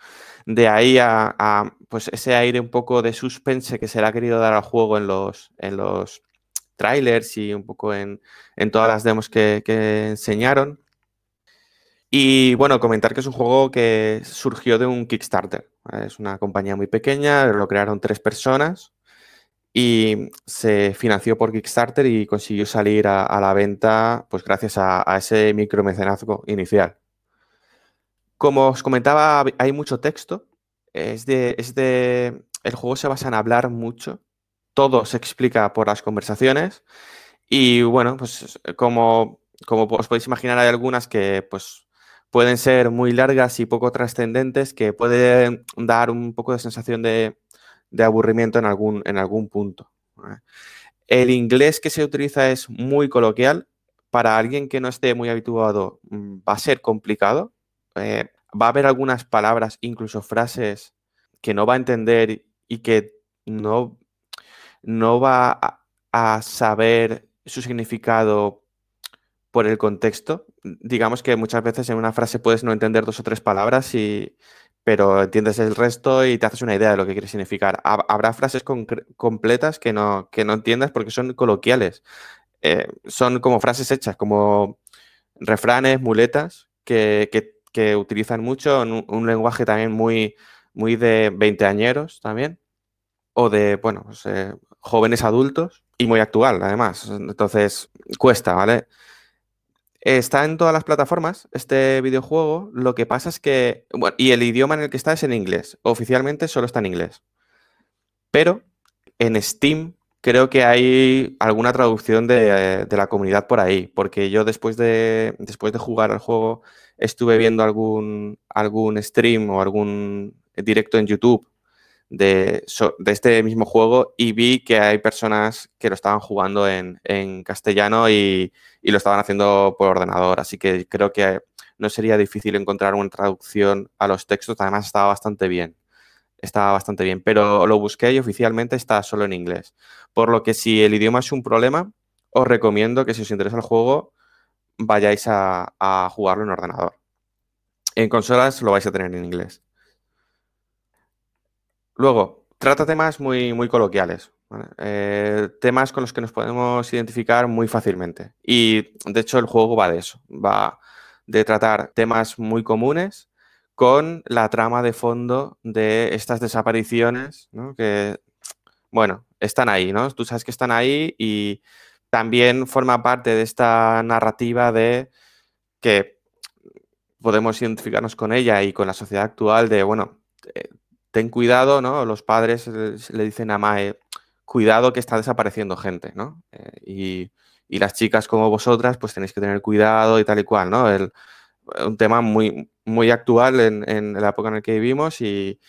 de ahí a, pues ese aire un poco de suspense que se le ha querido dar al juego en los, en los trailers y un poco en, todas las demos que, enseñaron. Y bueno, comentar que es un juego que surgió de un Kickstarter. Es una compañía muy pequeña, lo crearon tres personas y se financió por Kickstarter y consiguió salir a, la venta pues gracias a, a ese micromecenazgo inicial. Como os comentaba, hay mucho texto. Es de, es de, el juego se basa en hablar mucho todo se explica por las conversaciones. Y bueno, pues como, como os podéis imaginar, hay algunas que pues pueden ser muy largas y poco trascendentes, que pueden dar un poco de sensación de, de aburrimiento en algún, en algún punto. El inglés que se utiliza es muy coloquial. Para alguien que no esté muy habituado mm, va a ser complicado. Eh, va a haber algunas palabras, incluso frases, que no va a entender y que no, no va a, saber su significado por el contexto. Digamos que muchas veces en una frase puedes no entender dos o tres palabras, pero entiendes el resto y te haces una idea de lo que quiere significar. Habrá frases completas que no, que no entiendas porque son coloquiales. Eh, son como frases hechas, como refranes, muletas, que, que, utilizan mucho, en un, lenguaje también muy, muy de veinteañeros también, o de, bueno, pues, eh, jóvenes adultos y muy actual, además. Entonces, cuesta, ¿vale? Está en todas las plataformas este videojuego. Lo que pasa es que. Bueno, y el idioma en el que está es en inglés. Oficialmente solo está en inglés. Pero en Steam creo que hay alguna traducción de, la comunidad por ahí. Porque yo después de, después de jugar al juego estuve viendo algún, algún stream o algún directo en YouTube de, este mismo juego y vi que hay personas que lo estaban jugando en, castellano y, lo estaban haciendo por ordenador. Así que creo que no sería difícil encontrar una traducción a los textos. Además, estaba bastante bien. Estaba bastante bien, pero lo busqué y oficialmente está solo en inglés. Por lo que si el idioma es un problema, os recomiendo que si os interesa el juego, vayáis a, a jugarlo en ordenador. En consolas lo vais a tener en inglés. Luego, trata temas muy, muy coloquiales, eh, temas con los que nos podemos identificar muy fácilmente. Y de hecho el juego va de eso, va de tratar temas muy comunes con la trama de fondo de estas desapariciones, que, bueno, están ahí, ¿no? Tú sabes que están ahí y también forma parte de esta narrativa de que podemos identificarnos con ella y con la sociedad actual de, bueno, eh, ten cuidado, ¿no? Los padres le dicen a Mae, cuidado que está desapareciendo gente, ¿no? Eh, y, las chicas como vosotras, pues tenéis que tener cuidado y tal y cual, ¿no? El, un tema muy, muy actual en, la época en la que vivimos y,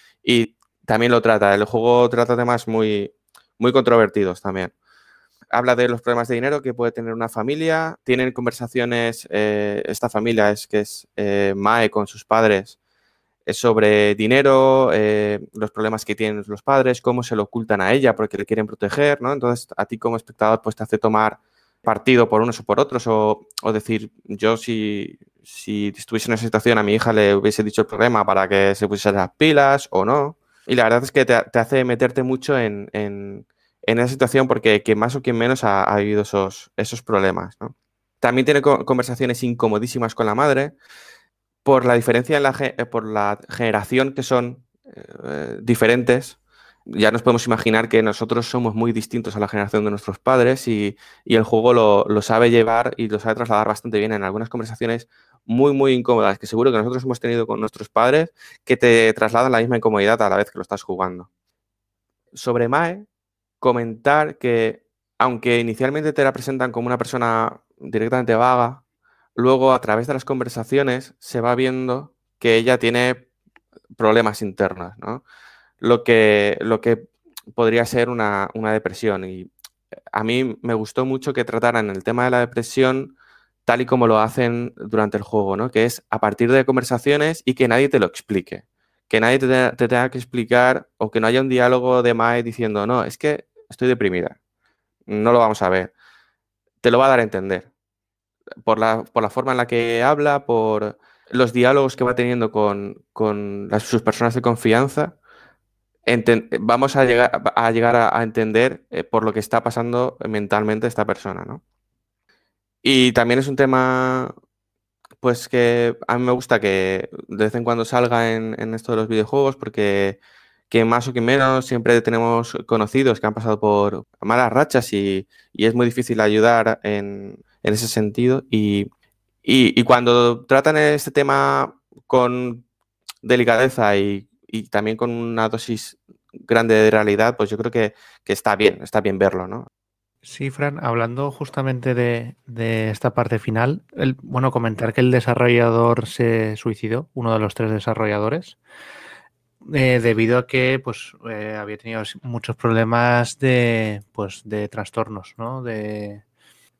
también lo trata. El juego trata temas muy, muy controvertidos también. Habla de los problemas de dinero que puede tener una familia. Tienen conversaciones, eh, esta familia es que es eh, Mae con sus padres, es sobre dinero, eh, los problemas que tienen los padres, cómo se lo ocultan a ella porque le quieren proteger, ¿no? Entonces, a ti como espectador, pues te hace tomar partido por unos o por otros o, decir, yo si, si estuviese en esa situación a mi hija le hubiese dicho el problema para que se pusiese las pilas o no. Y la verdad es que te, hace meterte mucho en, en, esa situación porque quien más o quien menos ha, ha vivido esos, esos problemas. También tiene conversaciones incomodísimas con la madre por la diferencia en la, por la generación que son eh, diferentes, ya nos podemos imaginar que nosotros somos muy distintos a la generación de nuestros padres y, el juego lo, sabe llevar y lo sabe trasladar bastante bien en algunas conversaciones muy, muy incómodas que seguro que nosotros hemos tenido con nuestros padres que te trasladan la misma incomodidad a la vez que lo estás jugando. Sobre Mae, comentar que aunque inicialmente te la presentan como una persona directamente vaga, luego a través de las conversaciones se va viendo que ella tiene problemas internos, ¿no? Lo que, lo que podría ser una, depresión. Y a mí me gustó mucho que trataran el tema de la depresión tal y como lo hacen durante el juego, ¿no? Que es a partir de conversaciones y que nadie te lo explique. Que nadie te, te tenga que explicar o que no haya un diálogo de Mae diciendo, no, es que estoy deprimida. No lo vamos a ver. Te lo va a dar a entender por la, forma en la que habla, por los diálogos que va teniendo con, sus personas de confianza, vamos a llegar a, llegar a, entender eh, por lo que está pasando mentalmente esta persona, ¿no? Y también es un tema, pues que a mí me gusta que de vez en cuando salga en, esto de los videojuegos, porque que más o que menos siempre tenemos conocidos que han pasado por malas rachas y es muy difícil ayudar en, en ese sentido. Y, cuando tratan este tema con delicadeza y, también con una dosis grande de realidad, pues yo creo que, que está bien, está bien verlo, ¿no? Sí, Fran, hablando justamente de, de esta parte final, bueno, comentar que el desarrollador se suicidó, uno de los tres desarrolladores, eh, debido a que pues, eh, había tenido muchos problemas de, pues, de trastornos, ¿no? De,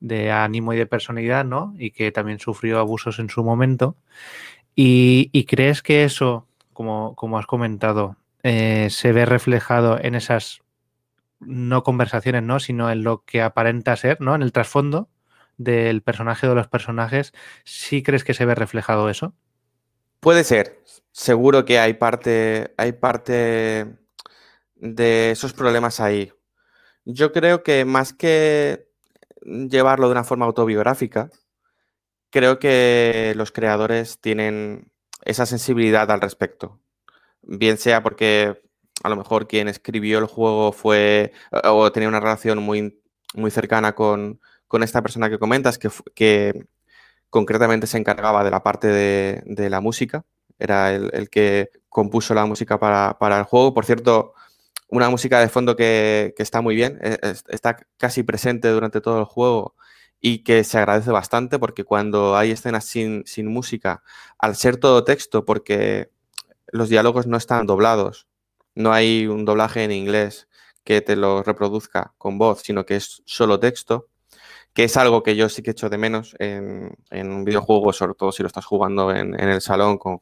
de ánimo y de personalidad, ¿no? Y que también sufrió abusos en su momento. ¿Y, y crees que eso, como, como has comentado, eh, se ve reflejado en esas no conversaciones, ¿no? Sino en lo que aparenta ser, ¿no? En el trasfondo del personaje o de los personajes, ¿sí crees que se ve reflejado eso? Puede ser. Seguro que hay parte, hay parte de esos problemas ahí. Yo creo que más que llevarlo de una forma autobiográfica, creo que los creadores tienen esa sensibilidad al respecto. Bien sea porque a lo mejor quien escribió el juego fue o tenía una relación muy, muy cercana con, con esta persona que comentas, que, que, concretamente se encargaba de la parte de, de la música, era el, el, que compuso la música para, para, el juego. Por cierto, una música de fondo que, que está muy bien, e, es, está casi presente durante todo el juego y que se agradece bastante porque cuando hay escenas sin, sin música, al ser todo texto, porque los diálogos no están doblados, no hay un doblaje en inglés que te lo reproduzca con voz, sino que es solo texto, que es algo que yo sí que echo de menos en, un videojuego, sobre todo si lo estás jugando en, en el salón con,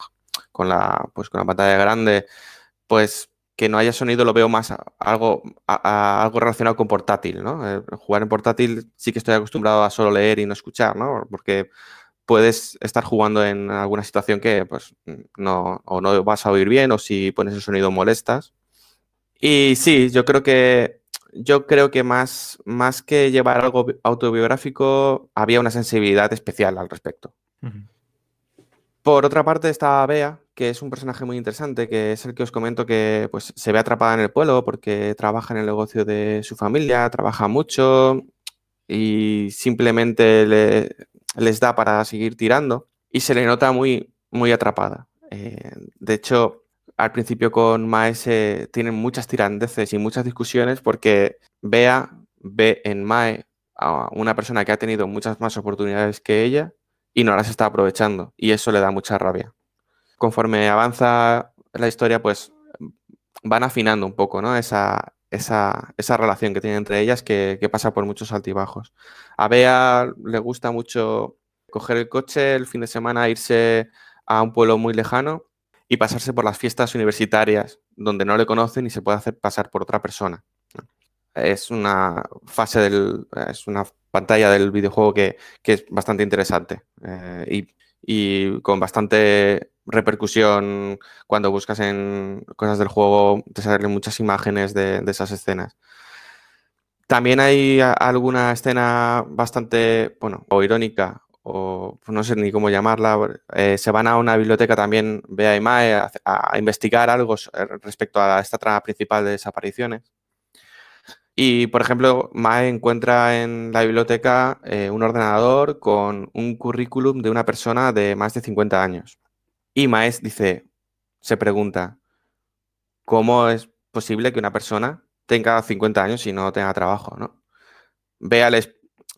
con, la, pues, con la pantalla grande, pues que no haya sonido lo veo más a, algo, a, a algo relacionado con portátil, ¿no? Eh, jugar en portátil sí que estoy acostumbrado a solo leer y no escuchar, ¿no? Porque puedes estar jugando en alguna situación que pues no, o no vas a oír bien o si pones el sonido molestas. Y sí, yo creo que yo creo que más, más que llevar algo autobiográfico, había una sensibilidad especial al respecto. Uh -huh. Por otra parte está Bea, que es un personaje muy interesante, que es el que os comento que pues, se ve atrapada en el pueblo porque trabaja en el negocio de su familia, trabaja mucho y simplemente le, les da para seguir tirando y se le nota muy, muy atrapada. Eh, de hecho, al principio con Mae tienen muchas tirandeces y muchas discusiones porque Bea ve en Mae a una persona que ha tenido muchas más oportunidades que ella y no las está aprovechando y eso le da mucha rabia. Conforme avanza la historia, pues van afinando un poco ¿no? esa, esa, esa relación que tiene entre ellas que, pasa por muchos altibajos. A Bea le gusta mucho coger el coche el fin de semana, irse a un pueblo muy lejano y pasarse por las fiestas universitarias donde no le conocen y se puede hacer pasar por otra persona. Es una fase del, es una pantalla del videojuego que, que es bastante interesante eh, y, y, con bastante repercusión cuando buscas en cosas del juego, te salen muchas imágenes de, esas escenas. También hay alguna escena bastante, bueno, o irónica, o no sé ni cómo llamarla, eh, se van a una biblioteca también, Bea y Mae, a, investigar algo respecto a esta trama principal de desapariciones. Y, por ejemplo, Mae encuentra en la biblioteca eh, un ordenador con un currículum de una persona de más de 50 años. Y Mae dice, se pregunta, ¿cómo es posible que una persona tenga 50 años y no tenga trabajo? ¿no? Bea le,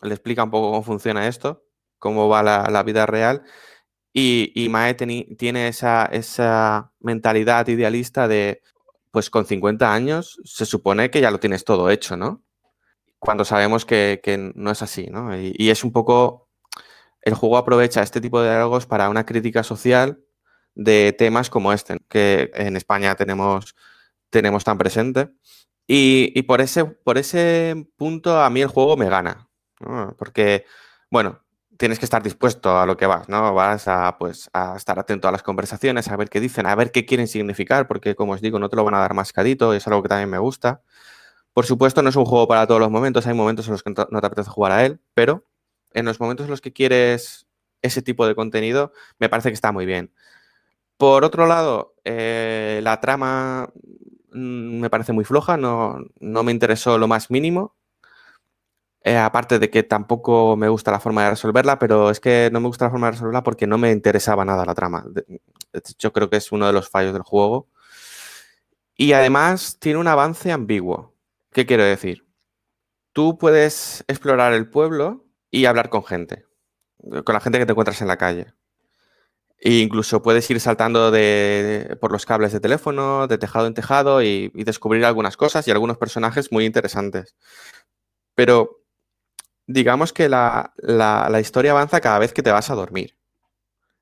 le explica un poco cómo funciona esto, cómo va la, vida real. Y, y Mae tiene esa, esa mentalidad idealista de, pues con 50 años se supone que ya lo tienes todo hecho, ¿no? Cuando sabemos que, que no es así, ¿no? Y, y, es un poco, el juego aprovecha este tipo de diálogos para una crítica social de temas como este, que en España tenemos, tenemos tan presente. Y, y por, ese, por ese punto a mí el juego me gana. Porque, bueno, tienes que estar dispuesto a lo que vas, ¿no? Vas a, pues, a estar atento a las conversaciones, a ver qué dicen, a ver qué quieren significar, porque como os digo, no te lo van a dar mascadito, y es algo que también me gusta. Por supuesto, no es un juego para todos los momentos, hay momentos en los que no te apetece jugar a él, pero en los momentos en los que quieres ese tipo de contenido, me parece que está muy bien. Por otro lado, eh, la trama mm, me parece muy floja, no, no me interesó lo más mínimo. Eh, aparte de que tampoco me gusta la forma de resolverla, pero es que no me gusta la forma de resolverla porque no me interesaba nada la trama. Yo creo que es uno de los fallos del juego. Y además tiene un avance ambiguo. ¿Qué quiero decir? Tú puedes explorar el pueblo y hablar con gente, con la gente que te encuentras en la calle. E incluso puedes ir saltando de, por los cables de teléfono, de tejado en tejado y, descubrir algunas cosas y algunos personajes muy interesantes. Pero digamos que la, la, historia avanza cada vez que te vas a dormir.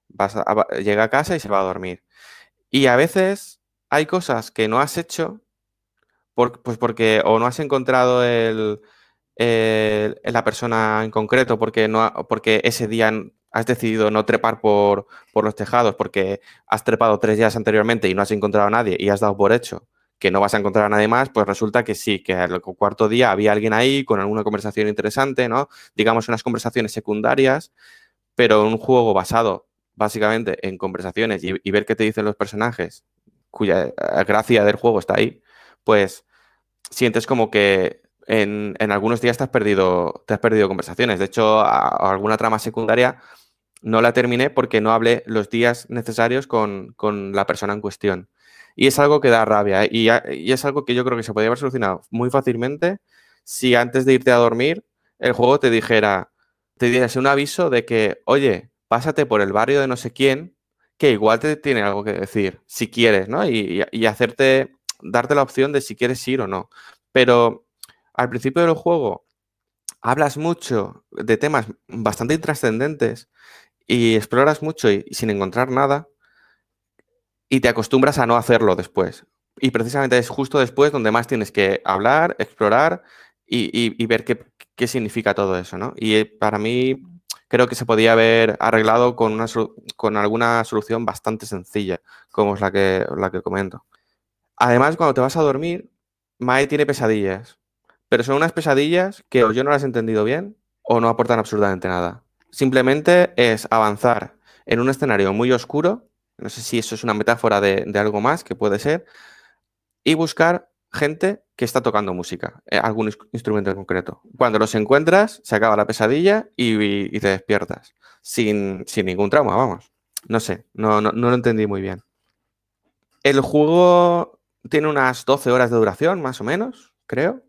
Vas a, llega a casa y se va a dormir. Y a veces hay cosas que no has hecho pues porque o no has encontrado el, la persona en concreto porque, no, porque ese día has decidido no trepar por, por los tejados porque has trepado tres días anteriormente y no has encontrado a nadie y has dado por hecho que no vas a encontrar a nadie más, pues resulta que sí, que al cuarto día había alguien ahí con alguna conversación interesante, ¿no? Digamos unas conversaciones secundarias, pero un juego basado básicamente en conversaciones y, ver qué te dicen los personajes, cuya eh, gracia del juego está ahí, pues sientes como que en, en, algunos días te has perdido, te has perdido conversaciones. De hecho, alguna trama secundaria no la terminé porque no hablé los días necesarios con, con la persona en cuestión. Y es algo que da rabia. ¿eh? Y, y, es algo que yo creo que se podría haber solucionado muy fácilmente si antes de irte a dormir el juego te dijera, te diese un aviso de que, oye, pásate por el barrio de no sé quién, que igual te tiene algo que decir, si quieres, ¿no? Y, y hacerte, darte la opción de si quieres ir o no. Pero al principio del juego hablas mucho de temas bastante intrascendentes y exploras mucho y, sin encontrar nada y te acostumbras a no hacerlo después. Y precisamente es justo después donde más tienes que hablar, explorar y ver qué, qué, significa todo eso, ¿no? Y eh, para mí creo que se podía haber arreglado con, una, con alguna solución bastante sencilla, como es la que, la que comento. Además, cuando te vas a dormir, Mae tiene pesadillas, pero son unas pesadillas que o yo no las he entendido bien o no aportan absolutamente nada. Simplemente es avanzar en un escenario muy oscuro no sé si eso es una metáfora de, algo más, que puede ser. Y buscar gente que está tocando música, eh, algún instrumento en concreto. Cuando los encuentras, se acaba la pesadilla y, y, y te despiertas. Sin, sin, ningún trauma, vamos. No sé, no, no, no, lo entendí muy bien. El juego tiene unas 12 horas de duración, más o menos, creo.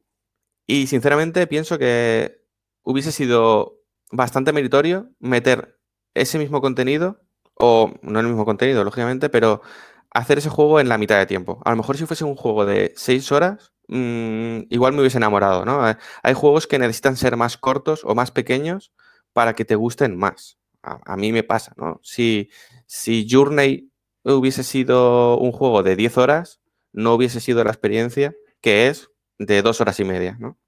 Y sinceramente pienso que hubiese sido bastante meritorio meter ese mismo contenido o no el mismo contenido, lógicamente, pero hacer ese juego en la mitad de tiempo. A lo mejor si fuese un juego de seis horas, mmm, igual me hubiese enamorado, ¿no? Hay juegos que necesitan ser más cortos o más pequeños para que te gusten más. A, a mí me pasa, ¿no? Si, si Journey hubiese sido un juego de 10 horas, no hubiese sido la experiencia que es de dos horas y media, ¿no?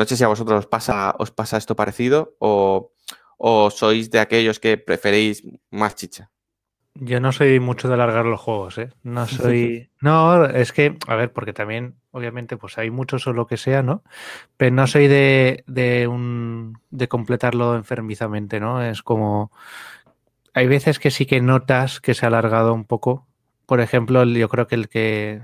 No sé si a vosotros os pasa, os pasa esto parecido o, o sois de aquellos que preferís más chicha? Yo no soy mucho de alargar los juegos, ¿eh? No (laughs) soy. No, es que, a ver, porque también, obviamente, pues hay muchos o lo que sea, ¿no? Pero no soy de, de un. de completarlo enfermizamente, ¿no? Es como. Hay veces que sí que notas que se ha alargado un poco. Por ejemplo, yo creo que el que.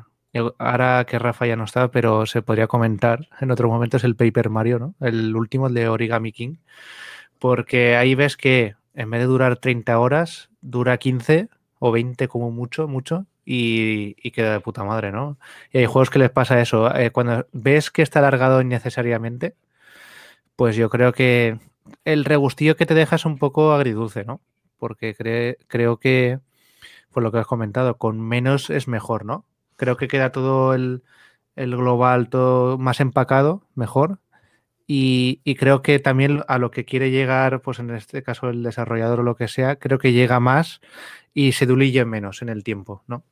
Ahora que Rafa ya no está, pero se podría comentar en otro momento es el Paper Mario, ¿no? El último, de Origami King porque ahí ves que en vez de durar 30 horas, dura 15 o 20 como mucho, mucho, y, y queda de puta madre, ¿no? Y hay juegos que les pasa eso. Eh, cuando ves que está alargado innecesariamente, pues yo creo que el regustillo que te deja es un poco agridulce, ¿no? Porque cre creo que, por lo que has comentado, con menos es mejor, ¿no? Creo que queda todo el, el global todo más empacado, mejor, y, y, creo que también a lo que quiere llegar, pues en este caso el desarrollador o lo que sea, creo que llega más y se dulille menos en el tiempo, ¿no?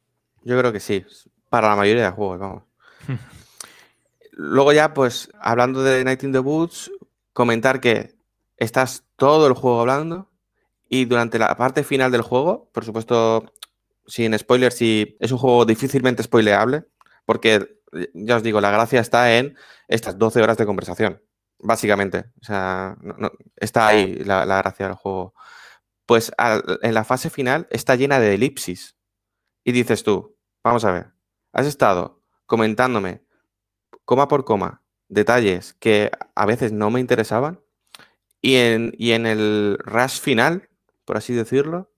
Yo creo que sí, para la mayoría de juegos, vamos. (laughs) Luego ya, pues, hablando de Night in the Woods, comentar que estás todo el juego hablando y durante la parte final del juego, por supuesto, sin spoilers, si es un juego difícilmente spoileable, porque ya os digo, la gracia está en estas 12 horas de conversación básicamente. O sea, está ahí la, gracia del juego. Pues en la fase final está llena de elipsis. Y dices tú, vamos a ver, has estado comentándome coma por coma detalles que a veces no me interesaban y en, y en el rush final, por así decirlo,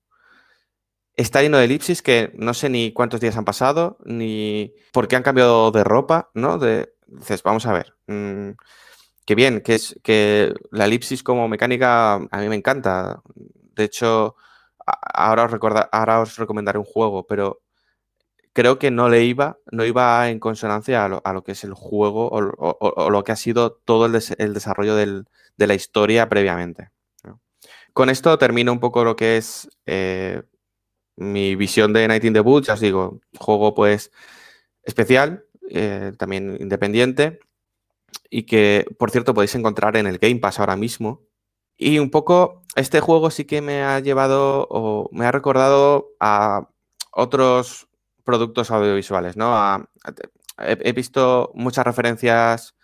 está lleno de elipsis que no sé ni cuántos días han pasado, ni por qué han cambiado de ropa, ¿no? De, dices, vamos a ver. mm, qué bien, que es que la elipsis como mecánica a mí me encanta. De hecho, ahora os, recomendaré un juego, pero creo que no le iba, no iba en consonancia a lo, que es el juego o, lo que ha sido todo el, des- el desarrollo de la historia previamente. Con esto termino un poco lo que es eh, mi visión de Night in the Woods. Ya os digo, juego pues especial, eh, también independiente y que, por cierto, podéis encontrar en el Game Pass ahora mismo. Y un poco, este juego sí que me ha llevado o me ha recordado a otros productos audiovisuales, ¿no? He visto muchas referencias,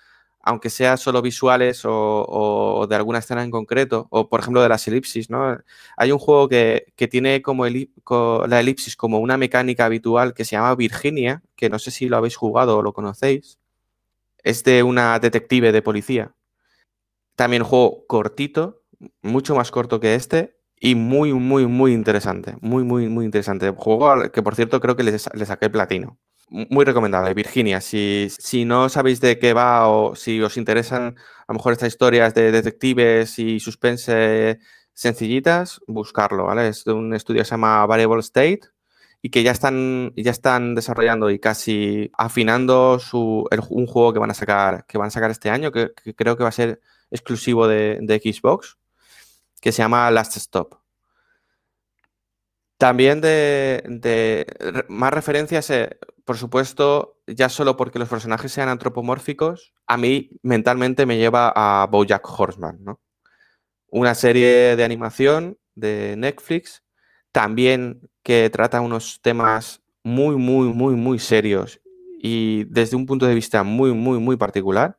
aunque sea solo visuales o, de alguna escena en concreto, o por ejemplo de las elipsis, ¿no? Hay un juego que, que tiene como la elipsis como una mecánica habitual que se llama Virginia, que no sé si lo habéis jugado o lo conocéis. Es de una detective de policía. También un juego cortito, mucho más corto que este y muy, muy, muy interesante. Muy, muy, muy interesante. Juego que, por cierto, creo que le saqué platino. Muy recomendable, Virginia. Si, si no sabéis de qué va o si os interesan a lo mejor estas historias de detectives y suspense sencillitas, buscarlo, ¿vale? Es de un estudio que se llama Variable State y que ya están, ya están desarrollando y casi afinando su, un juego que van a sacar, que van a sacar este año, que, que creo que va a ser exclusivo de, de Xbox, que se llama Last Stop. También de, más referencias, eh, por supuesto, ya solo porque los personajes sean antropomórficos, a mí mentalmente me lleva a BoJack Horseman, ¿no? Una serie de animación de Netflix, también que trata unos temas muy, muy, muy, muy serios y desde un punto de vista muy, muy, muy particular,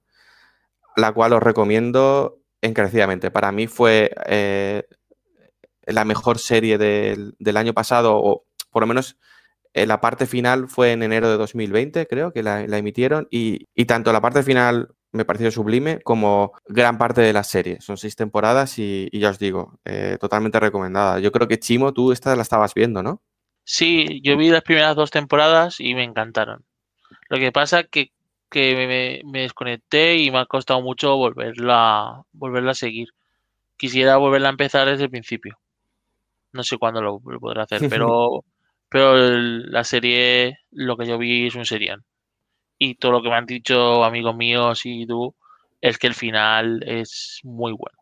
la cual os recomiendo encarecidamente. Para mí fue eh, la mejor serie del, del año pasado, o por lo menos eh, la parte final fue en enero de 2020, creo que la, emitieron, y, y tanto la parte final me pareció sublime como gran parte de la serie. Son seis temporadas y, y ya os digo, eh, totalmente recomendada. Yo creo que Chimo, tú esta la estabas viendo, ¿no? Sí, yo vi las primeras dos temporadas y me encantaron. Lo que pasa que, que me, me desconecté y me ha costado mucho volverla, volverla a seguir. Quisiera volverla a empezar desde el principio. No sé cuándo lo, lo podré hacer, (laughs) pero, pero el- la serie, lo que yo vi es un serial. Y todo lo que me han dicho amigos míos y tú es que el final es muy bueno.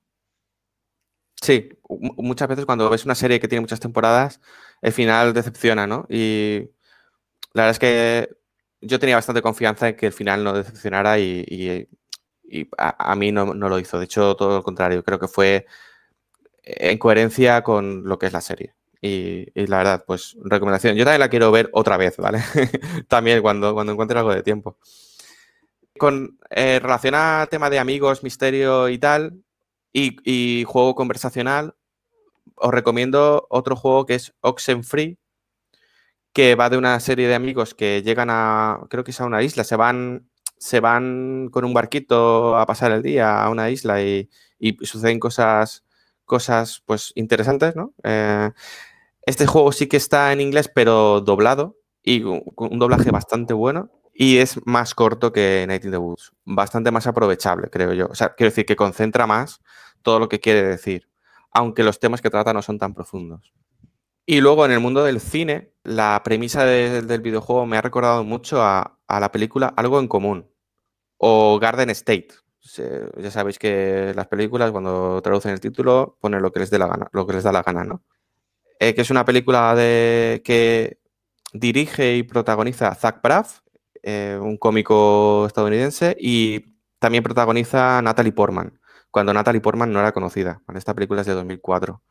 Sí, mu- muchas veces cuando ves una serie que tiene muchas temporadas, el final decepciona, ¿no? Y la verdad es que yo tenía bastante confianza en que el final no decepcionara y, y- y a, a mí no, no lo hizo. De hecho, todo lo contrario, creo que fue en coherencia con lo que es la serie. Y, la verdad, pues recomendación. Yo también la quiero ver otra vez, ¿vale? (laughs) también cuando, cuando encuentre algo de tiempo. Con eh, relación a tema de amigos, misterio y tal, y, juego conversacional, os recomiendo otro juego que es Oxenfree, que va de una serie de amigos que llegan a, creo que es a una isla, se van, se van con un barquito a pasar el día a una isla y suceden cosas, cosas pues interesantes, ¿no? Eh, este juego sí que está en inglés, pero doblado y con un doblaje bastante bueno. Y es más corto que Night in the Woods. Bastante más aprovechable, creo yo. O sea, quiero decir que concentra más todo lo que quiere decir. Aunque los temas que trata no son tan profundos. Y luego en el mundo del cine, la premisa de- del videojuego me ha recordado mucho a la película Algo en Común o Garden State. Ya sabéis que las películas, cuando traducen el título, ponen lo que les dé la gana, lo que les da la gana, ¿no? Eh, que es una película de, que dirige y protagoniza Zach Braff, eh, un cómico estadounidense, y también protagoniza Natalie Portman, cuando Natalie Portman no era conocida. ¿vale? Esta película es de 2004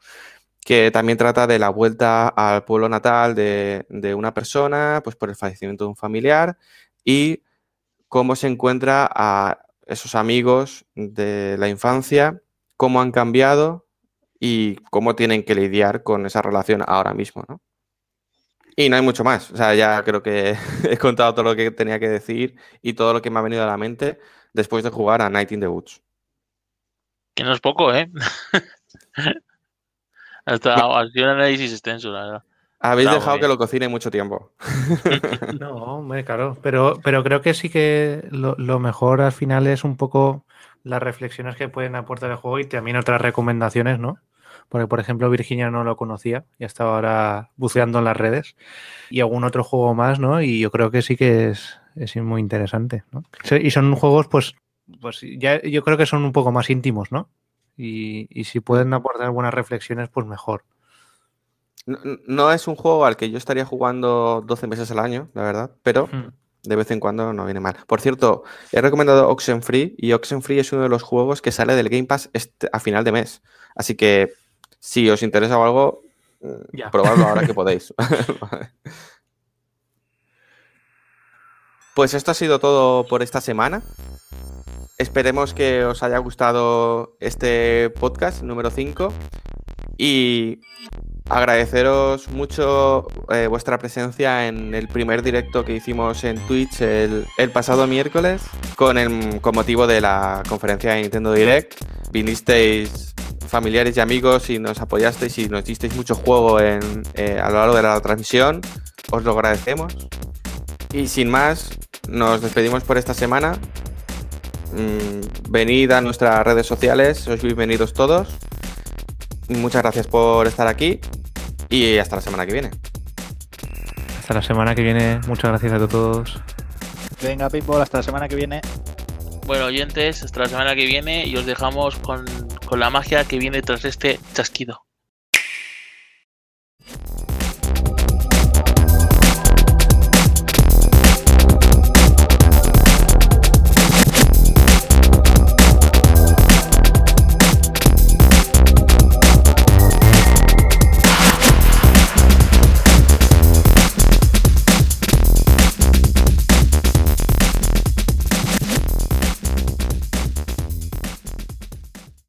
que también trata de la vuelta al pueblo natal de, de una persona, pues por el fallecimiento de un familiar y cómo se encuentra a esos amigos de la infancia, cómo han cambiado y cómo tienen que lidiar con esa relación ahora mismo, ¿no? Y no hay mucho más. O sea, ya creo que (laughs) he contado todo lo que tenía que decir y todo lo que me ha venido a la mente después de jugar a Night in the Woods. Que no es poco, ¿eh? (laughs) Hasta ha sido un análisis extenso, la verdad. Habéis dejado que lo cocine mucho tiempo. (laughs) No, hombre, claro. Pero, pero creo que sí que lo, lo mejor al final es un poco las reflexiones que pueden aportar el juego y también otras recomendaciones, ¿no? Porque, por ejemplo, Virginia no lo conocía y estaba ahora buceando en las redes. Y algún otro juego más, ¿no? Y yo creo que sí que es, es muy interesante, Y son juegos, pues, pues ya yo creo que son un poco más íntimos, ¿no? Y, y si pueden aportar buenas reflexiones, pues mejor. No, no es un juego al que yo estaría jugando 12 meses al año, la verdad, pero Hmm. de vez en cuando no viene mal. Por cierto, he recomendado Oxenfree y Oxenfree es uno de los juegos que sale del Game Pass este- a final de mes. Así que si os interesa o algo, mm, Ya. probadlo ahora que (laughs) podéis. (laughs) Pues esto ha sido todo por esta semana. Esperemos que os haya gustado este podcast número 5 y agradeceros mucho eh, vuestra presencia en el primer directo que hicimos en Twitch el, pasado miércoles con motivo de la conferencia de Nintendo Direct. Vinisteis familiares y amigos y nos apoyasteis y nos disteis mucho juego en, eh, a lo largo de la transmisión. Os lo agradecemos. Y sin más, nos despedimos por esta semana. Mm, venid a nuestras redes sociales, sois bienvenidos todos. Muchas gracias por estar aquí y hasta la semana que viene. Hasta la semana que viene. Muchas gracias a todos. Venga, Pitbull, hasta la semana que viene. Bueno, oyentes, hasta la semana que viene y os dejamos con, con la magia que viene tras este chasquido.